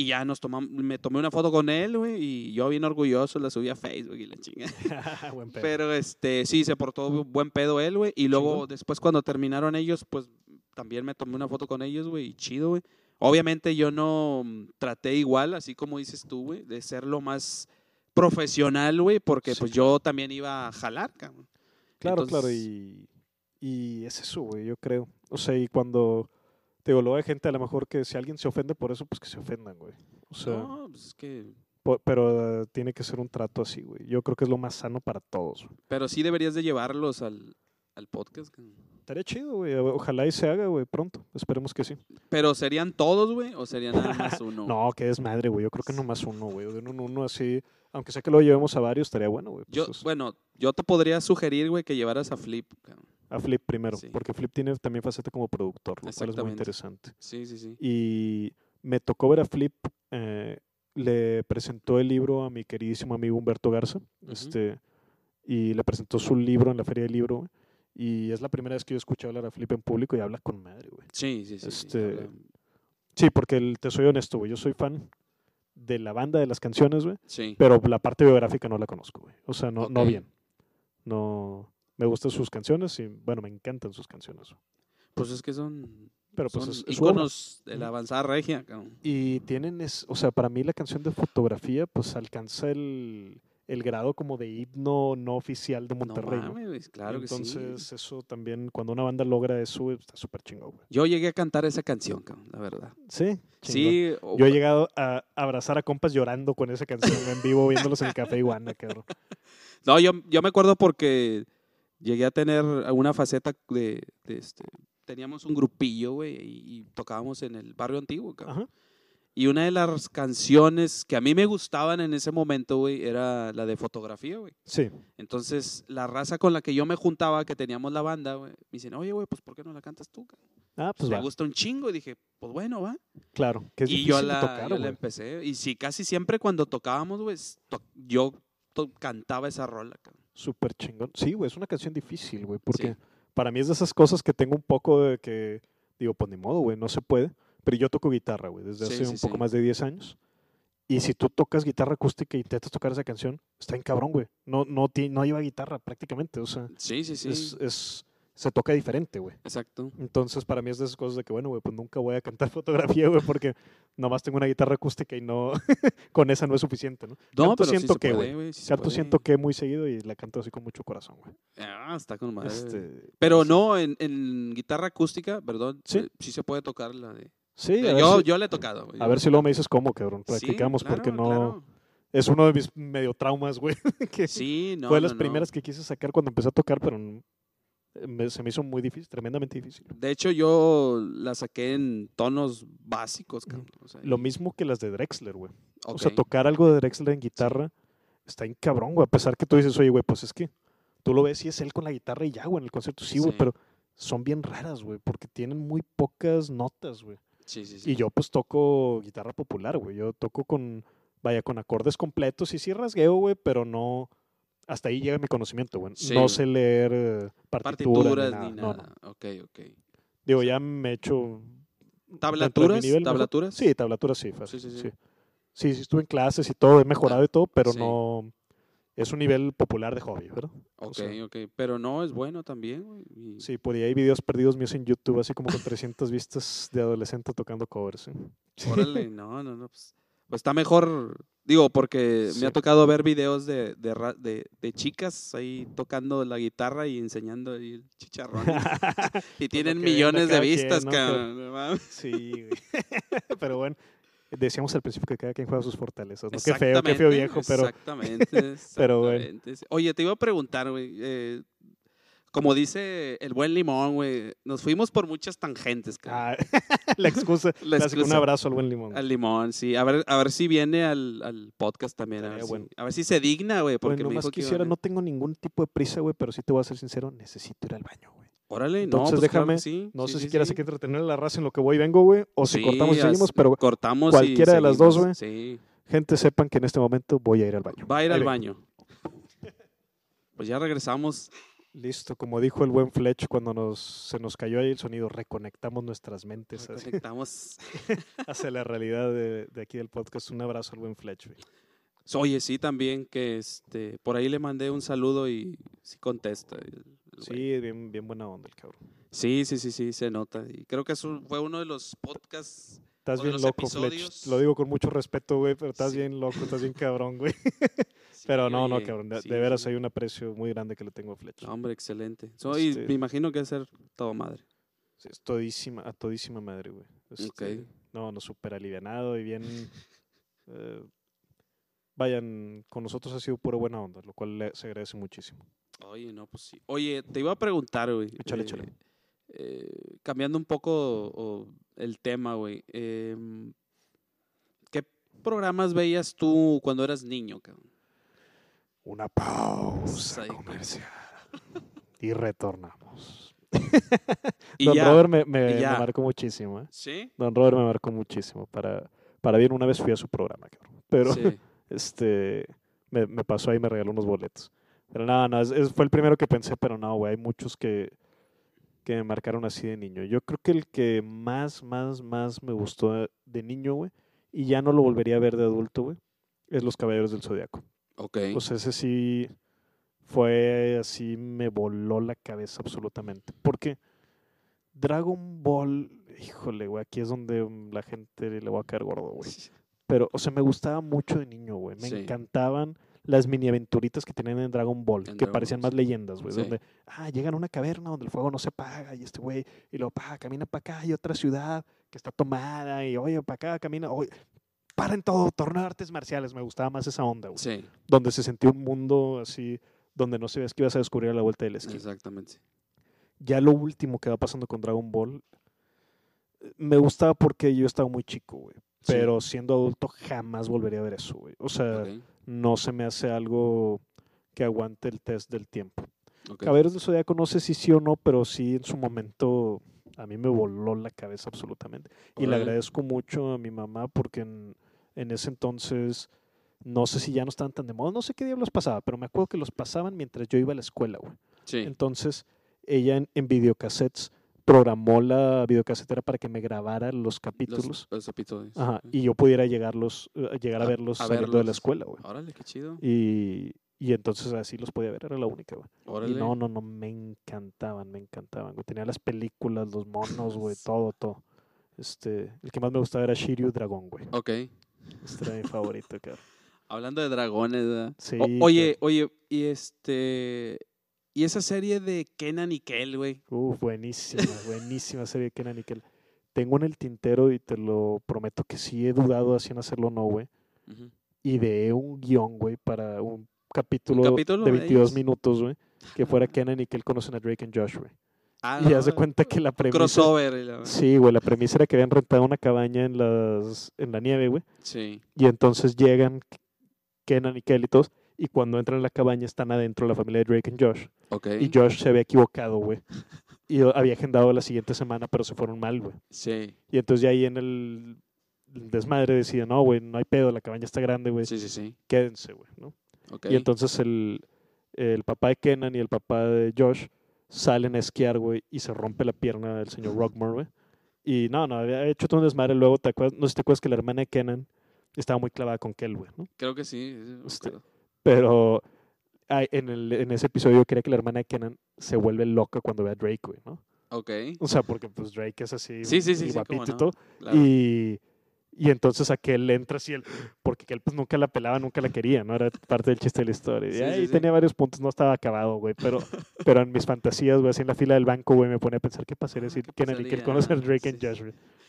Y ya nos tomamos, me tomé una foto con él, güey, y yo bien orgulloso la subí a Facebook y la chingada. Pero este, sí, se portó buen pedo él, güey. Y luego, después cuando terminaron ellos, pues también me tomé una foto con ellos, güey, y chido, güey. Obviamente yo no mm, traté igual, así como dices tú, güey, de ser lo más profesional, güey, porque pues yo también iba a jalar, cabrón. Claro, claro, y, y es eso, güey, yo creo. O sea, y cuando, te digo, luego hay gente a lo mejor que si alguien se ofende por eso, pues que se ofendan, güey. O sea, no, pues es que... pero tiene que ser un trato así, güey. Yo creo que es lo más sano para todos. Pero sí deberías de llevarlos al, al podcast. Estaría chido, güey. Ojalá y se haga, güey, pronto. Esperemos que sí. ¿Pero serían todos, güey? ¿O serían nada más uno? no, que desmadre, güey. Yo creo que no más uno, güey. De uno, uno así. Aunque sea que lo llevemos a varios, estaría bueno, güey. yo, pues, bueno, yo te podría sugerir, güey, que llevaras a Flip. A Flip primero, porque Flip tiene también faceta como productor, lo cual es muy interesante. Sí, sí, sí. Y me tocó ver a Flip. Eh, le presentó el libro a mi queridísimo amigo Humberto Garza. este, y le presentó su libro en la Feria del Libro. Y es la primera vez que yo escucho hablar a Flip en público y habla con madre, güey. Sí, sí, sí. Este, sí, porque el, te soy honesto, güey. Yo soy fan de la banda, de las canciones, güey. Sí. Pero la parte biográfica no la conozco, güey. O sea, no, no bien. No. Me gustan sus canciones y, bueno, me encantan sus canciones. Pues es que son. Pero pues es, iconos de la avanzada regia, cabrón. Y tienen, es, o sea, para mí la canción de fotografía, pues alcanza el el grado como de himno no oficial de Monterrey. No mames, claro Entonces, que sí. eso también, cuando una banda logra eso, está súper chingón, güey. Yo llegué a cantar esa canción, la verdad. Sí. Sí. Yo he llegado a abrazar a compas llorando con esa canción en vivo, viéndolos en el Café Iguana, cabrón. No, yo, yo me acuerdo porque llegué a tener una faceta de, este, teníamos un grupillo, güey, y, tocábamos en el barrio antiguo, cabrón. Ajá. Y una de las canciones que a mí me gustaban en ese momento, güey, era la de fotografía, güey. Sí. Entonces, la raza con la que yo me juntaba, que teníamos la banda, güey, me dicen, oye, güey, pues ¿por qué no la cantas tú? Ah, pues Me gusta un chingo. Y dije, pues bueno, va. Claro, que es Y yo la, yo la empecé. Y sí, casi siempre cuando tocábamos, güey, yo cantaba esa rola. Súper chingón. Sí, güey, es una canción difícil, güey, porque para mí es de esas cosas que tengo un poco de que, digo, pues ni modo, güey, no se puede pero yo toco guitarra, güey, desde hace un poco más de 10 años. Y si tú tocas guitarra acústica y intentas tocar esa canción, está en cabrón, güey. No, no, no lleva guitarra prácticamente, o sea. Sí, sí, sí. Es, es se toca diferente, güey. Exacto. Entonces, para mí es de esas cosas de que, bueno, güey, pues nunca voy a cantar fotografía, güey, porque nomás tengo una guitarra acústica y no, con esa no es suficiente, ¿no? No, pero siento que, güey. siento que muy seguido y la canto así con mucho corazón, güey. Ah, está con madre. Este, pero no, en, en, guitarra acústica, perdón, ¿Sí? Eh, sí se puede tocar la de... Sí, yo, yo le he tocado. A ver si luego me dices cómo, cabrón. Practicamos porque no... Es uno de mis medio traumas, güey. que sí, no, Fue de las primeras que quise sacar cuando empecé a tocar, pero se me hizo muy difícil, tremendamente difícil. De hecho, yo la saqué en tonos básicos, cabrón. Lo mismo que las de Drexler, güey. O sea, tocar algo de Drexler en guitarra está en cabrón, güey. A pesar que tú dices, oye, güey, pues es que tú lo ves y es él con la guitarra y ya, güey, en el concierto sí, güey, pero son bien raras, güey, porque tienen muy pocas notas, güey. Y yo pues toco guitarra popular, güey. Yo toco con, vaya, con acordes completos y sí rasgueo, güey, pero no... Hasta ahí llega mi conocimiento, güey. No sé leer eh, partituras, ni nada. Ok, ok. Digo, ya me he hecho... ¿Tablaturas? ¿Tablaturas? Sí, tablaturas sí, sí, sí, sí. Sí, sí, estuve en clases y todo, he mejorado y todo, pero no es un nivel popular de hobby, ¿verdad? Ok, ok, pero no, es bueno también, güey. Sí, por ahí hay videos perdidos míos en YouTube, así como con 300 vistas de adolescente tocando covers. ¿eh? Órale, no, no, no, pues, está mejor, digo, porque me ha tocado ver videos de, de, de, chicas ahí tocando la guitarra y enseñando el chicharrón. y tienen millones de vistas, cabrón. Sí, güey. pero bueno, Decíamos al principio que cada quien juega sus fortalezas, ¿no? Qué feo, qué feo viejo, pero... Exactamente, pero güey. Oye, te iba a preguntar, güey, eh, como dice el buen limón, güey, nos fuimos por muchas tangentes. Ah, la excusa. la excusa. Un abrazo al buen limón. Al limón, sí. A ver, a ver si viene al, al podcast también. A ver, si, a ver, si, se digna, güey. Porque bueno, más quisiera, no tengo ningún tipo de prisa, güey, pero sí te voy a ser sincero, necesito ir al baño, güey. Órale, Entonces no, pues déjame, no sé si quieras aquí entretener a la raza en lo que voy y vengo, güey, o si cortamos y seguimos, pero cortamos cualquiera de las dos, güey. Sí. Gente, sepan que en este momento voy a ir al baño. Va a ir al baño. Pues ya regresamos. Listo, como dijo el buen Fletch cuando nos, se nos cayó ahí el sonido, reconectamos nuestras mentes. Reconectamos. hacia la realidad de, de, aquí del podcast. Un abrazo al buen Fletch. Oye, sí, también que este, por ahí le mandé un saludo y sí contesta. Sí, bien, bien buena onda el cabrón. Sí, sí, sí, sí, se nota. Y creo que eso fue uno de los podcasts. Estás bien loco, Fletch. Lo digo con mucho respeto, güey, pero estás bien loco, estás bien cabrón, güey. pero no, no, cabrón. De, veras hay un aprecio muy grande que le tengo a Fletch. hombre, excelente. Soy, este me imagino que va a ser todo madre. Sí, es todísima, a todísima madre, güey. Este, no, no, súper alivianado y bien. Eh, vayan, con nosotros ha sido pura buena onda, lo cual se agradece muchísimo. Oye, no, pues sí. Oye, te iba a preguntar, güey. Échale, échale. Eh, cambiando un poco el tema, güey. Em, ¿Qué programas veías tú cuando eras niño, cabrón? Una pausa comercial. y retornamos. Don Robert me, me, marcó muchísimo, ¿eh? ¿Sí? Don Robert me marcó muchísimo. Para, para bien, una vez fui a su programa, cabrón. Pero este me, me pasó ahí y me regaló unos boletos. Pero no, no, fue el primero que pensé, pero no, güey, hay muchos que, que me marcaron así de niño. Yo creo que el que más, más, más me gustó de niño, güey, y ya no lo volvería a ver de adulto, güey, es Los Caballeros del Zodiaco. Ok. Pues ese sí fue así, me voló la cabeza absolutamente. Porque Dragon Ball, híjole, güey, aquí es donde la gente le va a caer gordo, güey. Pero, o sea, me gustaba mucho de niño, güey. Me encantaban las mini aventuritas que tenían en Dragon Ball, que parecían más leyendas, güey. Donde, ah, llegan a una caverna donde el fuego no se apaga y este güey, y luego, pa, camina para acá, hay otra ciudad que está tomada, y oye, para acá, camina, oye, para en todo, torneo de artes marciales, me gustaba más esa onda, güey. Sí. Donde se sentía un mundo así, donde no sabías que ibas a descubrir a la vuelta del esquina. Exactamente. Ya lo último que va pasando con Dragon Ball, me gustaba porque yo estaba muy chico, güey. Pero siendo adulto jamás volvería a ver eso, güey. O sea, no se me hace algo que aguante el test del tiempo. Okay. Caballeros del Zodíaco no sé si sí o no, pero sí en su momento a mí me voló la cabeza absolutamente. Y le agradezco mucho a mi mamá porque en, ese entonces no sé si ya no estaban tan de moda, no sé qué diablos pasaba, pero me acuerdo que los pasaban mientras yo iba a la escuela, güey. Sí. Entonces ella en, en videocassettes programó la videocasetera para que me grabara los capítulos. Los, episodios. Ajá, y yo pudiera llegarlos, eh, llegar a, verlos a saliendo de la escuela, güey. Órale, qué chido. Y, y entonces así los podía ver, era la única, güey. Y no, no, no, me encantaban, me encantaban, güey. Tenía las películas, los monos, güey, todo, todo. Este, el que más me gustaba era Shiryu Dragón, güey. Ok. Este era mi favorito, cabrón. Hablando de dragones, ¿verdad? Sí. oye, oye, y este, y esa serie de Kenan y Kel, güey. Uh, buenísima, buenísima serie de Kenan y Kel. Tengo en el tintero y te lo prometo que sí he dudado así en hacerlo o no, güey. Y de un guion, güey, para un capítulo, de 22 minutos, güey, que fuera Kenan y Kel conocen a Drake y Josh, güey. Ah, y haz de cuenta que la premisa. Crossover. Sí, güey, la premisa era que habían rentado una cabaña en, las, en la nieve, güey. Sí. Y entonces llegan Kenan y Kel y todos y cuando entran a la cabaña están adentro la familia de Drake y Josh. Okay. Y Josh se había equivocado, güey. Y había agendado la siguiente semana, pero se fueron mal, güey. Sí. Y entonces ya ahí en el desmadre deciden, no, güey, no hay pedo, la cabaña está grande, güey. Sí, sí, sí. Quédense, güey, ¿no? Okay. Y entonces el, el papá de Kenan y el papá de Josh salen a esquiar, güey, y se rompe la pierna del señor Rockmore, güey. Y no, no, había hecho todo un desmadre. Luego, ¿te acuerdas? no sé si te acuerdas que la hermana de Kenan estaba muy clavada con Kel, güey, ¿no? Creo que sí. Este, pero en, el, en ese episodio quería que la hermana de Kenan se vuelve loca cuando ve a Drake, güey, ¿no? Ok. O sea, porque pues Drake es así sí, sí, sí, y guapito y todo. Y, y entonces aquel entra así, el, porque aquel pues nunca la pelaba, nunca la quería, ¿no? Era parte del chiste de la historia. y ahí tenía varios puntos, no estaba acabado, güey. Pero, pero en mis fantasías, güey, así en la fila del banco, güey, me pone a pensar qué pasaría si Kenan y que él conoce a Drake y Josh,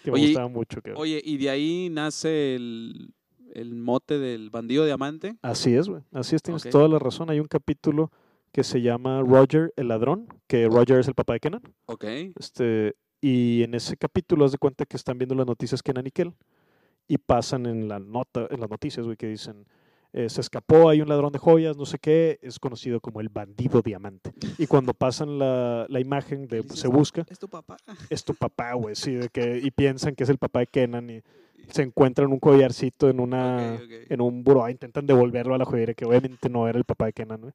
Que me gustaba mucho. Que, oye, y de ahí nace el el mote del bandido diamante. Así es, güey. Así es, tienes toda la razón. Hay un capítulo que se llama Roger el ladrón, que Roger es el papá de Kenan. Ok. Este, y en ese capítulo haz de cuenta que están viendo las noticias Kenan y Kel y pasan en la nota, en las noticias, güey, que dicen eh, se escapó, hay un ladrón de joyas, no sé qué, es conocido como el bandido diamante. Y cuando pasan la, la imagen de se busca, es tu papá. Es tu papá, güey, sí, de que, y piensan que es el papá de Kenan y se encuentran un collarcito en una en un buró, intentan devolverlo a la joyería, que obviamente no era el papá de Kenan,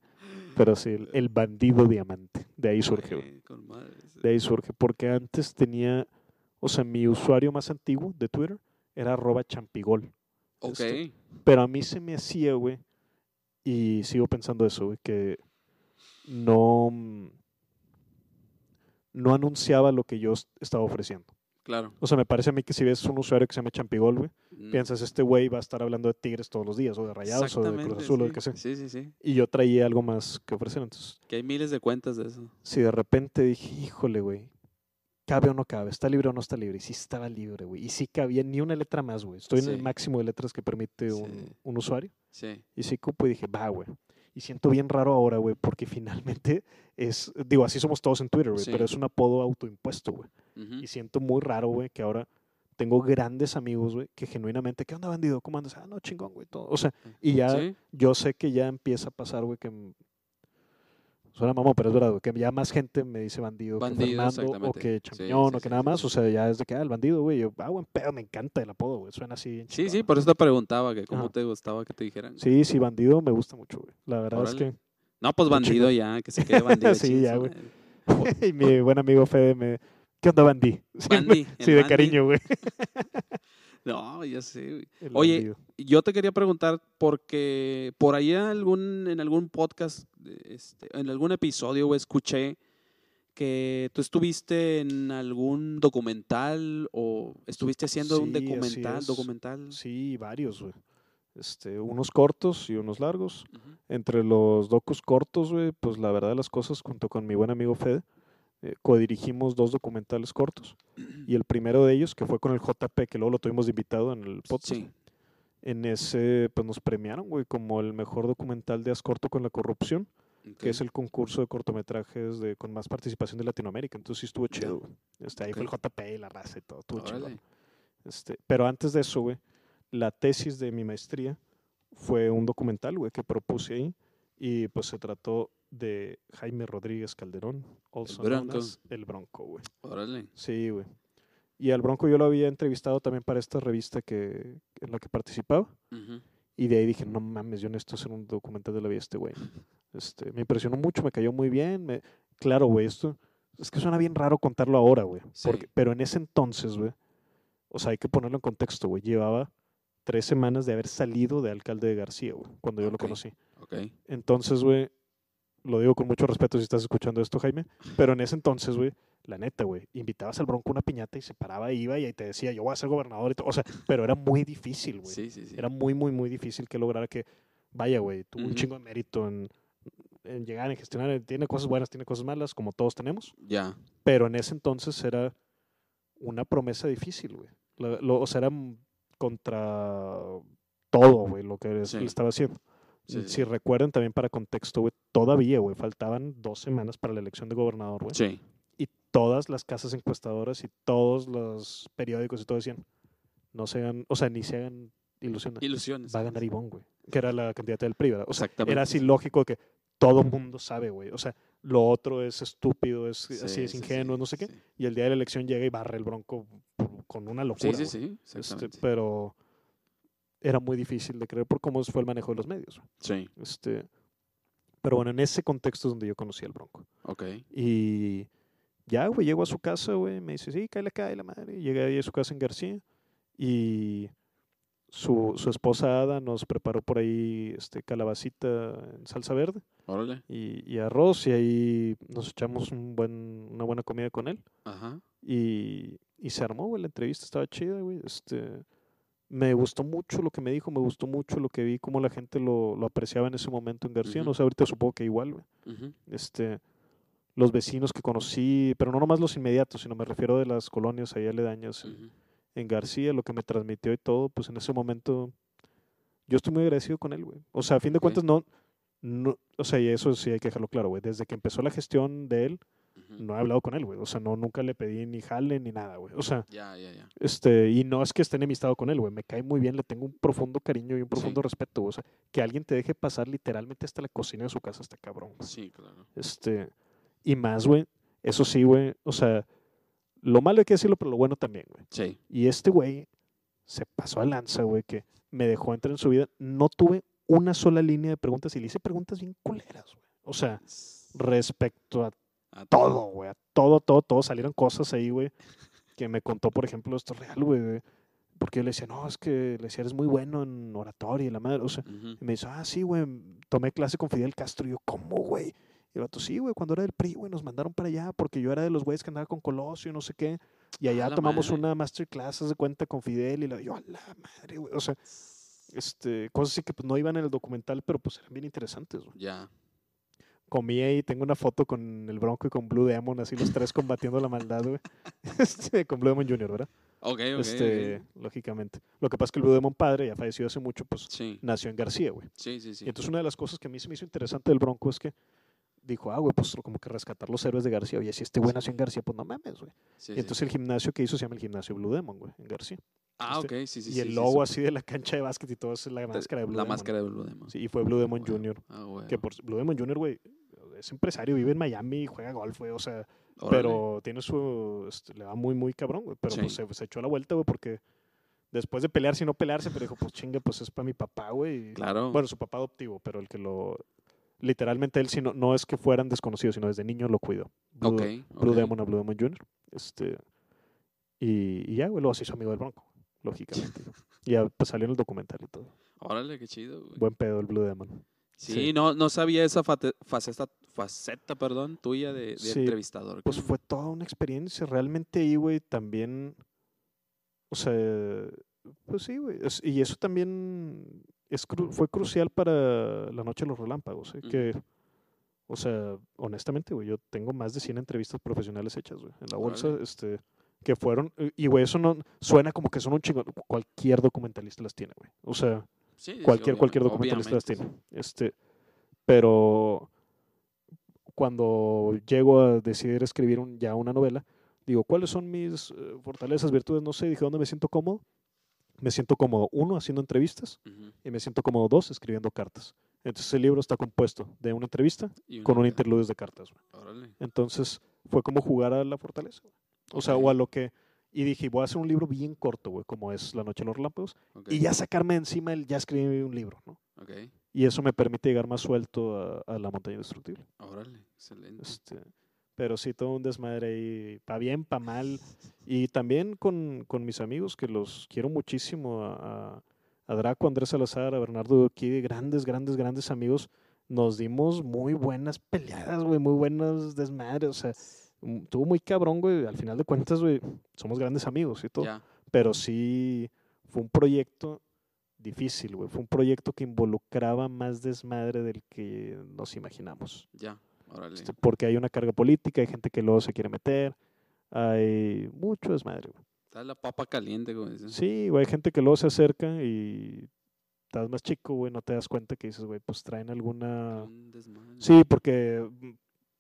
pero sí, el, bandido diamante, de ahí surge. De ahí surge, porque antes tenía, o sea, mi usuario más antiguo de Twitter era arroba champigol. Ok. pero a mí se me hacía, güey, y sigo pensando eso, güey, que no, no anunciaba lo que yo estaba ofreciendo. Claro. O sea, me parece a mí que si ves un usuario que se llama Champigol, güey, mm. piensas, este güey va a estar hablando de Tigres todos los días, o de Rayados, o de Cruz Azul, o lo que sea. Sí, sí, sí. Y yo traía algo más que ofrecer, entonces... Que hay miles de cuentas de eso. Si de repente dije, híjole, güey, ¿cabe o no cabe? ¿Está libre o no está libre? Y sí estaba libre, güey. Y sí cabía ni una letra más, güey. Estoy en el máximo de letras que permite un, un usuario. Sí. Y sí cupo y dije, va, güey. Y siento bien raro ahora, güey, porque finalmente es, digo, así somos todos en Twitter, güey, pero es un apodo autoimpuesto, güey. Y siento muy raro, güey, que ahora tengo grandes amigos, güey, que genuinamente, ¿qué onda, bandido? ¿Cómo andas? Ah, no, chingón, güey, todo. O sea, y ya yo sé que ya empieza a pasar, güey, que Suena mamón, pero es verdad, que ya más gente me dice bandido, que Fernando o que champiñón o que nada más. O sea, ya es de que, ah, el bandido, güey. Yo, ah, buen pedo, me encanta el apodo, güey. Suena así. Sí, sí, por eso te preguntaba que cómo te gustaba que te dijeran. Sí, sí, bandido me gusta mucho, güey. La verdad es que No, pues bandido ya, que se quede bandido. sí, ya, güey. y mi buen amigo Fede me... ¿Qué onda? Bandi. sí, de cariño, güey. no, ya sé. Oye, yo te quería preguntar porque por ahí algún, en algún podcast, este, en algún episodio, güey, escuché que tú estuviste en algún documental o estuviste haciendo un documental, documental. Sí, varios, güey. Este, unos cortos y unos largos. Entre los docus cortos, güey, pues la verdad de las cosas, junto con mi buen amigo Fede, eh, codirigimos dos documentales cortos. Y el primero de ellos, que fue con el JP, que luego lo tuvimos de invitado en el podcast. En ese, pues nos premiaron, güey, como el mejor documental de Ascorto con la corrupción que es el concurso de cortometrajes de, con más participación de Latinoamérica. Entonces sí estuvo chido, Este, ahí fue el JP y la raza y todo, estuvo chido. Este, pero antes de eso, güey, la tesis de mi maestría fue un documental, güey, que propuse ahí. Y pues se trató de Jaime Rodríguez Calderón, also el Bronco. el Bronco, güey. Órale. Sí, güey. Y al Bronco yo lo había entrevistado también para esta revista que, en la que participaba. Y de ahí dije, no mames, yo necesito hacer un documental de la vida de este güey. Este, me impresionó mucho, me cayó muy bien. Me, claro, güey, esto es que suena bien raro contarlo ahora, güey. Pero en ese entonces, güey, o sea, hay que ponerlo en contexto, güey. Llevaba tres semanas de haber salido de alcalde de García, güey, cuando yo lo conocí. Okay. Entonces, güey, lo digo con mucho respeto si estás escuchando esto, Jaime, pero en ese entonces, güey, la neta, güey, invitabas al Bronco una piñata y se paraba, iba y ahí te decía, yo voy a ser gobernador y todo. O sea, pero era muy difícil, güey. Sí, sí, sí. Era muy, muy, muy difícil que lograra que, vaya, güey, tuvo un chingo de mérito en, llegar, en gestionar. Tiene cosas buenas, tiene cosas malas, como todos tenemos. Ya. Pero en ese entonces era una promesa difícil, güey. o sea, era contra todo, güey, lo que él estaba haciendo. Si recuerdan también para contexto, güey, todavía, güey, faltaban dos semanas para la elección de gobernador, güey. Sí todas las casas encuestadoras y todos los periódicos y todo decían, no se hagan, o sea, ni se hagan ilusiones. Ilusiones. Va a ganar Ivonne, güey. Que era la candidata del PRI, O sea, era así lógico que todo mundo sabe, güey. O sea, lo otro es estúpido, es así, es ingenuo, no sé qué. Y el día de la elección llega y barre el bronco con una locura. Sí, sí, sí. Este, pero era muy difícil de creer por cómo fue el manejo de los medios. Sí. Este, pero bueno, en ese contexto es donde yo conocí al bronco. Ok. Y ya, güey, llego a su casa, güey, me dice, sí, cae cae la madre. Llegué ahí a su casa en García y su, su esposa Ada nos preparó por ahí este calabacita en salsa verde. Órale. Y, y, arroz y ahí nos echamos un buen, una buena comida con él. Ajá. Y, y se armó, güey, la entrevista estaba chida, güey. Este, me gustó mucho lo que me dijo, me gustó mucho lo que vi, cómo la gente lo, lo apreciaba en ese momento en García. No sé, ahorita supongo que igual, güey. Este los vecinos que conocí, pero no nomás los inmediatos, sino me refiero de las colonias ahí aledañas en, García, lo que me transmitió y todo, pues en ese momento yo estoy muy agradecido con él, güey. O sea, a fin de cuentas no, no, o sea, y eso sí hay que dejarlo claro, güey. Desde que empezó la gestión de él, no he hablado con él, güey. O sea, no, nunca le pedí ni jale ni nada, güey. O sea, este, y no es que esté enemistado con él, güey. Me cae muy bien, le tengo un profundo cariño y un profundo respeto, O sea, que alguien te deje pasar literalmente hasta la cocina de su casa, este cabrón. Sí, claro. Este, y más, güey. Eso sí, güey. O sea, lo malo hay que decirlo, pero lo bueno también, güey. Sí. Y este güey se pasó a lanza, güey, que me dejó entrar en su vida. No tuve una sola línea de preguntas y le hice preguntas bien culeras, güey. O sea, respecto a, todo, güey. A todo, todo, todo. Salieron cosas ahí, güey, que me contó, por ejemplo, esto real, güey. Porque yo le decía, no, es que le decía, eres muy bueno en oratoria y la madre. O sea, y me dice, ah, sí, güey, tomé clase con Fidel Castro. Y yo, ¿cómo, güey? Y el vato, sí, güey, cuando era del PRI, güey, nos mandaron para allá porque yo era de los güeyes que andaba con Colosio y no sé qué. Y allá tomamos una masterclass de cuenta con Fidel y la, yo, a la madre, güey. O sea, este, cosas así que pues, no iban en el documental, pero pues eran bien interesantes, güey. Ya. Comí ahí, tengo una foto con el Bronco y con Blue Demon, así los tres combatiendo la maldad, güey. Este, con Blue Demon Jr., ¿verdad? Ok, ok. Este, lógicamente. Lo que pasa es que el Blue Demon padre, ya falleció hace mucho, pues nació en García, güey. Sí, sí, sí. Y entonces una de las cosas que a mí se me hizo interesante del Bronco es que dijo, ah, güey, pues como que rescatar los héroes de García. Oye, si este güey nació en García, pues no mames, güey. y entonces el gimnasio que hizo se llama el gimnasio Blue Demon, güey, en García. Ah, este, ok, sí, sí. Y el logo así de la cancha de básquet y todo es la máscara de Blue la Demon. La máscara de Blue Demon. Sí, y fue Blue Demon Jr. Ah, güey. Que por Blue Demon Jr., güey, es empresario, vive en Miami juega golf, güey, o sea, pero tiene su, este, le va muy, muy cabrón, güey, pero pues se, se, echó la vuelta, güey, porque después de pelearse y no pelearse, pero dijo, pues chinga, pues es para mi papá, güey. Claro. Bueno, su papá adoptivo, pero el que lo literalmente él, no, no es que fueran desconocidos, sino desde niño lo cuidó. Blue, okay, Blue Demon a Blue Demon Jr. Este, y, y ya, güey, luego se hizo amigo del Bronco, lógicamente. y ya pues, salió en el documental y todo. Órale, qué chido, güey. Buen pedo el Blue Demon. Sí, No, no sabía esa faceta, faceta perdón, tuya de, entrevistador. Pues fue toda una experiencia. Realmente ahí, güey, también. O sea, pues sí, güey. Y eso también es fue crucial para la Noche de los Relámpagos. ¿eh? Que, o sea, honestamente, güey, yo tengo más de 100 entrevistas profesionales hechas, güey, en la bolsa. Este, que fueron. Y, güey, eso no. Suena como que son un chingo. Cualquier documentalista las tiene, güey. O sea cualquier, cualquier documentalista las tiene. Este, pero cuando llego a decidir escribir un, ya una novela, digo, ¿cuáles son mis eh, fortalezas, virtudes? No sé, dije, ¿dónde me siento cómodo? Me siento cómodo, uno, haciendo entrevistas, y me siento cómodo, dos, escribiendo cartas. Entonces el libro está compuesto de una entrevista con un interludio de cartas. Entonces fue como jugar a la fortaleza. O sea, o a lo que y dije, voy a hacer un libro bien corto, güey, como es La Noche de los Relámpagos. Y ya sacarme encima el, ya escribí un libro, ¿no? Y eso me permite llegar más suelto a, la montaña indestructible. Órale, excelente. Este, pero sí, todo un desmadre ahí, pa' bien, pa' mal. Y también con, con mis amigos, que los quiero muchísimo, a, a Draco, Andrés Salazar, a Bernardo aquí, grandes, grandes, grandes amigos. Nos dimos muy buenas peleadas, güey, muy buenas desmadres. O sea, Estuvo muy cabrón, güey. Al final de cuentas, güey, somos grandes amigos y todo. Pero sí fue un proyecto difícil, güey. Fue un proyecto que involucraba más desmadre del que nos imaginamos. Ya, órale. Este, porque hay una carga política, hay gente que luego se quiere meter. Hay mucho desmadre, güey. Está la papa caliente, güey. Sí, güey, hay gente que luego se acerca y estás más chico, güey, no te das cuenta que dices, güey, pues traen alguna... Sí, porque,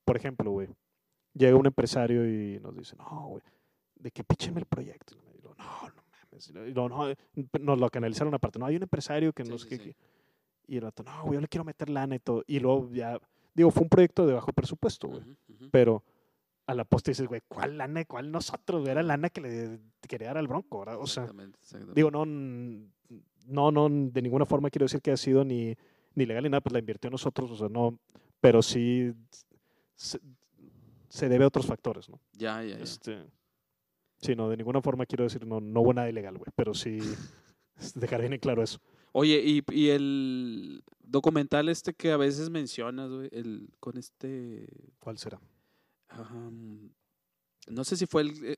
por ejemplo, güey, llega un empresario y nos dice, no, güey, de que pícheme el proyecto. Y no, no mames. Y no, no, nos lo canalizaron aparte. No, hay un empresario que no sé qué. Y el rato, no, güey, yo le quiero meter lana y todo. Y luego ya, digo, fue un proyecto de bajo presupuesto, güey. Pero a la posta dices, güey, ¿cuál lana? ¿Cuál nosotros? Era lana que le quería dar al Bronco, ¿verdad? O sea, digo, no, no, no, de ninguna forma quiero decir que ha sido ni, ni legal ni nada, pues la invirtió nosotros, o sea, no, pero sí se debe a otros factores, ¿no? Ya, ya, ya. Este, sí, no, de ninguna forma quiero decir, no, no hubo nada ilegal, güey, pero sí dejar bien en claro eso. Oye, y, y, el documental este que a veces mencionas, güey, el, con este... ¿Cuál será? no sé si fue el... Eh,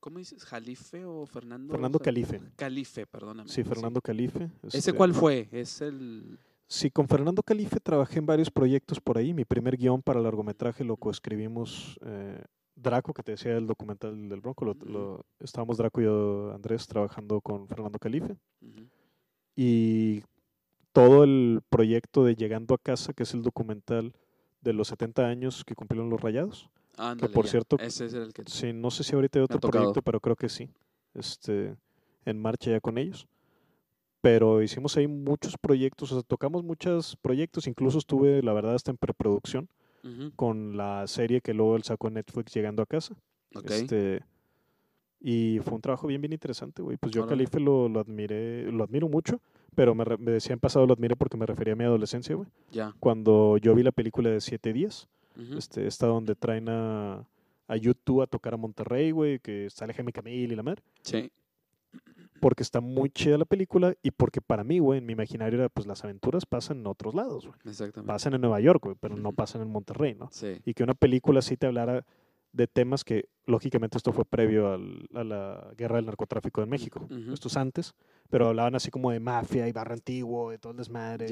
¿Cómo dices? ¿Jalife o Fernando? Fernando Calife. Calife, perdóname. Sí, Fernando Calife. ¿Ese cuál fue? Es el... Sí, con Fernando Calife trabajé en varios proyectos por ahí. Mi primer guion para largometraje lo coescribimos eh, Draco, que te decía el documental del Bronco. Lo, estábamos Draco y yo, Andrés trabajando con Fernando Calife. Y todo el proyecto de Llegando a Casa, que es el documental de los 70 años que cumplieron los Rayados. que por cierto, ese es el que sí, no sé si ahorita hay otro proyecto, pero creo que sí. Este, en marcha ya con ellos pero hicimos ahí muchos proyectos, o sea, tocamos muchos proyectos, incluso estuve, la verdad, hasta en preproducción con la serie que luego él sacó en Netflix llegando a casa. Este, y fue un trabajo bien, bien interesante, güey. Pues yo a Calife lo, lo, admiré, lo admiro mucho, pero me, me decía en pasado lo admiré porque me refería a mi adolescencia, güey. Ya. Cuando yo vi la película de Siete Días, este, está donde traen a, a YouTube a tocar a Monterrey, güey, que sale Jaime Camil y la madre. Sí porque está muy chida la película y porque para mí, güey, en mi imaginario era, pues las aventuras pasan en otros lados, güey. Exactamente. Pasan en Nueva York, güey, pero no pasan en Monterrey, ¿no? Sí. Y que una película sí te hablara de temas que, lógicamente, esto fue previo al, a la guerra del narcotráfico en México. Esto es antes, pero hablaban así como de mafia y barra antiguo, de todo el desmadre.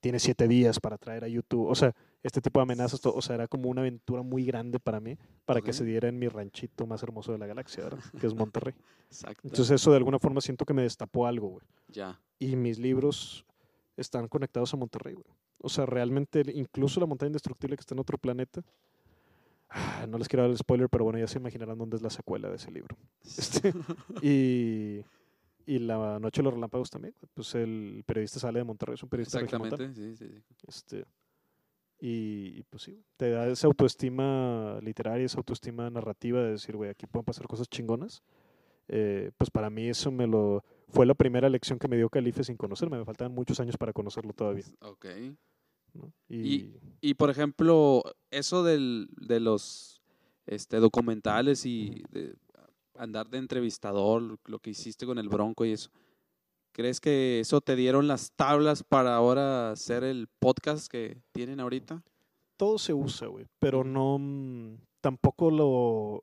Tiene siete días para traer a YouTube. O sea, este tipo de amenazas, o sea, era como una aventura muy grande para mí, para que se diera en mi ranchito más hermoso de la galaxia, ¿verdad? que es Monterrey. Exacto. Entonces eso de alguna forma siento que me destapó algo, güey. Ya. Y mis libros están conectados a Monterrey, güey. O sea, realmente, incluso la montaña indestructible que está en otro planeta, no les quiero dar el spoiler, pero bueno, ya se imaginarán dónde es la secuela de ese libro. Este, y y La Noche de los Relámpagos también. Pues el periodista sale de Monterrey, es un periodista Exactamente, sí, sí, sí. Este, y, pues sí, te da esa autoestima literaria, esa autoestima narrativa de decir, güey, aquí pueden pasar cosas chingonas. Eh, pues para mí eso me lo fue la primera lección que me dio Calife sin conocerme. Me faltaban muchos años para conocerlo todavía. Ok. Y, y, por ejemplo, eso del, de los este, documentales y de andar de entrevistador, lo que hiciste con el Bronco y eso, ¿crees que eso te dieron las tablas para ahora hacer el podcast que tienen ahorita? Todo se usa, güey, pero no, mm, tampoco lo...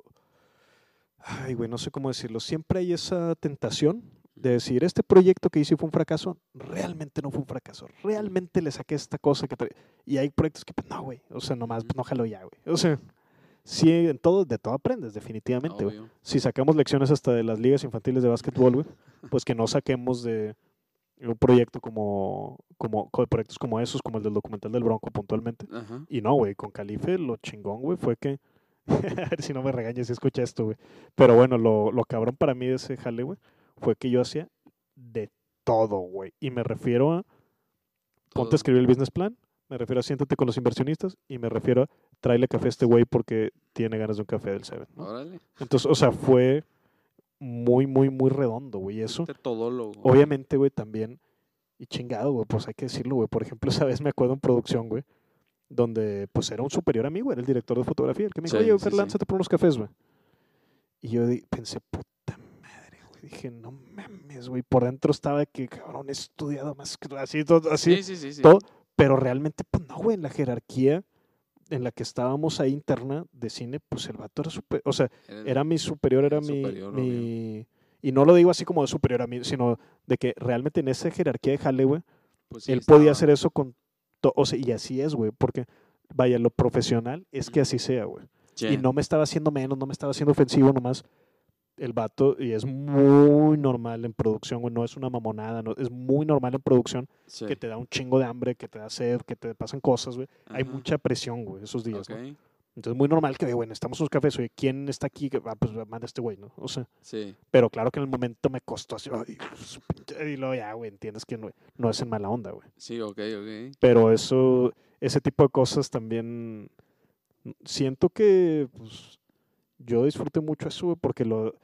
Ay, güey, no sé cómo decirlo. Siempre hay esa tentación de decir, este proyecto que hice fue un fracaso, realmente no fue un fracaso, realmente le saqué esta cosa que Y hay proyectos que, pues, no, güey, o sea, nomás, pues, no jalo ya, güey. O sea, sí, en todo, de todo aprendes, definitivamente, güey. Si sacamos lecciones hasta de las ligas infantiles de básquetbol, güey, pues que no saquemos de un proyecto como, como, proyectos como esos, como el del documental del Bronco puntualmente. Y no, güey, con Calife lo chingón, güey, fue que, a ver si no me regañes si escucha esto, güey. Pero bueno, lo, lo cabrón para mí de ese jale, güey, fue que yo hacía de todo, güey. Y me refiero a ponte a escribir el business plan, me refiero a siéntate con los inversionistas y me refiero a tráele café a este güey porque tiene ganas de un café del Seven. Entonces, o sea, fue muy, muy, muy redondo, güey. Eso. Obviamente, güey, también. Y chingado, güey, pues hay que decirlo, güey. Por ejemplo, esa vez me acuerdo en producción, güey, donde pues era un superior amigo, era el director de fotografía, el que me dijo, oye, Fer, lánzate por unos cafés, güey. Y yo pensé, puta dije, no mames, güey, por dentro estaba que, cabrón, he estudiado más así, todo, así, sí, sí, sí, todo, pero realmente, pues no, güey, en la jerarquía en la que estábamos ahí interna de cine, pues el vato era super, o sea, era mi superior, era mi, mi y no lo digo así como de superior a mí, sino de que realmente en esa jerarquía de jale, güey, pues él podía hacer eso con, o sea, y así es, güey, porque, vaya, lo profesional es que así sea, güey. Y no me estaba haciendo menos, no me estaba haciendo ofensivo nomás el vato, y es muy normal en producción, güey, no es una mamonada, no, es muy normal en producción que te da un chingo de hambre, que te da sed, que te pasan cosas, güey. Hay mucha presión, güey, esos días, ¿no? Entonces, muy normal que, güey, estamos unos cafés, oye, ¿quién está aquí? Ah, pues manda este güey, ¿no? O sea, sí. pero claro que en el momento me costó así, y luego ya, güey, entiendes que no, no es en mala onda, güey. Sí, ok, ok. Pero eso, ese tipo de cosas también, siento que, pues, yo disfruté mucho eso, güey, porque lo,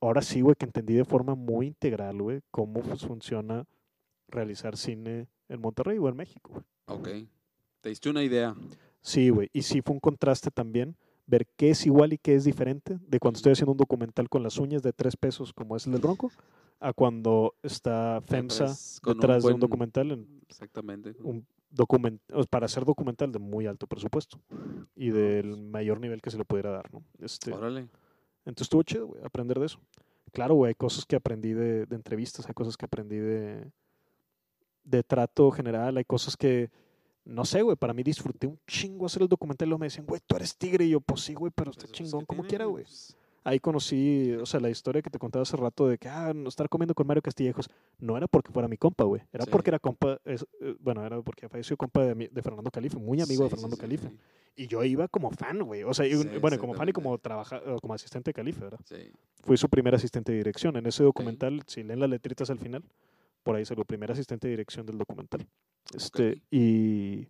ahora sí, güey, que entendí de forma muy integral, güey, cómo funciona realizar cine en Monterrey o en México, güey. Ok. Te diste una idea. Sí, güey. Y sí fue un contraste también ver qué es igual y qué es diferente de cuando estoy haciendo un documental con las uñas de tres pesos, como es el del Bronco, a cuando está FEMSA detrás de un documental. exactamente. Un document, para hacer documental de muy alto presupuesto y del mayor nivel que se le pudiera dar, ¿no? Este, Órale. Entonces estuvo chido, güey, aprender de eso. Claro, güey, hay cosas que aprendí de, entrevistas, hay cosas que aprendí de, de trato general, hay cosas que, no sé, güey, para mí disfruté un chingo hacer el documental y luego me decían, güey, tú eres tigre. Y yo, pues sí, güey, pero está pues chingón como quiera, güey. Ahí conocí, o sea, la historia que te contaba hace rato de que, ah, estar comiendo con Mario Castillejos, no era porque fuera mi compa, güey. Era porque era compa, eh, bueno, era porque falleció compa de, de Fernando Calife, muy amigo de Fernando Calife. Y yo iba como fan, güey. O sea, bueno, como fan y como, trabaja, como asistente de Calife, ¿verdad? Sí. Fui su primer asistente de dirección. En ese documental, si leen las letritas al final, por ahí salió primer asistente de dirección del documental. Este, y,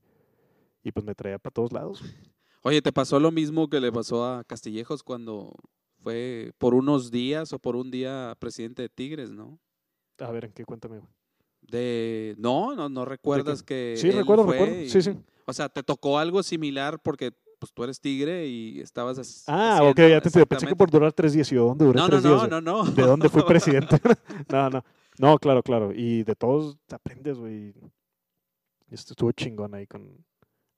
y pues me traía para todos lados. Oye, ¿te pasó lo mismo que le pasó a Castillejos cuando fue por unos días o por un día presidente de Tigres, no? A ver, ¿en qué? Cuéntame, güey. De... No, no, no recuerdas que... Sí, recuerdo, recuerdo. Sí, sí. O sea, te tocó algo similar porque pues tú eres tigre y estabas Ah, ok, ya te pensé que por durar tres días. ¿Y dónde duré tres no, días? No, no, no, ¿De dónde fui presidente? no, no. No, claro, claro. Y de todos te aprendes, güey. Esto estuvo chingón ahí con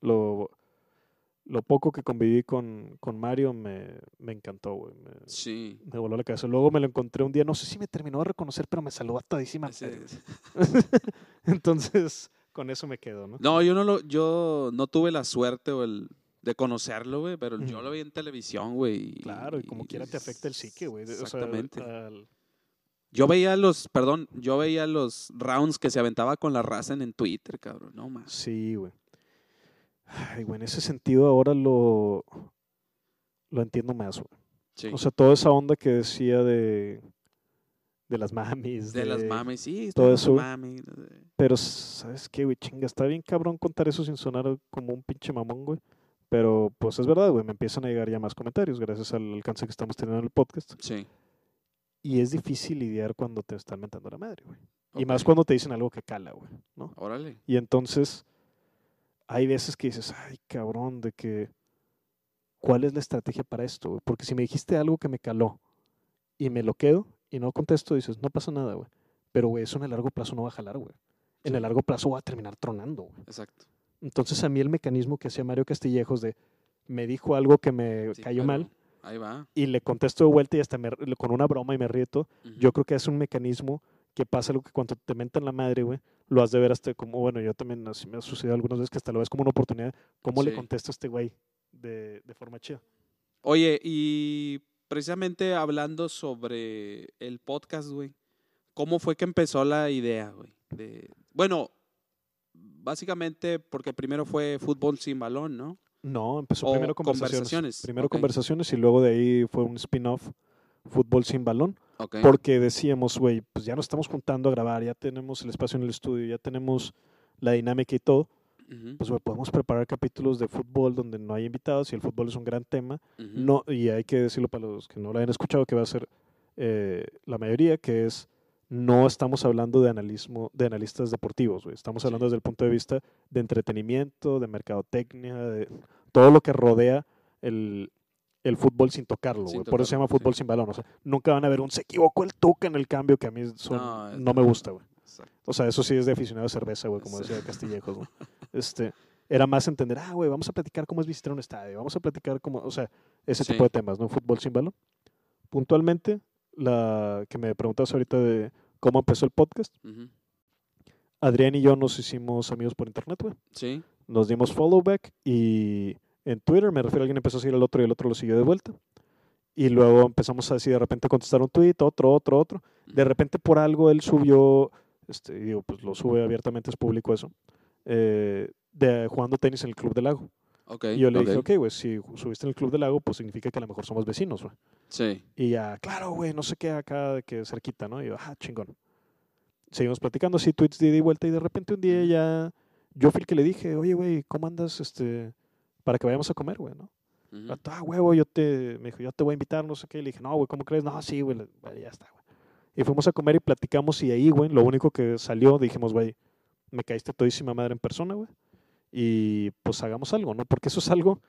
lo, lo poco que conviví con, con Mario me, me encantó, güey. sí. Me voló la cabeza. Luego me lo encontré un día, no sé si me terminó de reconocer, pero me saludó a todísima. Entonces, con eso me quedo, ¿no? No, yo no lo, yo no tuve la suerte o el de conocerlo, güey, pero yo lo vi en televisión, güey. Claro, y, como quiera te afecta el psique, güey. Exactamente. Yo veía los, perdón, yo veía los rounds que se aventaba con la raza en, Twitter, cabrón, no más. Sí, güey. Ay, güey, en ese sentido ahora lo, lo entiendo más, güey. Sí. O sea, toda esa onda que decía de de las mamis. De, las mamis, sí. Todo eso. Mami. Pero, ¿sabes qué, güey? Chinga, está bien cabrón contar eso sin sonar como un pinche mamón, güey. Pero, pues es verdad, güey. Me empiezan a llegar ya más comentarios gracias al alcance que estamos teniendo en el podcast. Sí. Y es difícil lidiar cuando te están mentando la madre, güey. Y más cuando te dicen algo que cala, güey. ¿no? Órale. Y entonces, hay veces que dices, ay, cabrón, de que, ¿cuál es la estrategia para esto? Güey? Porque si me dijiste algo que me caló y me lo quedo y no contesto, dices, no pasa nada, güey. Pero, güey, eso en el largo plazo no va a jalar, güey. En el largo plazo va a terminar tronando, güey. Exacto. Entonces, a mí el mecanismo que hacía Mario Castillejos de, me dijo algo que me cayó mal, Ahí va. Y le contesto de vuelta y hasta me, con una broma y me rieto. Yo creo que es un mecanismo que pasa lo que cuando te mentan la madre, güey, lo has de ver hasta como, bueno, yo también así me ha sucedido algunas veces que hasta lo ves como una oportunidad. ¿Cómo le contesto a este güey de, de forma chida? Oye, y precisamente hablando sobre el podcast, güey, ¿cómo fue que empezó la idea, güey? De, bueno, básicamente porque primero fue fútbol sin balón, ¿no? No, empezó primero conversaciones. Primero conversaciones y luego de ahí fue un spin-off, fútbol sin balón. Porque decíamos, güey, pues ya nos estamos juntando a grabar, ya tenemos el espacio en el estudio, ya tenemos la dinámica y todo. Pues, podemos preparar capítulos de fútbol donde no hay invitados y el fútbol es un gran tema. no Y hay que decirlo para los que no lo hayan escuchado, que va a ser eh, la mayoría, que es no estamos hablando de analismo, de analistas deportivos, güey. Estamos hablando desde el punto de vista de entretenimiento, de mercadotecnia, de todo lo que rodea el, fútbol sin tocarlo, güey. Por eso se llama fútbol sin balón. O sea, nunca van a ver un se equivocó el toque en el cambio que a mí no, me gusta, güey. O sea, eso sí es de aficionado de cerveza, güey, como decía Castillejos, güey. Este, era más entender, ah, güey, vamos a platicar cómo es visitar un estadio, vamos a platicar cómo, o sea, ese tipo de temas, ¿no? Fútbol sin balón. Puntualmente, la que me preguntabas ahorita de cómo empezó el podcast. Adrián y yo nos hicimos amigos por internet, güey. Sí. Nos dimos follow back y en Twitter, me refiero a alguien empezó a seguir al otro y el otro lo siguió de vuelta. Y luego empezamos a decir de repente contestar un tweet, otro, otro, otro. De repente por algo él subió, este, digo, pues lo sube abiertamente, es público eso, eh, de jugando tenis en el Club del Lago. Okay, y yo le dije, ok, güey, si subiste en el Club del Lago, pues significa que a lo mejor somos vecinos, güey. Sí. Y ya, claro, güey, no sé qué acá, de que cerquita, ¿no? Y yo, ah, chingón. Seguimos platicando así, tweets de ida y vuelta, y de repente un día ya, yo fui el que le dije, oye, güey, ¿cómo andas, este, para que vayamos a comer, güey, no? Ah, huevo, yo te, me dijo, yo te voy a invitar, no sé qué. Le dije, no, güey, ¿cómo crees? No, sí, güey, ya está, güey. Y fuimos a comer y platicamos y ahí, güey, lo único que salió, dijimos, güey, me caíste todísima madre en persona, güey y pues hagamos algo, ¿no? Porque eso es algo,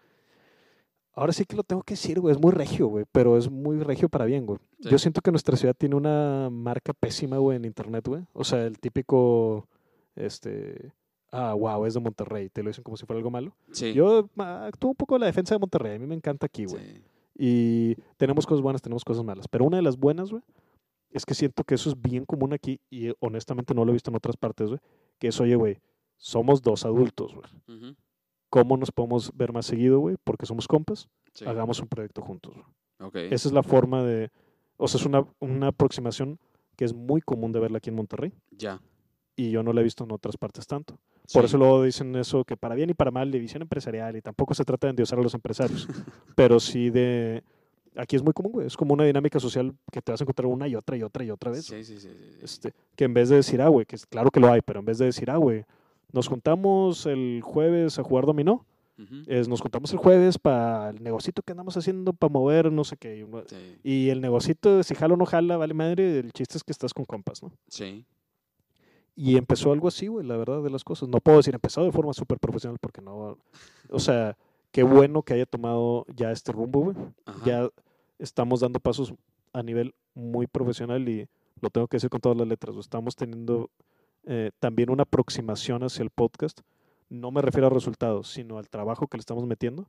ahora sí que lo tengo que decir, güey, es muy regio, güey, pero es muy regio para bien, güey. Yo siento que nuestra ciudad tiene una marca pésima, güey, en internet, güey. O sea, el típico, este, ah, wow, es de Monterrey, te lo dicen como si fuera algo malo. Sí. Yo actúo un poco la defensa de Monterrey, a mí me encanta aquí, güey. Y tenemos cosas buenas, tenemos cosas malas, pero una de las buenas, güey, es que siento que eso es bien común aquí y honestamente no lo he visto en otras partes, güey, que es, oye, güey, somos dos adultos, güey. ¿Cómo nos podemos ver más seguido, güey? Porque somos compas. Hagamos un proyecto juntos. Okay. Esa es la forma de... O sea, es una, una aproximación que es muy común de verla aquí en Monterrey. Ya. Y yo no la he visto en otras partes tanto. Por eso luego dicen eso, que para bien y para mal, división empresarial, y tampoco se trata de endiosar a los empresarios, pero sí de... Aquí es muy común, güey. Es como una dinámica social que te vas a encontrar una y otra y otra y otra vez. Sí, sí, sí. Este, que en vez de decir, ah, güey, que claro que lo hay, pero en vez de decir, ah, güey, nos juntamos el jueves a jugar dominó. es, nos juntamos el jueves para el negocito que andamos haciendo para mover, no sé qué. Y el negocito, si jala o no jala, vale madre, el chiste es que estás con compas, ¿no? Sí. Y empezó algo así, güey, la verdad de las cosas. No puedo decir empezó de forma súper profesional porque no. O sea, qué bueno que haya tomado ya este rumbo, güey. Ya estamos dando pasos a nivel muy profesional y lo tengo que decir con todas las letras. Estamos teniendo eh, también una aproximación hacia el podcast. No me refiero a resultados, sino al trabajo que le estamos metiendo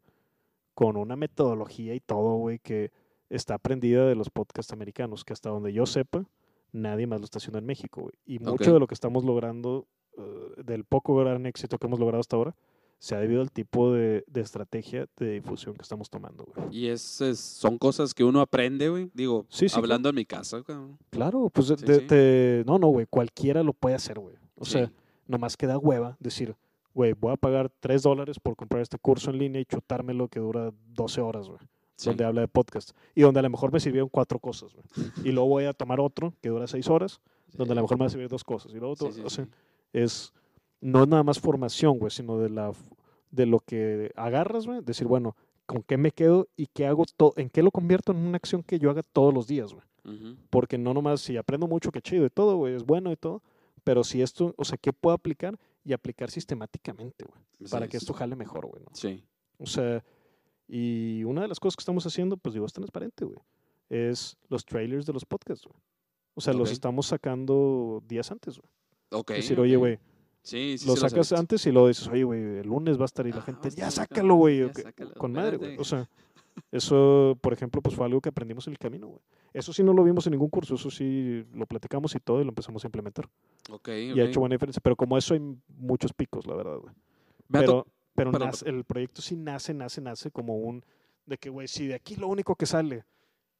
con una metodología y todo, güey, que está aprendida de los podcasts americanos, que hasta donde yo sepa, nadie más lo está haciendo en México, güey. Y mucho de lo que estamos logrando, eh, del poco gran éxito que hemos logrado hasta ahora, se ha debido al tipo de, estrategia de difusión que estamos tomando, güey. Y es, son cosas que uno aprende, güey. Digo, hablando en mi casa. Claro, pues de, no, no, güey, cualquiera lo puede hacer, güey. O sea, nomás queda hueva decir, güey, voy a pagar 3 dólares por comprar este curso en línea y chutármelo que dura 12 horas, güey. Donde habla de podcast. Y donde a lo mejor me sirvieron cuatro cosas. Y luego voy a tomar otro que dura 6 horas, donde a lo mejor me va a servir dos cosas. Y luego otro, o sea, es no es nada más formación, güey, sino de, la, de lo que agarras, güey. Decir, bueno, ¿con qué me quedo y qué hago? ¿En qué lo convierto en una acción que yo haga todos los días, güey? Porque no nomás, si aprendo mucho, qué chido y todo, güey, es bueno y todo. Pero si esto, o sea, ¿qué puedo aplicar y aplicar sistemáticamente, güey. para que esto jale mejor, güey. ¿no? Sí. O sea, y una de las cosas que estamos haciendo, pues digo, es transparente, güey. Es los trailers de los podcasts, güey. O sea, los estamos sacando días antes, güey. Ok. Es decir, oye, güey. Sí, sí, lo sacas antes y lo dices, oye, güey, el lunes va a estar y la ah, gente, ya sácalo, güey. Con madre, güey. O sea, eso, por ejemplo, pues fue algo que aprendimos en el camino, güey. Eso sí no lo vimos en ningún curso, eso sí lo platicamos y todo y lo empezamos a implementar. Ok, Y ha hecho buena diferencia, pero como eso hay muchos picos, la verdad, güey. Pero, pero el proyecto sí nace, nace, nace como un, de que, güey, si de aquí lo único que sale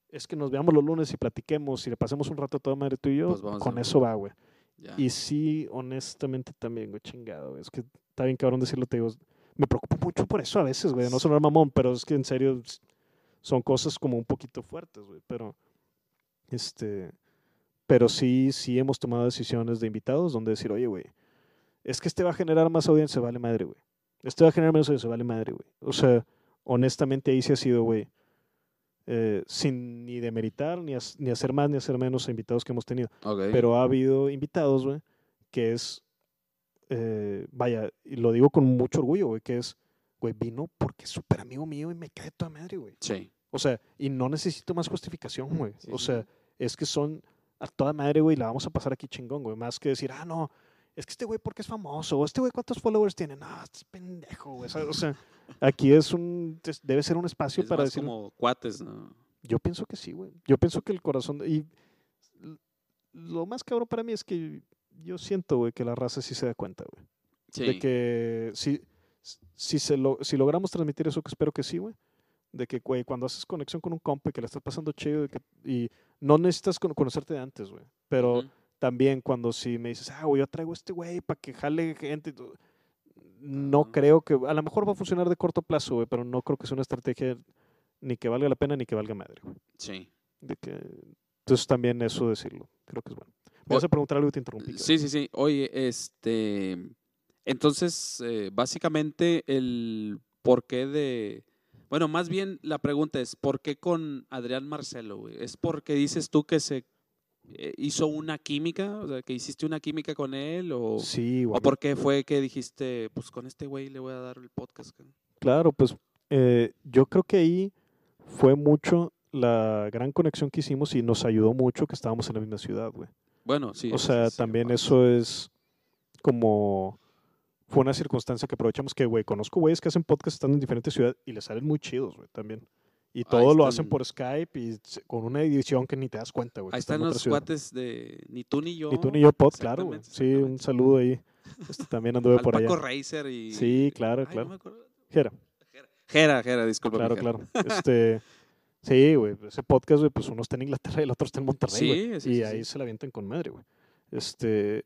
es que nos veamos los lunes y platiquemos y le pasemos un rato a toda madre tú y yo, pues con eso va, güey. Y sí, honestamente también, güey, chingado, güey. Es que está bien cabrón decirlo, te digo, me preocupo mucho por eso a veces, güey. No sonar mamón, pero es que en serio son cosas como un poquito fuertes, güey. Pero, este, pero sí, sí hemos tomado decisiones de invitados donde decir, oye, güey, es que este va a generar más audiencia, vale madre, güey. Este va a generar menos audiencia, vale madre, güey. O sea, honestamente ahí sí ha sido, güey, eh, sin ni demeritar, ni, ni hacer más, ni hacer menos invitados que hemos tenido. Pero ha habido invitados, güey, que es eh, vaya, y lo digo con mucho orgullo, güey, que es, güey, vino porque es súper amigo mío y me cae toda madre, güey. Sí. O sea, y no necesito más justificación, güey. o sea, es que son a toda madre, güey, la vamos a pasar aquí chingón, güey. Más que decir, ah, no, es que este güey porque es famoso, o este güey cuántos followers tiene. No, es pendejo, güey. O sea, aquí es un, debe ser un espacio para decir. como cuates, ¿no? Yo pienso que sí, güey. Yo pienso que el corazón, y lo más cabrón para mí es que yo siento, güey, que la raza sí se da cuenta, güey. De que si, si, se lo, si logramos transmitir eso, que espero que sí, güey. De que, güey, cuando haces conexión con un compa que le estás pasando chido y no necesitas conocerte de antes, güey. Pero también cuando si me dices, ah, güey, yo traigo este güey para que jale gente. No creo que, a lo mejor va a funcionar de corto plazo, güey, pero no creo que sea una estrategia ni que valga la pena ni que valga madre, güey. Sí. De que, entonces también eso decirlo, creo que es bueno. Me vas a preguntar algo y te interrumpí. Sí, sí, sí. Oye, este. Entonces, eh, básicamente, el porqué de. Bueno, más bien la pregunta es: ¿por qué con Adrián Marcelo, güey? ¿Es porque dices tú que se hizo una química? O sea, que hiciste una química con él? ¿O, sí, ¿O por qué fue que dijiste, pues con este güey le voy a dar el podcast? Claro, pues eh, yo creo que ahí fue mucho la gran conexión que hicimos y nos ayudó mucho que estábamos en la misma ciudad, güey. Bueno, sí. O sea, también eso es como fue una circunstancia que aprovechamos que, güey, conozco güeyes que hacen podcast estando en diferentes ciudades y les salen muy chidos, güey, también. Y todo lo hacen por Skype y con una edición que ni te das cuenta, güey. Ahí están los cuates de Ni tú ni yo. Ni tú ni yo pod, claro, güey. Sí, un saludo ahí. Este, también anduve por allá. Paco Racer y... Sí, claro, claro. No Jera. Jera, Jera, disculpa. Claro, claro. Este... Sí, güey, ese podcast, güey, pues uno está en Inglaterra y el otro está en Monterrey, güey. Sí, y ahí se la avientan con madre, güey. Este,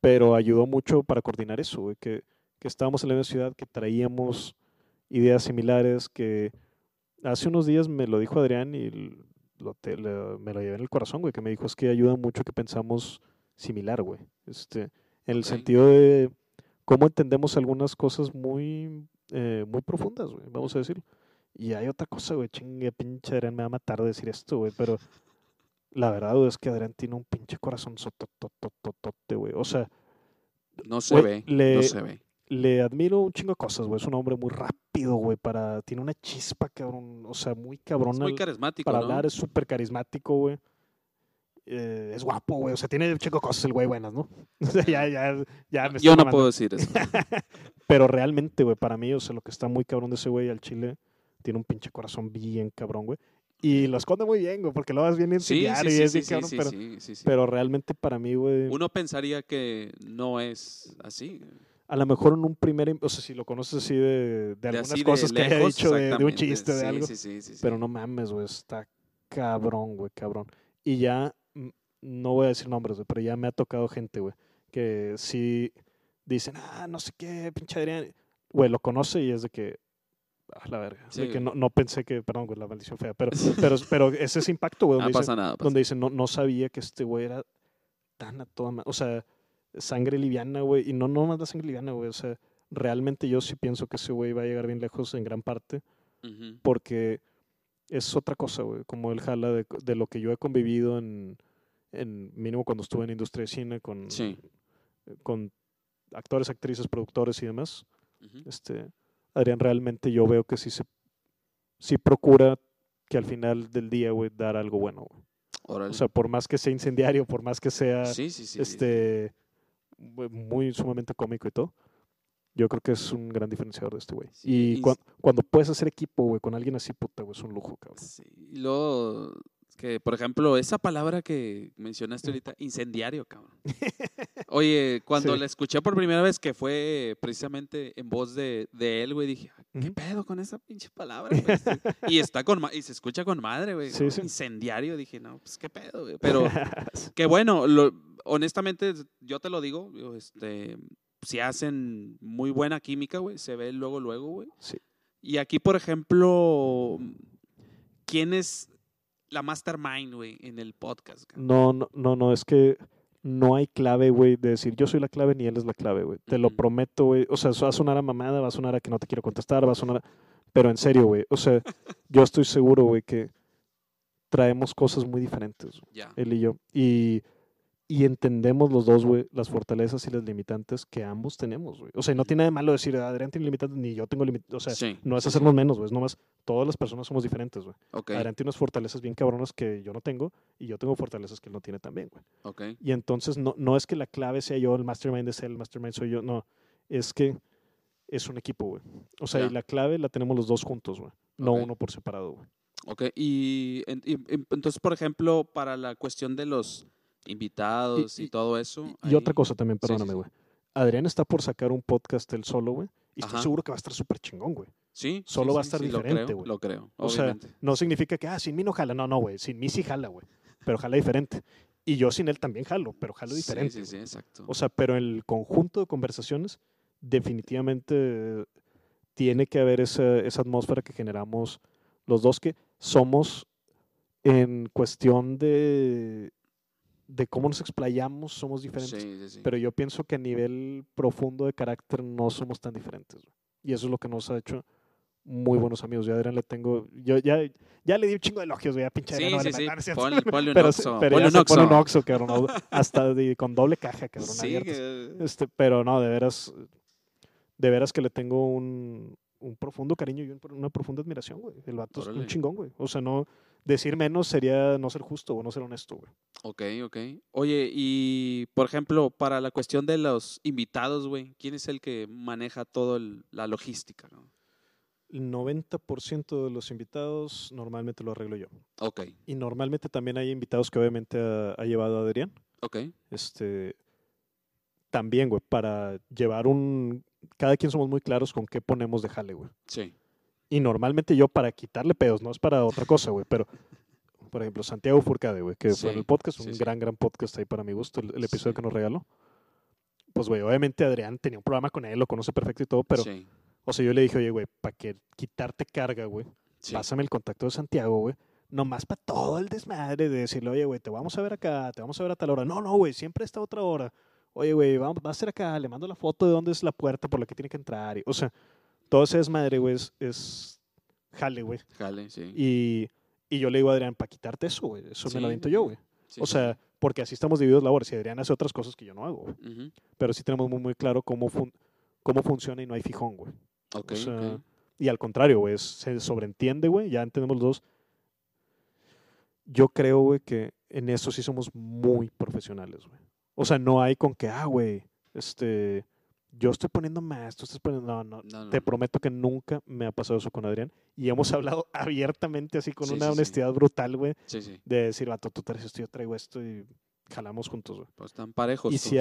pero ayudó mucho para coordinar eso, güey, que, que estábamos en la misma ciudad, que traíamos ideas similares, que hace unos días me lo dijo Adrián y lo me lo llevé en el corazón, güey, que me dijo es que ayuda mucho que pensamos similar, güey. Este, en el sentido de cómo entendemos algunas cosas muy, eh, muy profundas, güey, vamos a decirlo. Y hay otra cosa, güey, chingue, pinche Adrián me va a matar de decir esto, güey, pero la verdad, güey, es que Adrián tiene un pinche corazón sototototote, güey. O sea, no se ve, no se ve. Le admiro un chingo de cosas, güey. Es un hombre muy rápido, güey, para tiene una chispa, cabrón, o sea, muy cabrón. Es muy carismático, Para hablar es súper carismático, güey. Eh, es guapo, güey. O sea, tiene chingo de cosas el güey buenas, ¿no? O sea, ya, ya, ya me Yo no puedo decir eso. Pero realmente, güey, para mí, o sea, lo que está muy cabrón de ese güey al chile tiene un pinche corazón bien cabrón, güey. Y lo esconde muy bien, güey, porque lo vas bien en sí, sí, y es bien cabrón, pero, pero realmente para mí, güey... Uno pensaría que no es así. A lo mejor en un primer... O sea, si lo conoces así de, de, algunas cosas que haya dicho, de, un chiste, de algo. Pero no mames, güey, está cabrón, güey, cabrón. Y ya, mm, no voy a decir nombres, güey, pero ya me ha tocado gente, güey, que sí dicen, ah, no sé qué, pinche Adrián. Güey, lo conoce y es de que, Ah, la verga. que no, no, pensé que, perdón, la maldición fea, pero, pero, pero ese es impacto, güey. Donde no pasa nada. Donde dice, no, no sabía que este güey era tan a toda O sea, sangre liviana, güey. Y no, no más la sangre liviana, güey. O sea, realmente yo sí pienso que ese güey va a llegar bien lejos en gran parte. Porque es otra cosa, güey. Como él jala de, de, lo que yo he convivido en, en, mínimo cuando estuve en industria de cine, con, con actores, actrices, productores y demás, este, Adrián realmente yo veo que sí se sí procura que al final del día, güey, dar algo bueno, O sea, por más que sea incendiario, por más que sea este muy sumamente cómico y todo, yo creo que es un gran diferenciador de este güey. y, cuando puedes hacer equipo, güey, con alguien así, puta, güey, es un lujo, cabrón. Sí, y luego que, por ejemplo, esa palabra que mencionaste ahorita, incendiario, cabrón. Oye, cuando la escuché por primera vez, que fue precisamente en voz de, de él, güey, dije, ¿qué pedo con esa pinche palabra? y está con y se escucha con madre, güey. Incendiario, dije, no, pues qué pedo, güey. Pero que bueno, lo, honestamente, yo te lo digo, este, si hacen muy buena química, güey, se ve luego, luego, güey. Sí. Y aquí, por ejemplo, ¿quién es la mastermind, güey, en el podcast. No, no, no, no, es que no hay clave, güey, de decir yo soy la clave ni él es la clave, güey. Te lo prometo, güey. O sea, va a sonar a mamada, va a sonar a que no te quiero contestar, va a sonar a... Pero en serio, güey. O sea, yo estoy seguro, güey, que traemos cosas muy diferentes, él y yo. Y y entendemos los dos, güey, las fortalezas y las limitantes que ambos tenemos, güey. O sea, no tiene nada de malo decir, Adrián tiene limitantes, ni yo tengo limitantes. O sea, no es hacernos menos, güey. Es nomás, todas las personas somos diferentes, güey. Adrián tiene unas fortalezas bien cabronas que yo no tengo y yo tengo fortalezas que él no tiene también, güey. Okay. Y entonces, no, no es que la clave sea yo, el mastermind es él, el mastermind soy yo. No, es que es un equipo, güey. O sea, y la clave la tenemos los dos juntos, güey. No uno por separado, güey. Ok, y entonces, por ejemplo, para la cuestión de los invitados y, todo eso. Y, otra cosa también, perdóname, güey. Adrián está por sacar un podcast él solo, güey. Y estoy seguro que va a estar súper chingón, güey. Sí. Solo va a estar diferente, güey. Lo, creo, O sea, no significa que, ah, sin mí no jala. No, no, güey. Sin mí sí jala, güey. Pero jala diferente. Y yo sin él también jalo, pero jalo diferente. Sí, sí, exacto. O sea, pero el conjunto de conversaciones, definitivamente tiene que haber esa, esa atmósfera que generamos los dos que somos en cuestión de de cómo nos explayamos somos diferentes. Pero yo pienso que a nivel profundo de carácter no somos tan diferentes. Y eso es lo que nos ha hecho muy buenos amigos. Yo a Adrián le tengo. Yo ya, ya le di un chingo de elogios, voy a pinche sí, sí, sí. Ponle, un oxo. Pero un pone un oxo, cabrón. Hasta con doble caja, cabrón. Sí, este, pero no, de veras. De veras que le tengo un, un profundo cariño y una profunda admiración, güey. El vato es un chingón, güey. O sea, no decir menos sería no ser justo o no ser honesto, güey. Ok, ok. Oye, y por ejemplo, para la cuestión de los invitados, güey, ¿quién es el que maneja toda la logística? ¿no? El 90% de los invitados normalmente lo arreglo yo. Ok. Y normalmente también hay invitados que obviamente ha, llevado a Adrián. Ok. Este, también, güey, para llevar un... Cada quien somos muy claros con qué ponemos de jale, güey. Sí. Y normalmente yo para quitarle pedos, no es para otra cosa, güey, pero por ejemplo, Santiago Furcade, güey, que fue en el podcast, un gran, gran podcast ahí para mi gusto, el, episodio que nos regaló. Pues, güey, obviamente Adrián tenía un programa con él, lo conoce perfecto y todo, pero, o sea, yo le dije, oye, güey, para que quitarte carga, güey, pásame el contacto de Santiago, güey, nomás para todo el desmadre de decirle, oye, güey, te vamos a ver acá, te vamos a ver a tal hora. No, no, güey, siempre está otra hora. Oye, güey, va a ser acá, le mando la foto de dónde es la puerta por la que tiene que entrar. o sea, todo ese desmadre, güey, es, jale, güey. Jale, sí. Y, y, yo le digo a Adrián, para quitarte eso, güey, eso me lo aviento yo, güey. o sea, porque así estamos divididos labores. Y Adrián hace otras cosas que yo no hago, güey. Pero sí tenemos muy, muy claro cómo, cómo funciona y no hay fijón, güey. Ok, Y al contrario, güey, se sobreentiende, güey, ya entendemos los dos. Yo creo, güey, que en eso sí somos muy profesionales, güey. O sea, no hay con que, ah, güey, este, yo estoy poniendo más, tú estás poniendo... No, no, te prometo que nunca me ha pasado eso con Adrián. Y hemos hablado abiertamente, así con una honestidad brutal, güey. de decir, vato, tú traes esto, yo traigo esto y jalamos juntos, güey. Pues están parejos. Y si,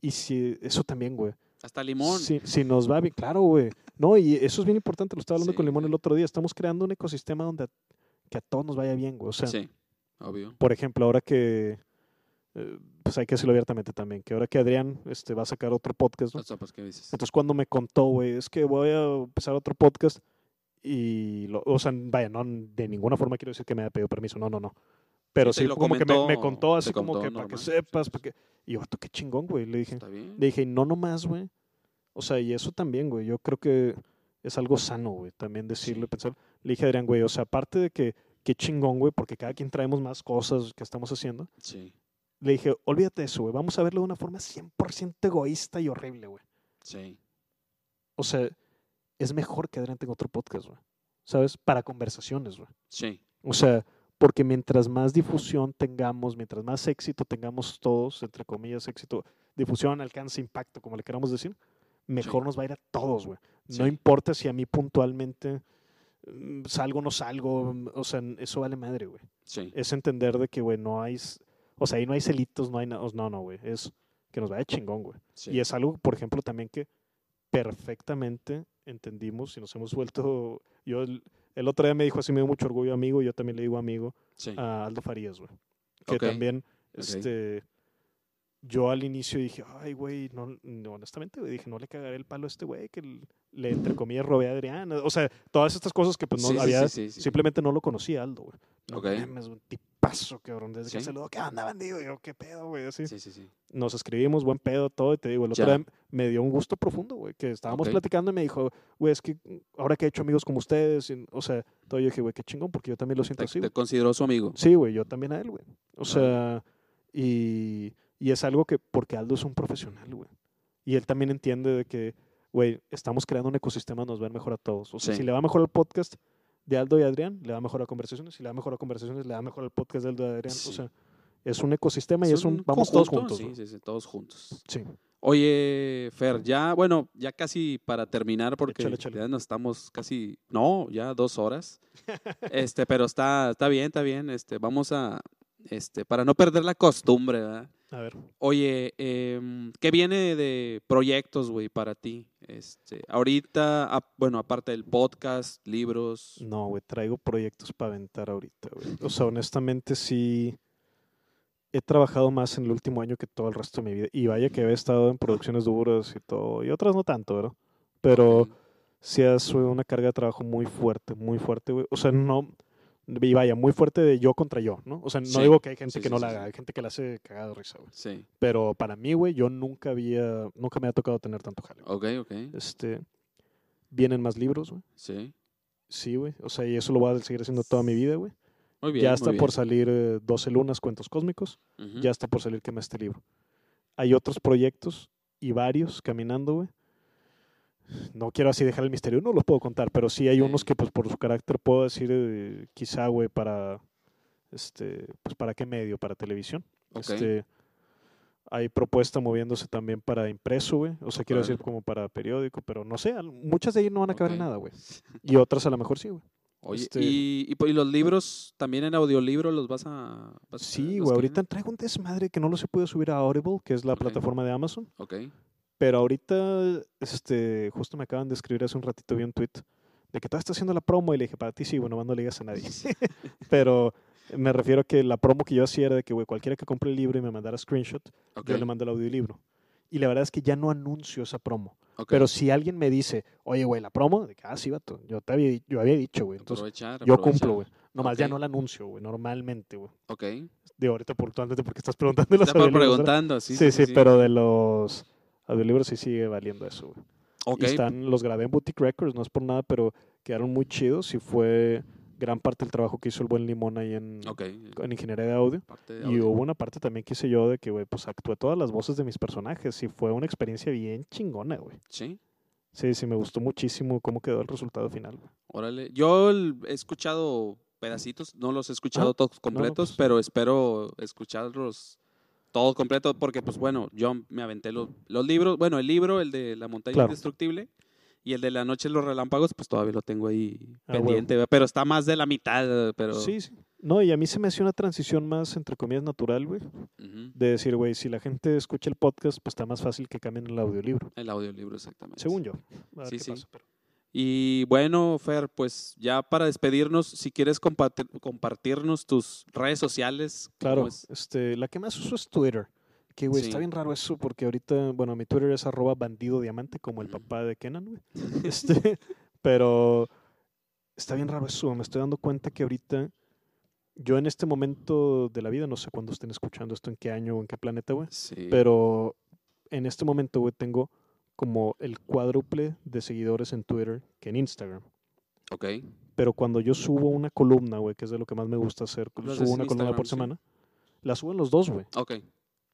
y si, eso también, güey. Hasta Limón. Si, si nos va bien, claro, güey. No, y eso es bien importante, lo estaba hablando con Limón el otro día. Estamos creando un ecosistema donde que a todos nos vaya bien, güey. O sea, sí, obvio. Por ejemplo, ahora que pues hay que decirlo abiertamente también, que ahora que Adrián este, va a sacar otro podcast, ¿no? Entonces cuando me contó, güey, es que voy a empezar otro podcast y, lo, o sea, vaya, no, de ninguna forma quiero decir que me haya pedido permiso, no, no, no. Pero sí, como que me, contó así como que para que sepas, para que... Y yo, qué chingón, güey, le dije. Le dije, no nomás, güey. O sea, y eso también, güey, yo creo que es algo sano, güey, también decirlo, pensar. Le dije a Adrián, güey, o sea, aparte de que qué chingón, güey, porque cada quien traemos más cosas que estamos haciendo. Sí le dije, olvídate de eso, güey. Vamos a verlo de una forma 100% egoísta y horrible, güey. Sí. O sea, es mejor que Adrián tenga otro podcast, güey. ¿Sabes? Para conversaciones, güey. Sí. O sea, porque mientras más difusión tengamos, mientras más éxito tengamos todos, entre comillas, éxito, difusión, alcance, impacto, como le queramos decir, mejor nos va a ir a todos, güey. No importa si a mí puntualmente mm, salgo o no salgo, mm, o sea, eso vale madre, güey. Sí. Es entender de que, güey, no hay, o sea, ahí no hay celitos, no hay nada, no, no, güey, es que nos vaya chingón, güey. Y es algo, por ejemplo, también que perfectamente entendimos y nos hemos vuelto, yo el, otro día me dijo así, me dio mucho orgullo amigo, yo también le digo amigo a Aldo Farías, güey. Que también, este yo al inicio dije, ay, güey, no, honestamente, güey, dije, no le cagaré el palo a este güey que le, entre comillas, robé a Adrián. O sea, todas estas cosas que pues no había, simplemente no lo conocía Aldo, güey. No okay. mames, un tipazo, cabrón. Desde que saludó, ¿qué onda, bandido? Yo, ¿qué pedo, güey? Así. Sí, sí, sí. Nos escribimos, buen pedo, todo. Y te digo, el otro día me dio un gusto profundo, güey. Que estábamos platicando y me dijo, güey, es que ahora que he hecho amigos como ustedes, o sea, todo yo dije, güey, qué chingón, porque yo también lo siento así. ¿Te consideró su amigo? Sí, güey, yo también a él, güey. O sea, y y es algo que, porque Aldo es un profesional, güey. Y él también entiende de que, güey, estamos creando un ecosistema, nos va mejor a todos. O sea, si le va mejor al podcast de Aldo y Adrián, le va mejor a conversaciones. Si le va mejor a conversaciones, le va mejor al podcast de Aldo y Adrián. O sea, es un ecosistema y es un, vamos todos juntos. Sí, sí, sí, todos juntos. Sí. Oye, Fer, ya, bueno, ya casi para terminar, porque ya nos estamos casi, no, ya dos horas. este, pero está, está bien, está bien. Este, vamos a, este, para no perder la costumbre, ¿verdad? A ver. Oye, eh, ¿qué viene de proyectos, güey, para ti? Este, ahorita, bueno, aparte del podcast, libros. No, güey, traigo proyectos para aventar ahorita, güey. O sea, honestamente sí he trabajado más en el último año que todo el resto de mi vida. Y vaya que he estado en producciones duras y todo. Y otras no tanto, ¿verdad? Pero sí ha sido una carga de trabajo muy fuerte, muy fuerte, güey. O sea, no y vaya, muy fuerte de yo contra yo, ¿no? O sea, no digo que hay gente que no la haga, hay gente que la hace cagada de risa, güey. Sí. Pero para mí, güey, yo nunca había, nunca me ha tocado tener tanto jale. Ok, ok. Este, vienen más libros, güey. Sí. Sí, güey. O sea, y eso lo voy a seguir haciendo toda mi vida, güey. Muy bien. Ya está por salir 12 eh, lunas, cuentos cósmicos. Ya está por salir quema este libro. Hay otros proyectos y varios caminando, güey no quiero así dejar el misterio, no los puedo contar, pero sí hay unos que pues por su carácter puedo decir eh, quizá, güey, para, este, pues para qué medio, para televisión. Este, hay propuesta moviéndose también para impreso, güey, o sea, quiero decir como para periódico, pero no sé, muchas de ellas no van a acabar en nada, güey. Y otras a lo mejor sí, güey. Oye, este y, pues, y, los libros también en audiolibro los vas a... sí, güey, ahorita traigo un desmadre que no lo se puede subir a Audible, que es la plataforma de Amazon. Ok. Pero ahorita, este, justo me acaban de escribir hace un ratito, vi un tweet de que todo está haciendo la promo y le dije, para ti sí, bueno, no le digas a nadie. Pero me refiero a que la promo que yo hacía era de que, güey, cualquiera que compre el libro y me mandara screenshot, yo le mando el audiolibro. Y la verdad es que ya no anuncio esa promo. Pero si alguien me dice, oye, güey, la promo, de que, ah, sí, vato, yo, te había, yo había dicho, güey. Entonces, yo cumplo, güey. Nomás ya no la anuncio, güey, normalmente, güey. Ok. De ahorita, por, antes porque estás preguntando los Estás preguntando, sí sí, sí, sí, pero de los audiolibros sí sigue valiendo eso, güey. están, los grabé en Boutique Records, no es por nada, pero quedaron muy chidos y fue gran parte del trabajo que hizo el buen Limón ahí en, en ingeniería de audio. Y hubo una parte también que hice yo de que, güey, pues actué todas las voces de mis personajes y fue una experiencia bien chingona, güey. Sí. Sí, sí, me gustó muchísimo cómo quedó el resultado final. Órale. Yo he escuchado pedacitos, no los he escuchado todos completos, pues pero espero escucharlos todo completo, porque pues bueno, yo me aventé los, los libros, bueno, el libro, el de La montaña indestructible, y el de La noche de los relámpagos, pues todavía lo tengo ahí ah, pendiente, pero está más de la mitad, pero... Sí, sí. No, y a mí se me hace una transición más, entre comillas, natural, güey. De decir, güey, si la gente escucha el podcast, pues está más fácil que cambien el audiolibro. El audiolibro, exactamente. Según yo. sí, sí. Y bueno, Fer, pues ya para despedirnos, si quieres compartirnos tus redes sociales. Claro, este, la que más uso es Twitter. Que, güey, está bien raro eso porque ahorita, bueno, mi Twitter es arroba bandido diamante, como el papá de Kenan, güey. Este, pero está bien raro eso. Me estoy dando cuenta que ahorita, yo en este momento de la vida, no sé cuándo estén escuchando esto, en qué año o en qué planeta, güey. Pero en este momento, güey, tengo como el cuádruple de seguidores en Twitter que en Instagram. Ok. Pero cuando yo subo una columna, güey, que es de lo que más me gusta hacer, subo una columna por semana, La subo en los dos, güey. Ok.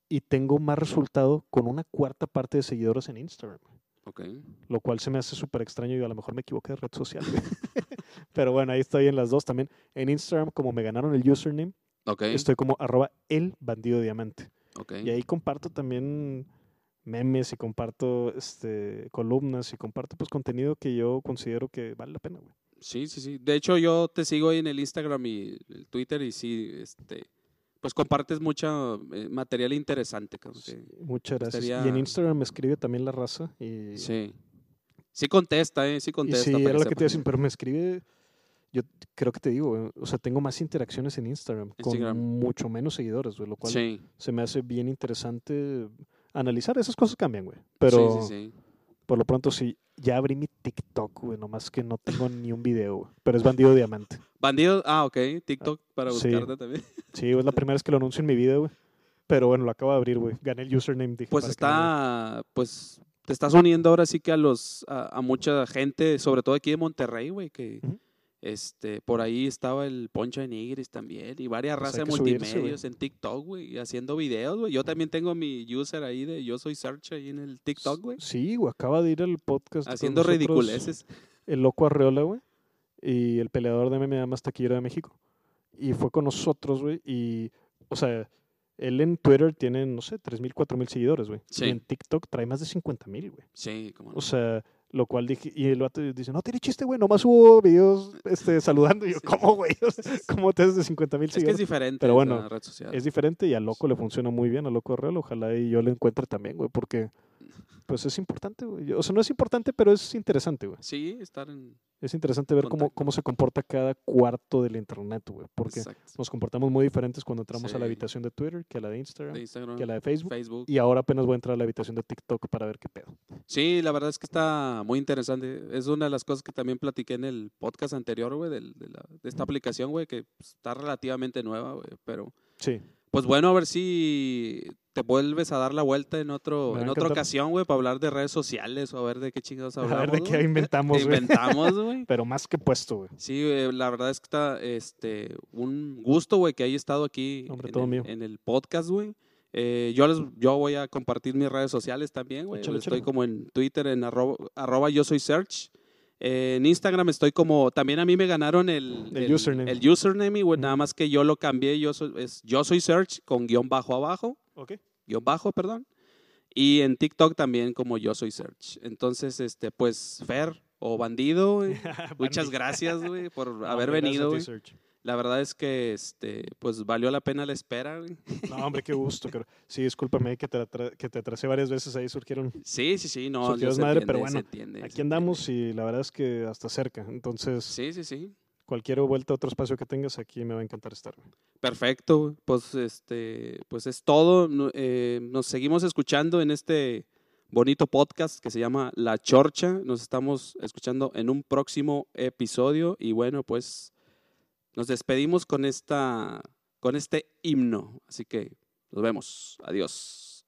Y tengo más resultado con una cuarta parte de seguidores en Instagram. Ok. Lo cual se me hace súper extraño y a lo mejor me equivoqué de red social. Pero bueno, ahí estoy en las dos también. En Instagram, como me ganaron el username, okay. estoy como arroba el bandido diamante. Okay. Y ahí comparto también memes y comparto este, columnas y comparto pues contenido que yo considero que vale la pena, güey. Sí, sí, sí. De hecho, yo te sigo ahí en el Instagram y el Twitter y sí, este, pues compartes mucho eh, material interesante. muchas gracias. Y en Instagram me escribe también la raza. Y... Sí. Sí contesta, ¿eh? Sí contesta. sí, era lo que te decía, pero me escribe yo creo que te digo, o sea, tengo más interacciones en Instagram, con mucho menos seguidores, güey, lo cual se me hace bien interesante analizar. Esas cosas cambian, güey. Pero sí, sí, por lo pronto sí, ya abrí mi TikTok, güey, nomás que no tengo ni un video, güey, pero es Bandido Diamante. Bandido, ah, ok, TikTok para buscarte también. Sí, es la primera vez que lo anuncio en mi vida, güey. Pero bueno, lo acabo de abrir, güey. Gané el username. Dije, pues está, pues te estás uniendo ahora sí que a los, a, mucha gente, sobre todo aquí de Monterrey, güey, que... Este, por ahí estaba el Poncho de Nigris también y varias pues razas de multimedios en TikTok, güey, haciendo videos, güey. Yo también tengo mi user ahí de Yo Soy Search ahí en el TikTok, güey. Sí, güey, acaba de ir al podcast. Haciendo ridiculeces. El loco Arreola, güey, y el peleador de MMA más taquillero de México. Y fue con nosotros, güey, y, o sea, él en Twitter tiene, no sé, 3.000, 4.000 seguidores, güey. Sí. Y en TikTok trae más de 50.000, güey. Sí, como O sea, lo cual dije, y el vato dice, no tiene chiste, güey, nomás hubo videos este, saludando. Y yo, ¿cómo, güey? ¿Cómo te haces de 50 mil seguidores? Es que es diferente. Pero bueno, es diferente y a Loco le funciona muy bien, a Loco Real. Ojalá y yo le encuentre también, güey, porque pues es importante, güey. O sea, no es importante, pero es interesante, güey. Sí, estar en... Es interesante ver cómo, cómo se comporta cada cuarto del internet, güey. Porque nos comportamos muy diferentes cuando entramos a la habitación de Twitter, que a la de Instagram, que a la de Facebook, Y ahora apenas voy a entrar a la habitación de TikTok para ver qué pedo. Sí, la verdad es que está muy interesante. Es una de las cosas que también platiqué en el podcast anterior, güey, de, de, de, esta aplicación, güey, que está relativamente nueva, güey. Pero... Sí. Pues bueno, a ver si te vuelves a dar la vuelta en otro en otra ocasión, güey, para hablar de redes sociales o a ver de qué chingados hablamos. A ver de qué inventamos, güey. Inventamos, güey. Pero más que puesto, güey. Sí, la verdad es que está este un gusto, güey, que haya estado aquí en, el, podcast, güey. Eh, yo les, yo voy a compartir mis redes sociales también, güey. Estoy como en Twitter en arroba, arroba yo soy search en Instagram estoy como, también a mí me ganaron el, el, username. El username, y nada más que yo lo cambié, yo soy, es, yo soy search con guion bajo abajo. Ok. Guión bajo, perdón. Y en TikTok también como yo soy search. Entonces, este, pues, Fer o Bandido, muchas gracias, güey, por haber venido, la verdad es que este, pues valió la pena la espera. No, hombre, qué gusto. Sí, discúlpame que te, que te atrasé varias veces, ahí surgieron. Sí, sí, sí, no. madre, pero bueno, aquí andamos y la verdad es que hasta cerca. Entonces, sí, sí, sí. Cualquier vuelta a otro espacio que tengas, aquí me va a encantar estar. Perfecto, pues este, pues es todo. Eh, nos seguimos escuchando en este bonito podcast que se llama La Chorcha. Nos estamos escuchando en un próximo episodio y bueno, pues nos despedimos con, esta, con este himno. Así que nos vemos. Adiós.